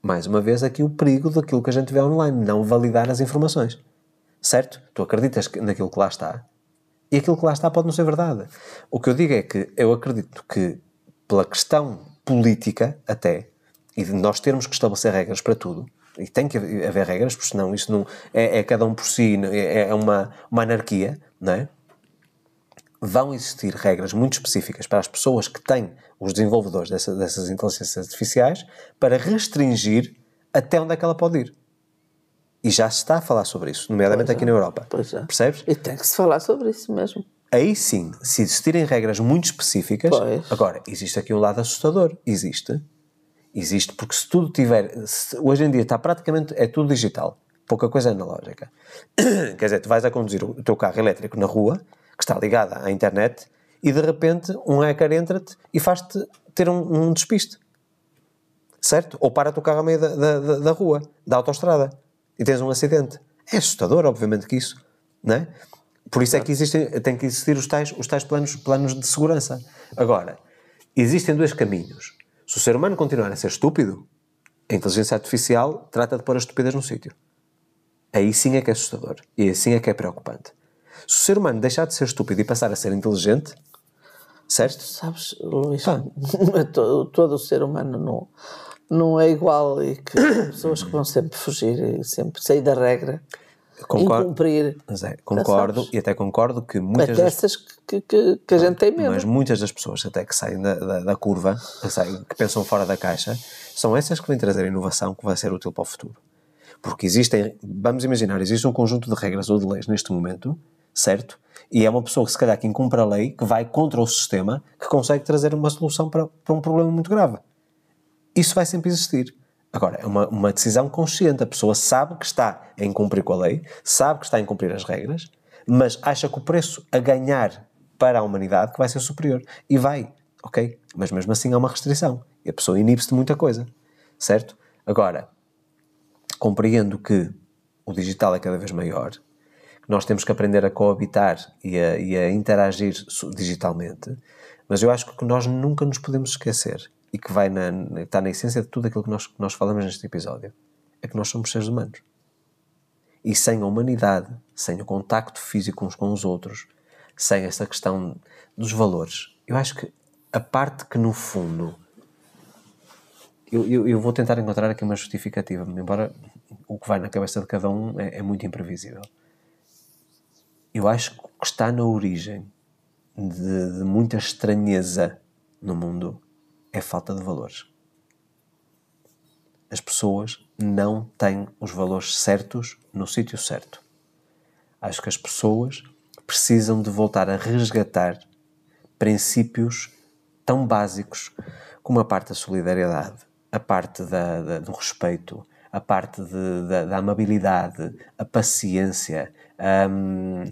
Speaker 1: Mais uma vez, aqui o perigo daquilo que a gente vê online, não validar as informações. Certo? Tu acreditas naquilo que lá está e aquilo que lá está pode não ser verdade. O que eu digo é que eu acredito que, pela questão política, até, e de nós termos que estabelecer regras para tudo, e tem que haver regras, porque senão isso não é, é cada um por si, é, é uma, uma anarquia, não é? Vão existir regras muito específicas para as pessoas que têm, os desenvolvedores dessa- dessas inteligências artificiais, para restringir até onde é que ela pode ir. E já se está a falar sobre isso, nomeadamente aqui na Europa.
Speaker 2: Pois é.
Speaker 1: Percebes?
Speaker 2: E tem que se falar sobre isso mesmo.
Speaker 1: Aí sim, se existirem regras muito específicas.
Speaker 2: Pois.
Speaker 1: Agora, existe aqui um lado assustador. Existe. Existe, porque se tudo tiver. se- hoje em dia está praticamente. É tudo digital. Pouca coisa analógica. Quer dizer, tu vais a conduzir o teu carro elétrico na rua, que está ligado à internet, e de repente um hacker entra-te e faz-te ter um, um despiste. Certo? Ou para o teu carro a meio da, da, da- da rua, da autoestrada, e tens um acidente. É assustador, obviamente, que isso. Não é? Por isso é que existem, tem que existir os tais, os tais planos, planos de segurança. Agora, existem dois caminhos. Se o ser humano continuar a ser estúpido, a inteligência artificial trata de pôr a estupidez no sítio. Aí sim é que é assustador. E aí sim é que é preocupante. Se o ser humano deixar de ser estúpido e passar a ser inteligente, certo?
Speaker 2: Sabes, Luís,
Speaker 1: Pá.
Speaker 2: todo, todo o ser humano não, não é igual e que pessoas que vão sempre fugir e sempre sair da regra,
Speaker 1: Concordo,
Speaker 2: incumprir.
Speaker 1: Zé, concordo
Speaker 2: sabes.
Speaker 1: e até concordo que muitas das
Speaker 2: que, que, que a gente tem medo.
Speaker 1: Mas muitas das pessoas até que saem da, da, da curva, que, saem, que pensam fora da caixa, são essas que vêm trazer a inovação que vai ser útil para o futuro. Porque existem, vamos imaginar, existe um conjunto de regras ou de leis neste momento, certo? E é uma pessoa que se calhar que incumpre a lei, que vai contra o sistema, que consegue trazer uma solução para, para um problema muito grave. Isso vai sempre existir. Agora, é uma, uma decisão consciente. A pessoa sabe que está a incumprir com a lei, sabe que está a incumprir as regras, mas acha que o preço a ganhar para a humanidade que vai ser superior. E vai, ok? Mas mesmo assim há uma restrição. E a pessoa inibe-se de muita coisa, certo? Agora, compreendo que o digital é cada vez maior, nós temos que aprender a coabitar e a, e a interagir digitalmente, mas eu acho que nós nunca nos podemos esquecer e que vai na, está na essência de tudo aquilo que nós, que nós falamos neste episódio é que nós somos seres humanos. E sem a humanidade, sem o contacto físico uns com os outros, sem essa questão dos valores, eu acho que a parte que no fundo eu, eu, eu vou tentar encontrar aqui uma justificativa, embora o que vai na cabeça de cada um é, é muito imprevisível. Eu acho que o que está na origem de, de muita estranheza no mundo é falta de valores. As pessoas não têm os valores certos no sítio certo. Acho que as pessoas precisam de voltar a resgatar princípios tão básicos como a parte da solidariedade, a parte da- da- do respeito, a parte de- da, da amabilidade, a paciência, hum,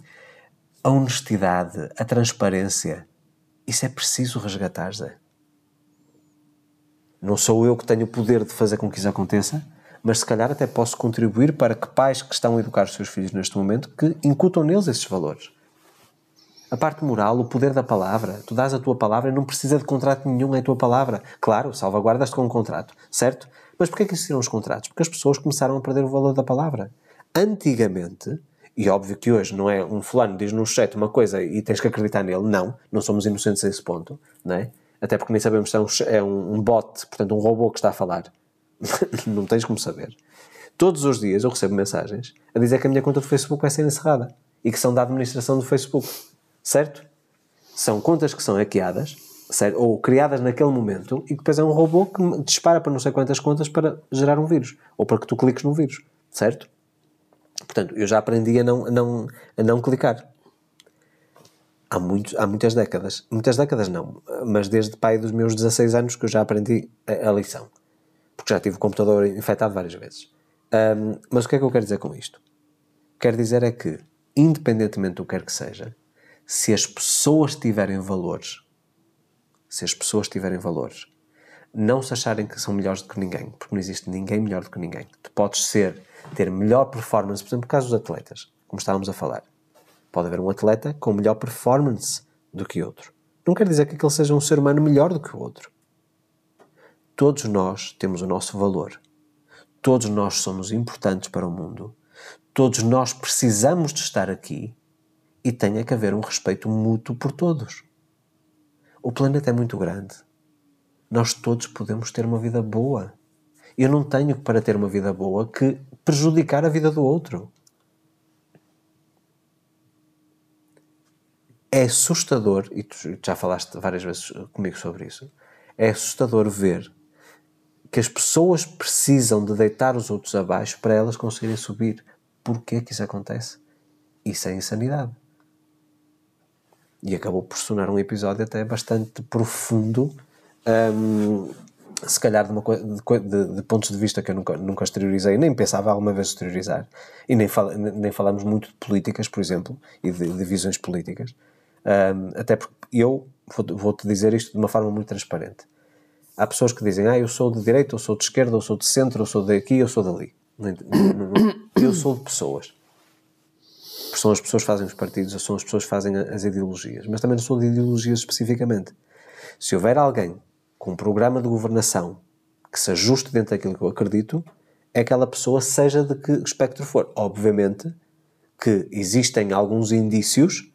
Speaker 1: a honestidade, a transparência. Isso é preciso resgatar, Zé. Não sou eu que tenho o poder de fazer com que isso aconteça, mas se calhar até posso contribuir para que pais que estão a educar os seus filhos neste momento que incutam neles esses valores. A parte moral, o poder da palavra. Tu dás a tua palavra e não precisa de contrato nenhum, é a tua palavra. Claro, salvaguardas-te com um contrato, certo? Mas porquê que existiram os contratos? Porque as pessoas começaram a perder o valor da palavra. Antigamente, e óbvio que hoje não é um fulano diz no chat uma coisa e tens que acreditar nele, não, não somos inocentes a esse ponto, não é? Até porque nem sabemos se é um, é um, um bot, portanto um robô que está a falar. não tens como saber. Todos os dias eu recebo mensagens a dizer que a minha conta do Facebook vai ser encerrada e que são da administração do Facebook, certo? São contas que são hackeadas, certo? ou criadas naquele momento e depois é um robô que dispara para não sei quantas contas para gerar um vírus ou para que tu cliques no vírus, certo? Portanto, eu já aprendi a não, não, a não clicar. Há, há muitas décadas. Muitas décadas não, mas desde pai dos meus 16 anos que eu já aprendi a, a lição. Porque já tive o computador infectado várias vezes. Um, mas o que é que eu quero dizer com isto? Quero dizer é que, independentemente do que quer que seja, se as pessoas tiverem valores, se as pessoas tiverem valores, não se acharem que são melhores do que ninguém, porque não existe ninguém melhor do que ninguém. Tu podes ser, ter melhor performance, por exemplo, no caso dos atletas, como estávamos a falar. Pode haver um atleta com melhor performance do que outro. Não quer dizer que aquele seja um ser humano melhor do que o outro. Todos nós temos o nosso valor. Todos nós somos importantes para o mundo. Todos nós precisamos de estar aqui e tem que haver um respeito mútuo por todos. O planeta é muito grande. Nós todos podemos ter uma vida boa. Eu não tenho para ter uma vida boa que prejudicar a vida do outro. É assustador, e tu já falaste várias vezes comigo sobre isso, é assustador ver que as pessoas precisam de deitar os outros abaixo para elas conseguirem subir. Porquê que isso acontece? Isso é insanidade e acabou por sonar um episódio até bastante profundo, um, se calhar de, uma, de, de, pontos de vista que eu nunca, nunca exteriorizei, nem pensava alguma vez exteriorizar, e nem, fal, nem falamos muito de políticas, por exemplo, e de, de visões políticas, um, até porque eu vou-te vou dizer isto de uma forma muito transparente. Há pessoas que dizem, ah, eu sou de direita, eu sou de esquerda, eu sou de centro, eu sou daqui, eu sou dali. Eu sou de pessoas são as pessoas que fazem os partidos, são as pessoas que fazem as ideologias. Mas também não sou de ideologias especificamente. Se houver alguém com um programa de governação que se ajuste dentro daquilo que eu acredito, é aquela pessoa, seja de que espectro for. Obviamente que existem alguns indícios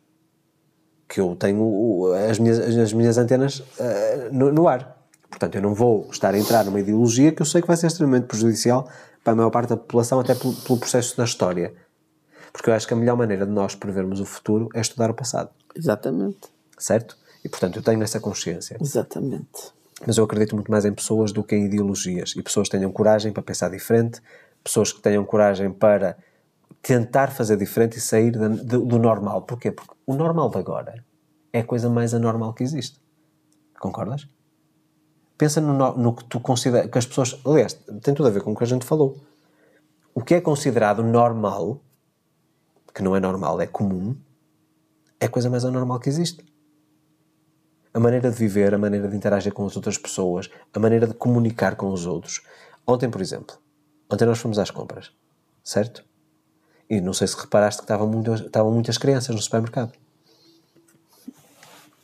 Speaker 1: que eu tenho as minhas, as minhas antenas uh, no, no, ar. Portanto, eu não vou estar a entrar numa ideologia que eu sei que vai ser extremamente prejudicial para a maior parte da população, até pelo, pelo processo da história. Porque eu acho que a melhor maneira de nós prevermos o futuro é estudar o passado.
Speaker 2: Exatamente.
Speaker 1: Certo? E portanto eu tenho essa consciência.
Speaker 2: Exatamente.
Speaker 1: Mas eu acredito muito mais em pessoas do que em ideologias. E pessoas que tenham coragem para pensar diferente, pessoas que tenham coragem para tentar fazer diferente e sair do, normal. Porquê? Porque o normal de agora é a coisa mais anormal que existe. Concordas? Pensa no, no que tu consideras. que as pessoas. Aliás, tem tudo a ver com o que a gente falou. O que é considerado normal que não é normal, é comum, é a coisa mais anormal que existe. A maneira de viver, a maneira de interagir com as outras pessoas, a maneira de comunicar com os outros. Ontem, por exemplo, ontem nós fomos às compras, certo? E não sei se reparaste que estavam, muito, estavam muitas crianças no supermercado.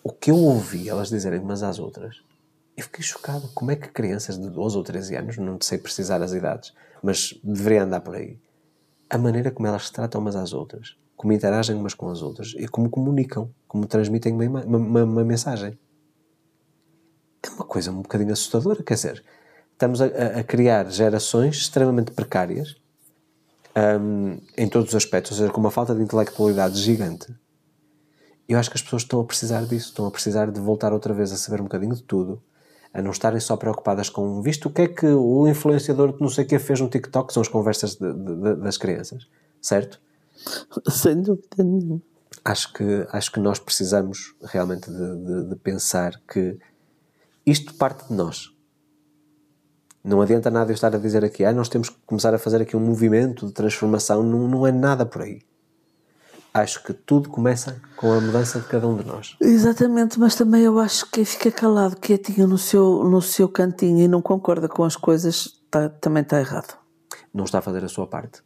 Speaker 1: O que eu ouvi elas dizerem umas às outras, eu fiquei chocado. Como é que crianças de 12 ou 13 anos, não sei precisar as idades, mas deveria andar por aí, a maneira como elas se tratam umas às outras, como interagem umas com as outras e como comunicam, como transmitem uma, uma, uma mensagem. É uma coisa um bocadinho assustadora, quer dizer, estamos a, a criar gerações extremamente precárias um, em todos os aspectos, ou seja, com uma falta de intelectualidade gigante. Eu acho que as pessoas estão a precisar disso, estão a precisar de voltar outra vez a saber um bocadinho de tudo, a não estarem só preocupadas com visto o que é que o influenciador de não sei o que fez no TikTok, são as conversas de, de, das crianças, certo?
Speaker 2: Sem dúvida nenhuma.
Speaker 1: Acho que, acho que nós precisamos realmente de, de pensar que isto parte de nós. Não adianta nada eu estar a dizer aqui, ah, nós temos que começar a fazer aqui um movimento de transformação, não, não é nada por aí acho que tudo começa com a mudança de cada um de nós.
Speaker 2: Exatamente, mas também eu acho que quem fica calado, quietinho no seu, no seu cantinho e não concorda com as coisas, tá, também está errado.
Speaker 1: Não está a fazer a sua parte.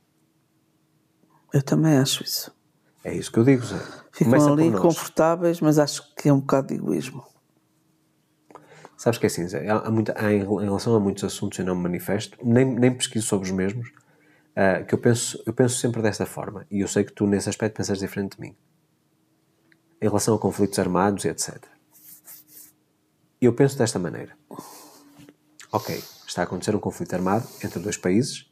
Speaker 2: Eu também acho isso.
Speaker 1: É isso que eu digo, Zé.
Speaker 2: Ficam começa ali confortáveis, mas acho que é um bocado de egoísmo.
Speaker 1: Sabes que é assim, há, há, em relação a muitos assuntos eu não me manifesto, nem, nem pesquiso sobre os mesmos, uh, que eu penso, eu penso sempre desta forma, e eu sei que tu nesse aspecto pensas diferente de mim, em relação a conflitos armados e etc. Eu penso desta maneira. Ok, está a acontecer um conflito armado entre dois países,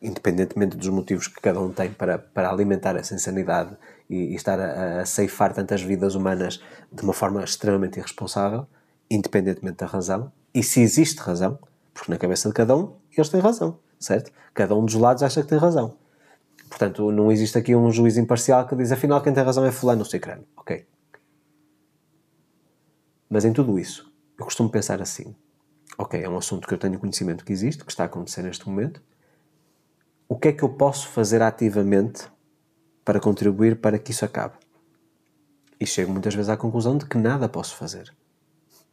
Speaker 1: independentemente dos motivos que cada um tem para, para alimentar essa insanidade e, e estar a, a ceifar tantas vidas humanas de uma forma extremamente irresponsável, independentemente da razão, e se existe razão, porque na cabeça de cada um eles têm razão certo? Cada um dos lados acha que tem razão. Portanto, não existe aqui um juiz imparcial que diz afinal quem tem razão é fulano ou cicrano. Ok. Mas em tudo isso, eu costumo pensar assim. Ok, é um assunto que eu tenho conhecimento que existe, que está a acontecer neste momento. O que é que eu posso fazer ativamente para contribuir para que isso acabe? E chego muitas vezes à conclusão de que nada posso fazer.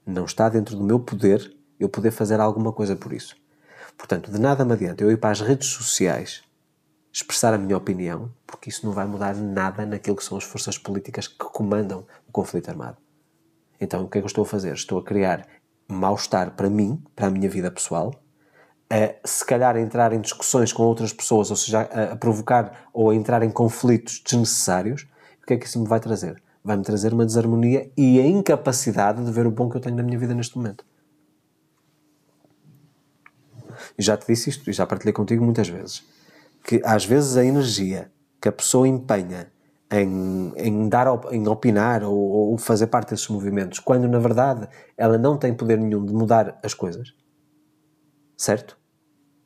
Speaker 1: Não está dentro do meu poder eu poder fazer alguma coisa por isso. Portanto, de nada me adianta eu ir para as redes sociais expressar a minha opinião, porque isso não vai mudar nada naquilo que são as forças políticas que comandam o conflito armado. Então, o que é que eu estou a fazer? Estou a criar mal-estar para mim, para a minha vida pessoal, a se calhar entrar em discussões com outras pessoas, ou seja, a, a provocar ou a entrar em conflitos desnecessários. O que é que isso me vai trazer? Vai-me trazer uma desarmonia e a incapacidade de ver o bom que eu tenho na minha vida neste momento. E já te disse isto e já partilhei contigo muitas vezes. Que às vezes a energia que a pessoa empenha em, em dar em opinar ou, ou, fazer parte desses movimentos, quando na verdade ela não tem poder nenhum de mudar as coisas, certo?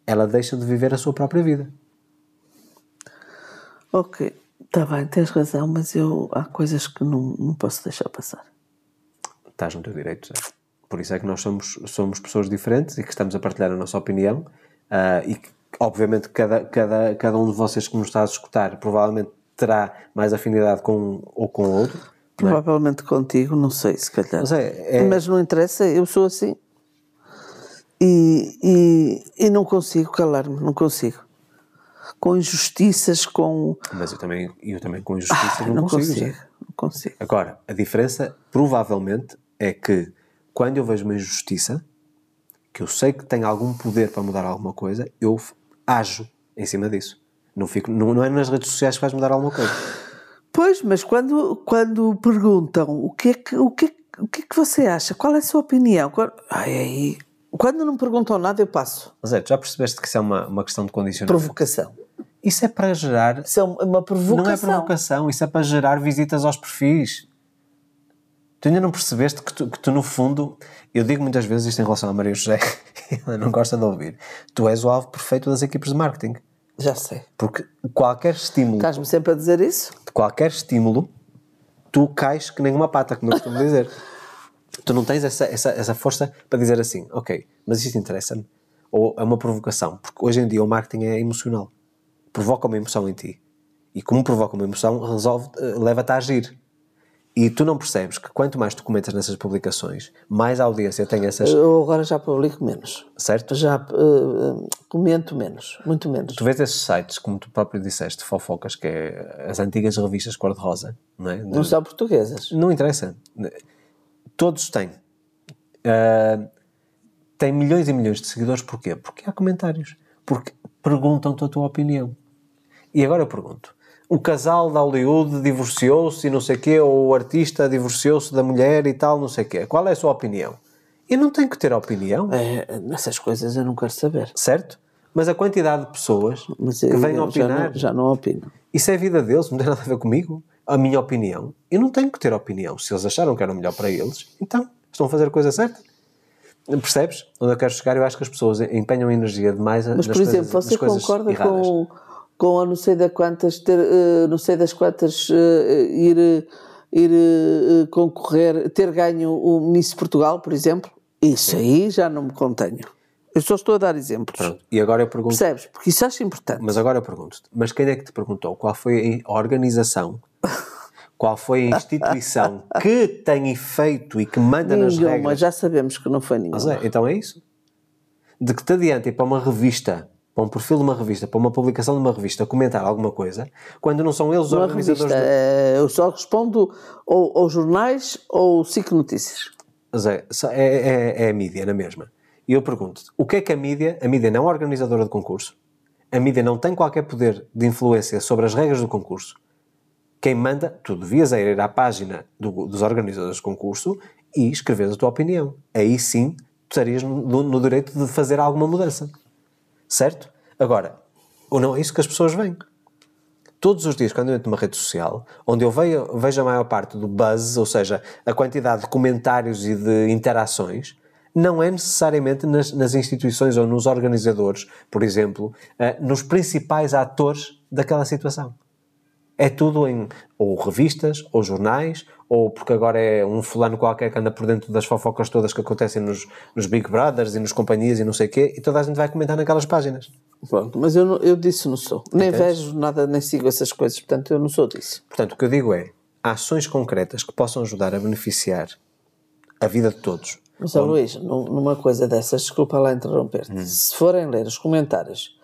Speaker 1: Ela deixa de viver a sua própria vida.
Speaker 2: Ok, está bem, tens razão, mas eu há coisas que não, não posso deixar passar.
Speaker 1: Estás no teu direito, certo? Por isso é que nós somos, somos pessoas diferentes e que estamos a partilhar a nossa opinião uh, e que, obviamente, cada, cada, cada um de vocês que nos está a escutar provavelmente terá mais afinidade com um ou com o outro.
Speaker 2: Provavelmente é? contigo, não sei, se calhar. Mas, é, é... Mas não interessa, eu sou assim. E, e, e não consigo calar-me, não consigo. Com injustiças, com.
Speaker 1: Mas eu também, eu também com injustiças ah, não, não, consigo.
Speaker 2: consigo não consigo.
Speaker 1: Agora, a diferença provavelmente é que quando eu vejo uma injustiça, que eu sei que tem algum poder para mudar alguma coisa, eu ajo em cima disso. Não, fico, não, não é nas redes sociais que vais mudar alguma coisa.
Speaker 2: Pois, mas quando, quando perguntam o que, é que, o, que é, o que é que você acha, qual é a sua opinião? Ai, ai, quando não perguntam nada, eu passo.
Speaker 1: Mas é, já percebeste que isso é uma, uma questão de condicionamento?
Speaker 2: Provocação.
Speaker 1: Isso é para gerar.
Speaker 2: Isso é uma provocação.
Speaker 1: Não é provocação, isso é para gerar visitas aos perfis. Tu ainda não percebeste que tu, que tu, no fundo, eu digo muitas vezes isto em relação a Maria José, ela não gosta de ouvir, tu és o alvo perfeito das equipes de marketing.
Speaker 2: Já sei.
Speaker 1: Porque qualquer estímulo.
Speaker 2: Estás-me sempre a dizer isso?
Speaker 1: Qualquer estímulo, tu cais que nem uma pata, como eu costumo dizer. Tu não tens essa, essa, essa força para dizer assim, ok, mas isto interessa-me. Ou é uma provocação. Porque hoje em dia o marketing é emocional. Provoca uma emoção em ti. E como provoca uma emoção, resolve, eh, leva-te a agir. E tu não percebes que quanto mais tu comentas nessas publicações, mais audiência tem essas.
Speaker 2: Eu agora já publico menos.
Speaker 1: Certo?
Speaker 2: Já uh, comento menos, muito menos.
Speaker 1: Tu vês esses sites, como tu próprio disseste, fofocas, que é as antigas revistas cor-de-rosa, não é?
Speaker 2: Não são portuguesas.
Speaker 1: Não interessa. Todos têm. Uh, têm milhões e milhões de seguidores, porquê? Porque há comentários. Porque perguntam-te a tua opinião. E agora eu pergunto o casal da Hollywood divorciou-se e não sei o quê, ou o artista divorciou-se da mulher e tal, não sei o quê. Qual é a sua opinião? Eu não tenho que ter opinião.
Speaker 2: É, nessas coisas eu não quero saber.
Speaker 1: Certo? Mas a quantidade de pessoas Mas que vêm opinar.
Speaker 2: Já não, já não opino.
Speaker 1: Isso é a vida deles, não tem nada a ver comigo. A minha opinião. Eu não tenho que ter opinião. Se eles acharam que era melhor para eles, então estão a fazer a coisa certa. Percebes? Onde eu quero chegar, eu acho que as pessoas empenham energia demais
Speaker 2: Mas, por exemplo, você concorda com com a não sei das quantas, ter, uh, não sei das quantas uh, ir, ir uh, concorrer, ter ganho o Miss Portugal, por exemplo, isso aí já não me contenho. Eu só estou a dar exemplos.
Speaker 1: Pronto. E agora eu pergunto.
Speaker 2: Percebes? Porque isso acho importante.
Speaker 1: Mas agora eu pergunto-te: mas quem é que te perguntou? Qual foi a organização? Qual foi a instituição que tem efeito e que manda
Speaker 2: Nenhuma,
Speaker 1: nas regras?
Speaker 2: Mas já sabemos que não foi nenhuma.
Speaker 1: Mas é, então é isso. De que te adianta ir para uma revista para um perfil de uma revista, para uma publicação de uma revista, comentar alguma coisa, quando não são eles os
Speaker 2: uma
Speaker 1: organizadores.
Speaker 2: Revista, do... É, eu só respondo ou aos jornais ou SIC Notícias.
Speaker 1: Zé, é, é, é a mídia, na mesma. E eu pergunto o que é que a mídia, a mídia não é organizadora de concurso, a mídia não tem qualquer poder de influência sobre as regras do concurso. Quem manda, tu devias ir à página do, dos organizadores de concurso e escrever a tua opinião. Aí sim, estarias no, no direito de fazer alguma mudança. Certo? Agora, ou não é isso que as pessoas veem. Todos os dias, quando eu entro numa rede social, onde eu vejo, vejo a maior parte do buzz, ou seja, a quantidade de comentários e de interações, não é necessariamente nas, nas instituições ou nos organizadores, por exemplo, uh, nos principais atores daquela situação. É tudo em ou revistas, ou jornais, ou porque agora é um fulano qualquer que anda por dentro das fofocas todas que acontecem nos, nos Big Brothers e nos companhias e não sei o quê, e toda a gente vai comentar naquelas páginas.
Speaker 2: Pronto, mas eu, não- eu disso não sou. Nem vejo nada, nem sigo essas coisas, portanto eu não sou disso.
Speaker 1: Portanto, o que eu digo é ações concretas que possam ajudar a beneficiar a vida de todos.
Speaker 2: Mas, ó, Luís, num- numa coisa dessas, desculpa lá interromper-te,
Speaker 1: Hum.
Speaker 2: se forem ler os comentários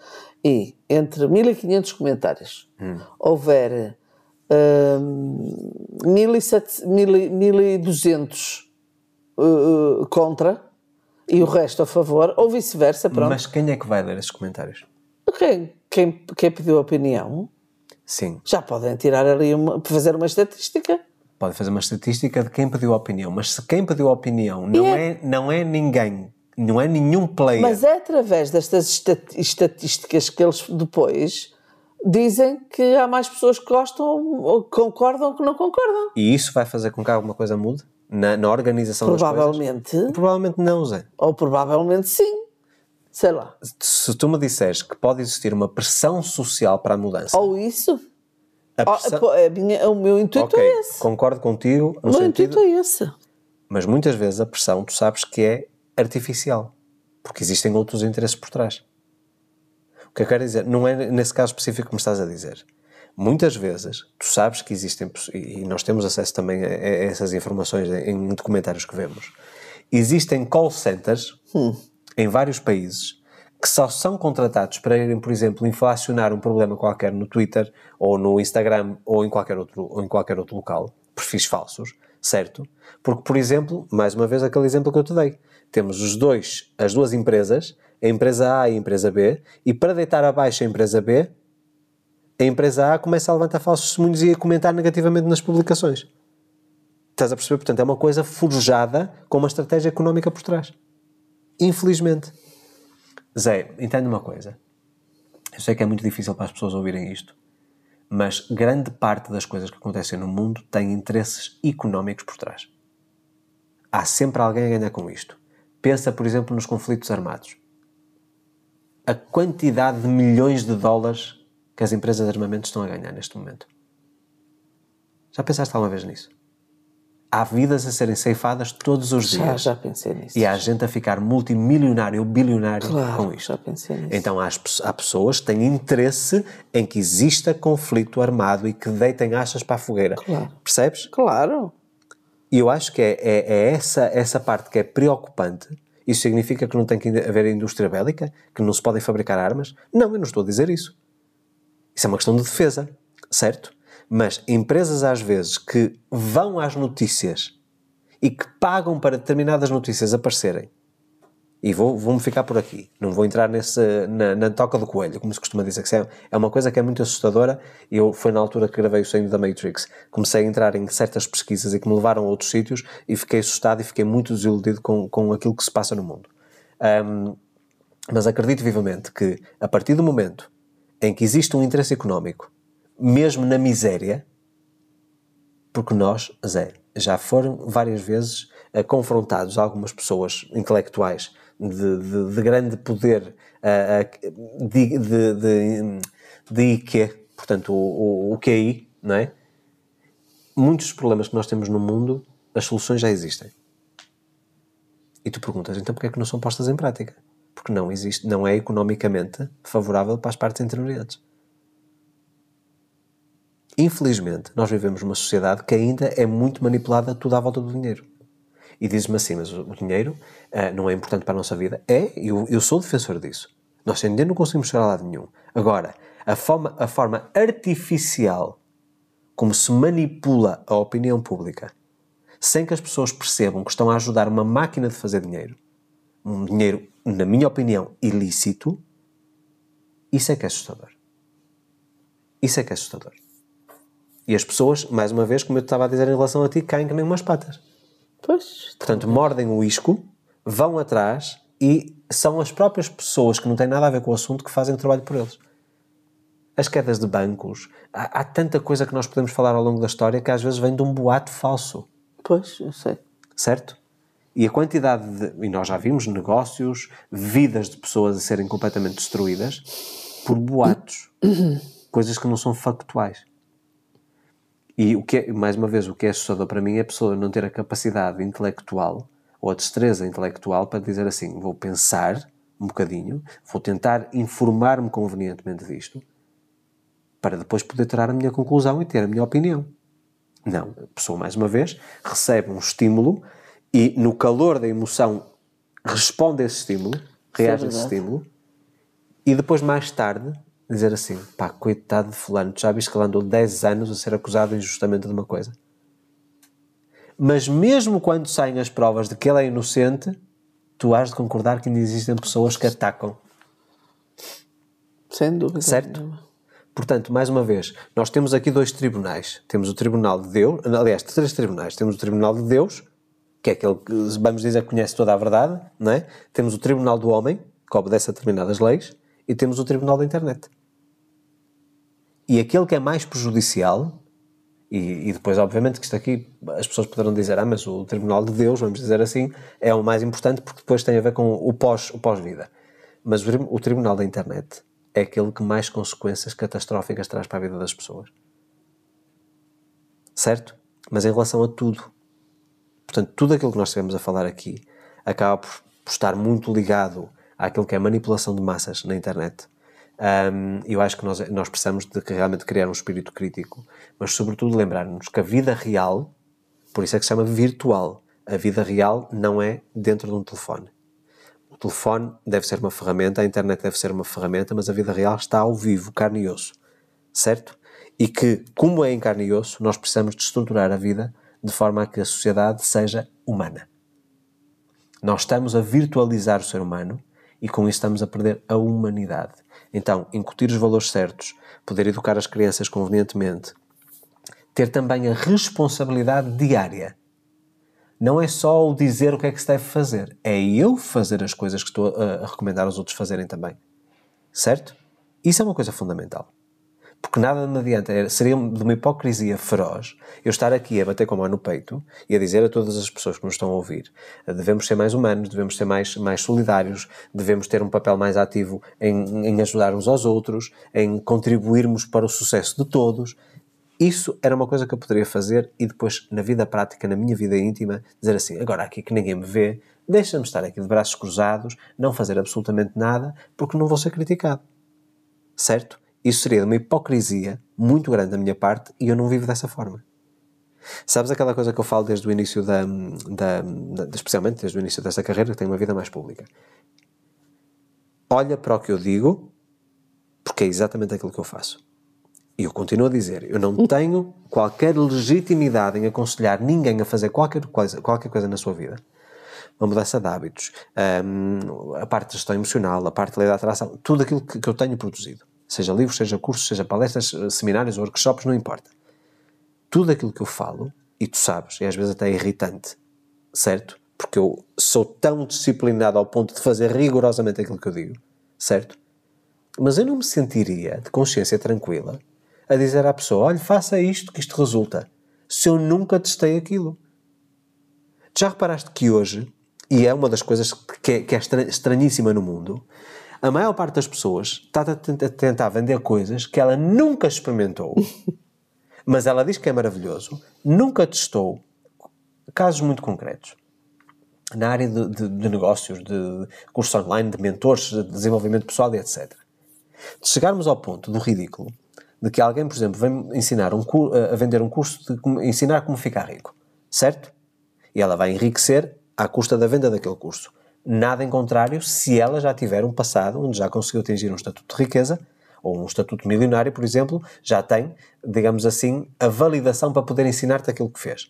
Speaker 2: e entre 1500 comentários
Speaker 1: Hum.
Speaker 2: houver 1700, 1200 uh, contra e o resto a favor, ou vice-versa, pronto.
Speaker 1: Mas quem é que vai ler esses comentários?
Speaker 2: Quem, quem, quem pediu opinião
Speaker 1: Sim,
Speaker 2: já podem tirar ali, uma, fazer uma estatística.
Speaker 1: pode fazer uma estatística de quem pediu a opinião, mas se quem pediu a opinião não,
Speaker 2: é-
Speaker 1: é, não é ninguém, não é nenhum player,
Speaker 2: Mas é através destas estat- estatísticas que eles depois dizem que há mais pessoas que gostam, ou concordam, que não concordam.
Speaker 1: e isso vai fazer com que alguma coisa mude na, na organização das coisas?
Speaker 2: Provavelmente,
Speaker 1: Provavelmente não, Zé.
Speaker 2: ou provavelmente sim. Sei lá.
Speaker 1: Se tu me disseres que pode existir uma pressão social para a mudança,
Speaker 2: Ou isso.
Speaker 1: a pressão...
Speaker 2: pô, a minha- o meu intuito
Speaker 1: ok,
Speaker 2: é esse.
Speaker 1: concordo contigo
Speaker 2: O meu
Speaker 1: sentido...
Speaker 2: intuito é esse.
Speaker 1: Mas muitas vezes a pressão, tu sabes que é artificial, porque existem outros interesses por trás. O que eu quero dizer, não é nesse caso específico que me estás a dizer. Muitas vezes, tu sabes que existem, e nós temos acesso também a, a essas informações em, documentários que vemos, existem call centers em vários países que só são contratados para irem, por exemplo, inflacionar um problema qualquer no Twitter ou no Instagram ou em qualquer outro, ou em qualquer outro local, perfis falsos, certo? Porque, por exemplo, mais uma vez aquele exemplo que eu te dei, temos os dois, as duas empresas, a empresa A e a empresa B, e para deitar abaixo a empresa B, a empresa A começa a levantar falsos testemunhos e a comentar negativamente nas publicações. Estás a perceber? Portanto, é uma coisa forjada com uma estratégia económica por trás. Infelizmente. Zé, entende uma coisa. Eu sei que é muito difícil para as pessoas ouvirem isto, mas grande parte das coisas que acontecem no mundo tem interesses económicos por trás. Há sempre alguém a ganhar com isto. Pensa, por exemplo, nos conflitos armados. A quantidade de milhões de dólares que as empresas de armamento estão a ganhar neste momento. Já pensaste alguma vez nisso? Há vidas a serem ceifadas todos os
Speaker 2: Já,
Speaker 1: dias.
Speaker 2: já pensei nisso.
Speaker 1: E há gente a ficar multimilionário ou bilionário
Speaker 2: Claro,
Speaker 1: com isto.
Speaker 2: já pensei nisso.
Speaker 1: Então há, há pessoas que têm interesse em que exista conflito armado e que deitem achas para a fogueira.
Speaker 2: Claro.
Speaker 1: Percebes?
Speaker 2: Claro.
Speaker 1: E eu acho que é, é- é essa, essa parte que é preocupante. Isso significa que não tem que haver indústria bélica? Que não se podem fabricar armas? Não, eu não estou a dizer isso. Isso é uma questão de defesa, certo? Mas empresas, às vezes, que vão às notícias e que pagam para determinadas notícias aparecerem, e vou- vou-me ficar por aqui, não vou entrar nesse, na, na toca do coelho, como se costuma dizer, que é, é uma coisa que é muito assustadora. Eu, foi na altura que gravei o sonho da Matrix, comecei a entrar em certas pesquisas e que me levaram a outros sítios e fiquei assustado e fiquei muito desiludido com, com aquilo que se passa no mundo. Ahm, mas acredito vivamente que, a partir do momento em que existe um interesse económico, mesmo na miséria, porque nós, Zé, já foram várias vezes eh, confrontados algumas pessoas intelectuais de, de- de grande poder de, de, de, de IQ, portanto o, o, o QI, não é? Muitos dos problemas que nós temos no mundo, as soluções já existem. E tu perguntas, então porquê é que não são postas em prática? Porque não existe, não é economicamente favorável para as partes intermediárias. Infelizmente, nós vivemos numa sociedade que ainda é muito manipulada tudo à volta do dinheiro. E diz-me assim, mas o dinheiro ah, não é importante para a nossa vida? É, eu, eu sou defensor disso. Nós dinheiro não conseguimos chegar a lado nenhum. Agora, a forma, a forma artificial como se manipula a opinião pública, sem que as pessoas percebam que estão a ajudar uma máquina de fazer dinheiro, um dinheiro, na minha opinião, ilícito, isso é que é assustador. Isso é que é assustador. E as pessoas, mais uma vez, como eu estava a dizer em relação a ti, caem que nem umas patas.
Speaker 2: Pois,
Speaker 1: Portanto, mordem o isco, vão atrás e são as próprias pessoas que não têm nada a ver com o assunto que fazem o trabalho por eles. As quedas de bancos, há, há tanta coisa que nós podemos falar ao longo da história que às vezes vem de um boato falso,
Speaker 2: pois, eu sei.
Speaker 1: certo? E a quantidade de. E nós já vimos negócios, vidas de pessoas a serem completamente destruídas por boatos. coisas que não são factuais. E o que é, mais uma vez, o que é assustador para mim é a pessoa não ter a capacidade intelectual ou a destreza intelectual para dizer assim: vou pensar um bocadinho, vou tentar informar-me convenientemente disto, para depois poder tirar a minha conclusão e ter a minha opinião. Não, a pessoa, mais uma vez, recebe um estímulo e, no calor da emoção, responde a esse estímulo, reage a esse estímulo, e depois, mais tarde, dizer assim: pá, coitado de Fulano, já viste que ele andou 10 anos a ser acusado injustamente de uma coisa. Mas mesmo quando saem as provas de que ele é inocente, tu has de concordar que ainda existem pessoas que atacam.
Speaker 2: Sem dúvida.
Speaker 1: Certo? Portanto, mais uma vez, nós temos aqui dois tribunais. Temos o Tribunal de Deus, aliás, três tribunais. Temos o Tribunal de Deus, que é aquele que, vamos dizer, conhece toda a verdade, não é? Temos o Tribunal do Homem, que obedece a determinadas leis, e temos o Tribunal da Internet. E aquele que é mais prejudicial, e, e, depois, obviamente, que isto aqui as pessoas poderão dizer, ah, mas o Tribunal de Deus, vamos dizer assim, é o mais importante porque depois tem a ver com o pós-vida. O pós mas o, o Tribunal da Internet é aquele que mais consequências catastróficas traz para a vida das pessoas. Certo? Mas em relação a tudo. Portanto, tudo aquilo que nós estivemos a falar aqui acaba por, por estar muito ligado àquilo que é manipulação de massas na internet um, eu acho que nós, nós precisamos de realmente criar um espírito crítico, mas sobretudo lembrar-nos que a vida real, por isso é que se chama virtual, a vida real não é dentro de um telefone. O telefone deve ser uma ferramenta, a internet deve ser uma ferramenta, mas a vida real está ao vivo, carne e osso, certo? E que, como é em carne e osso, nós precisamos de estruturar a vida de forma a que a sociedade seja humana. Nós estamos a virtualizar o ser humano e com isso estamos a perder a humanidade. Então, incutir os valores certos, poder educar as crianças convenientemente, ter também a responsabilidade diária. Não é só o dizer o que é que se deve fazer, é eu fazer as coisas que estou a, recomendar aos outros fazerem também. Certo? Isso é uma coisa fundamental. Porque nada me adianta, seria de uma hipocrisia feroz eu estar aqui a bater com a mão no peito e a dizer a todas as pessoas que nos estão a ouvir devemos ser mais humanos, devemos ser mais, mais solidários, devemos ter um papel mais ativo em, em ajudar uns aos outros, em contribuirmos para o sucesso de todos. Isso era uma coisa que eu poderia fazer e depois, na vida prática, na minha vida íntima, dizer assim: agora aqui que ninguém me vê, deixa-me estar aqui de braços cruzados, não fazer absolutamente nada, porque não vou ser criticado. Certo? Isso seria uma hipocrisia muito grande da minha parte e eu não vivo dessa forma. Sabes aquela coisa que eu falo desde o início da, da, da, especialmente desde o início desta carreira, que tenho uma vida mais pública. Olha para o que eu digo, porque é exatamente aquilo que eu faço. E eu continuo a dizer, eu não tenho qualquer legitimidade em aconselhar ninguém a fazer qualquer coisa, qualquer coisa na sua vida. Uma mudança de hábitos, um, a parte de gestão emocional, a parte de lei da atração, tudo aquilo que, que eu tenho produzido seja livros, seja cursos, seja palestras, eh, seminários, workshops, não importa. Tudo aquilo que eu falo, e tu sabes, e às vezes até é irritante, certo? Porque eu sou tão disciplinado ao ponto de fazer rigorosamente aquilo que eu digo, certo? Mas eu não me sentiria de consciência tranquila a dizer à pessoa: olha, faça isto que isto resulta, se eu nunca testei aquilo. Já reparaste que hoje, e é uma das coisas que é, que é estranhíssima no mundo, a maior parte das pessoas está a tentar vender coisas que ela nunca experimentou, mas ela diz que é maravilhoso, nunca testou. Casos muito concretos. Na área de, de, de negócios, de cursos online, de mentores, de desenvolvimento pessoal e etc. De chegarmos ao ponto do ridículo de que alguém, por exemplo, vem ensinar um, a vender um curso de como, ensinar como ficar rico, certo? E ela vai enriquecer à custa da venda daquele curso. Nada em contrário se ela já tiver um passado onde já conseguiu atingir um estatuto de riqueza, ou um estatuto milionário, por exemplo, já tem, digamos assim, a validação para poder ensinar-te aquilo que fez.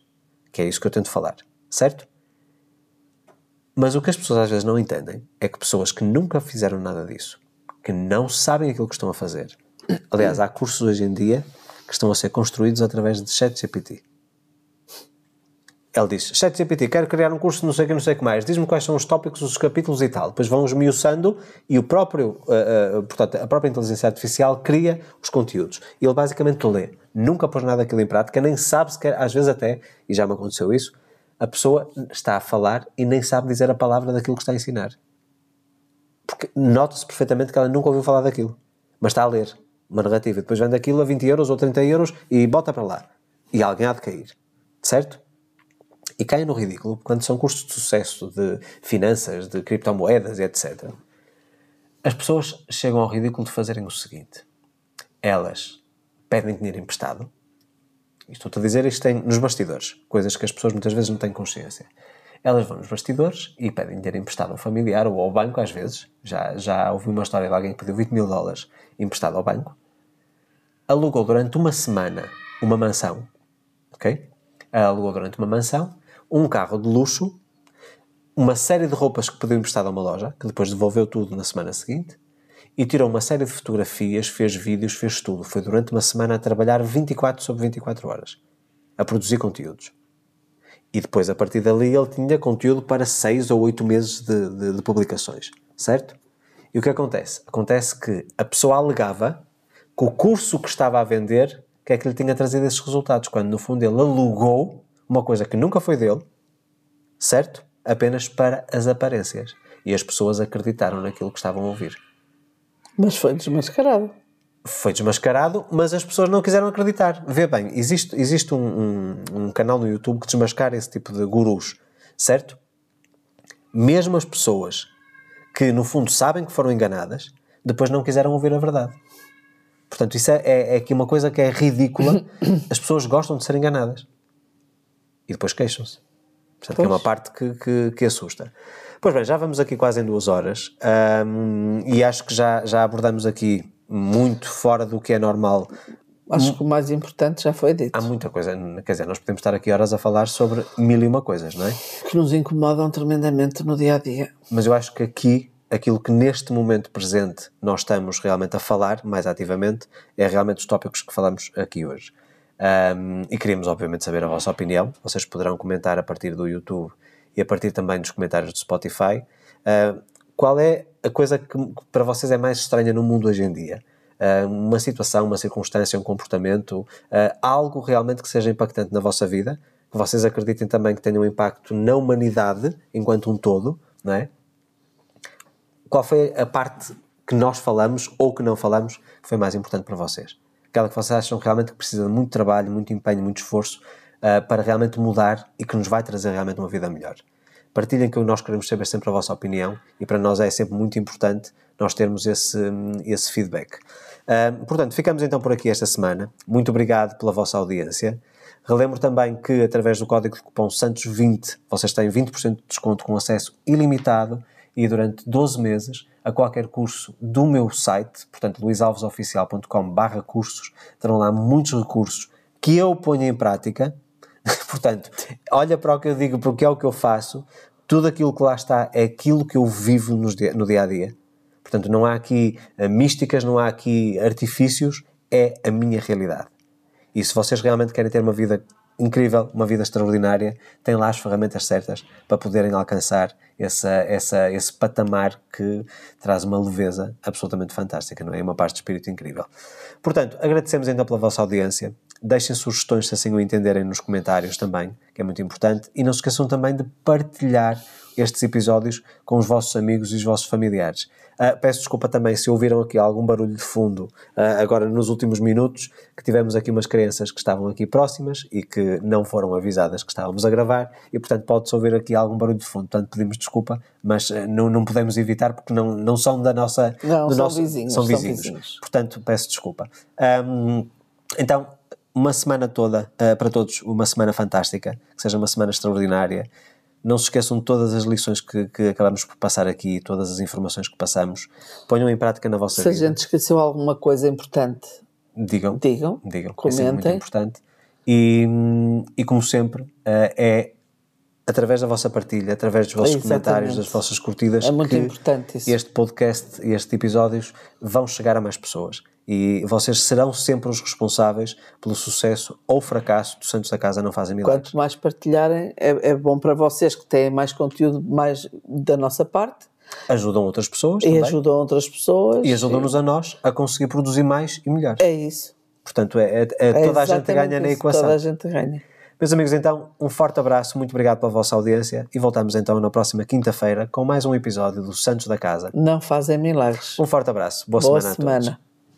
Speaker 1: Que é isso que eu tento falar, certo? Mas o que as pessoas às vezes não entendem é que pessoas que nunca fizeram nada disso, que não sabem aquilo que estão a fazer. Aliás, há cursos hoje em dia que estão a ser construídos através de ChatGPT. Ele diz, ChatGPT, quero criar um curso não sei o que, não sei o que mais, diz-me quais são os tópicos, os capítulos e tal. Depois vão esmiuçando e o próprio, uh, uh, portanto, a própria inteligência artificial cria os conteúdos. E ele basicamente lê. Nunca pôs nada daquilo em prática, nem sabe sequer, às vezes até, e já me aconteceu isso, a pessoa está a falar e nem sabe dizer a palavra daquilo que está a ensinar. Porque nota-se perfeitamente que ela nunca ouviu falar daquilo, mas está a ler. uma narrativa. Depois vende aquilo a 20 euros ou 30 euros e bota para lá. E alguém há de cair. Certo? E caem no ridículo quando são cursos de sucesso de finanças, de criptomoedas e etc. As pessoas chegam ao ridículo de fazerem o seguinte: elas pedem dinheiro emprestado. Estou-te a dizer isto tem nos bastidores, coisas que as pessoas muitas vezes não têm consciência. Elas vão nos bastidores e pedem dinheiro emprestado ao familiar ou ao banco, às vezes. Já, já ouvi uma história de alguém que pediu 20 mil dólares emprestado ao banco. Alugou durante uma semana uma mansão, ok? Alugou durante uma mansão, um carro de luxo, uma série de roupas que pediu emprestado a uma loja, que depois devolveu tudo na semana seguinte, e tirou uma série de fotografias, fez vídeos, fez tudo. Foi durante uma semana a trabalhar 24 sobre 24 horas, a produzir conteúdos. E depois, a partir dali, ele tinha conteúdo para 6 ou 8 meses de, de, de publicações, certo? E o que acontece? Acontece que a pessoa alegava que o curso que estava a vender que é que lhe tinha trazido esses resultados, quando no fundo ele alugou uma coisa que nunca foi dele, certo? Apenas para as aparências. E as pessoas acreditaram naquilo que estavam a ouvir.
Speaker 2: Mas foi desmascarado.
Speaker 1: Foi desmascarado, mas as pessoas não quiseram acreditar. Vê bem, existe, existe um, um, um canal no YouTube que desmascara esse tipo de gurus, certo? Mesmo as pessoas que no fundo sabem que foram enganadas, depois não quiseram ouvir a verdade. Portanto, isso é, é, é aqui uma coisa que é ridícula. As pessoas gostam de ser enganadas. E depois queixam-se. Portanto, é uma parte que, que, que assusta. Pois bem, já vamos aqui quase em duas horas um, e acho que já, já abordamos aqui muito fora do que é normal.
Speaker 2: Acho que o mais importante já foi dito.
Speaker 1: Há muita coisa, quer dizer, nós podemos estar aqui horas a falar sobre mil e uma coisas, não é?
Speaker 2: Que nos incomodam tremendamente no dia a dia.
Speaker 1: Mas eu acho que aqui, aquilo que neste momento presente nós estamos realmente a falar mais ativamente, é realmente os tópicos que falamos aqui hoje. Um, e queríamos, obviamente, saber a vossa opinião. Vocês poderão comentar a partir do YouTube e a partir também dos comentários do Spotify. Uh, qual é a coisa que para vocês é mais estranha no mundo hoje em dia? Uh, uma situação, uma circunstância, um comportamento, uh, algo realmente que seja impactante na vossa vida, que vocês acreditem também que tenha um impacto na humanidade enquanto um todo, não é? Qual foi a parte que nós falamos ou que não falamos que foi mais importante para vocês? Aquela que vocês acham realmente que precisa de muito trabalho, muito empenho, muito esforço uh, para realmente mudar e que nos vai trazer realmente uma vida melhor. Partilhem que nós queremos saber sempre a vossa opinião e para nós é sempre muito importante nós termos esse, esse feedback. Uh, portanto, ficamos então por aqui esta semana. Muito obrigado pela vossa audiência. Relembro também que através do código de cupom SANTOS20 vocês têm 20% de desconto com acesso ilimitado e durante 12 meses a qualquer curso do meu site, portanto luisalvesoficial.com cursos, terão lá muitos recursos que eu ponho em prática Portanto, olha para o que eu digo, porque é o que eu faço, tudo aquilo que lá está é aquilo que eu vivo no dia, a dia. Portanto, não há aqui uh, místicas, não há aqui artifícios, é a minha realidade. E se vocês realmente querem ter uma vida incrível, uma vida extraordinária, têm lá as ferramentas certas para poderem alcançar essa, essa, esse patamar que traz uma leveza absolutamente fantástica, não é? Uma paz de espírito incrível. Portanto, agradecemos então pela vossa audiência. Deixem sugestões se assim o entenderem nos comentários também, que é muito importante. E não se esqueçam também de partilhar estes episódios com os vossos amigos e os vossos familiares. Uh, peço desculpa também se ouviram aqui algum barulho de fundo uh, agora nos últimos minutos, que tivemos aqui umas crianças que estavam aqui próximas e que não foram avisadas que estávamos a gravar e, portanto, pode-se ouvir aqui algum barulho de fundo. Portanto, pedimos desculpa, mas uh, não, não podemos evitar porque não, não são da nossa...
Speaker 2: Não,
Speaker 1: do
Speaker 2: são
Speaker 1: nosso,
Speaker 2: vizinhos.
Speaker 1: São
Speaker 2: são
Speaker 1: vizinhos.
Speaker 2: vizinhos.
Speaker 1: Portanto, peço desculpa. Um, então, uma semana toda, para todos, uma semana fantástica, que seja uma semana extraordinária. Não se esqueçam de todas as lições que, que acabamos por passar aqui, todas as informações que passamos. Ponham em prática na vossa
Speaker 2: Se a
Speaker 1: vida.
Speaker 2: gente esqueceu alguma coisa importante,
Speaker 1: Digam,
Speaker 2: digam.
Speaker 1: digam, é sempre muito
Speaker 2: comentem.
Speaker 1: importante. E, e como sempre, uh, é através da vossa partilha, através dos vossos
Speaker 2: Exatamente.
Speaker 1: comentários, das vossas curtidas,
Speaker 2: É muito
Speaker 1: que
Speaker 2: importante isso.
Speaker 1: este podcast e estes episódios vão chegar a mais pessoas. E vocês serão sempre os responsáveis pelo sucesso ou fracasso do Santos da Casa Não Fazem Milagres.
Speaker 2: Quanto mais partilharem, é, é bom para vocês que têm mais conteúdo mais da nossa parte
Speaker 1: Ajudam outras pessoas
Speaker 2: e
Speaker 1: também.
Speaker 2: ajudam outras pessoas.
Speaker 1: E ajudam-nos a nós a conseguir produzir mais e melhor.
Speaker 2: É isso.
Speaker 1: Portanto, é, é- é
Speaker 2: É
Speaker 1: toda a gente
Speaker 2: exatamente
Speaker 1: ganha na equação.
Speaker 2: Toda a gente ganha.
Speaker 1: Meus amigos, então, um forte abraço, muito obrigado pela vossa audiência e voltamos então na próxima quinta-feira com mais um episódio do Santos da Casa.
Speaker 2: Não fazem milagres.
Speaker 1: Um forte abraço, boa,
Speaker 2: Boa
Speaker 1: semana a todos.
Speaker 2: semana.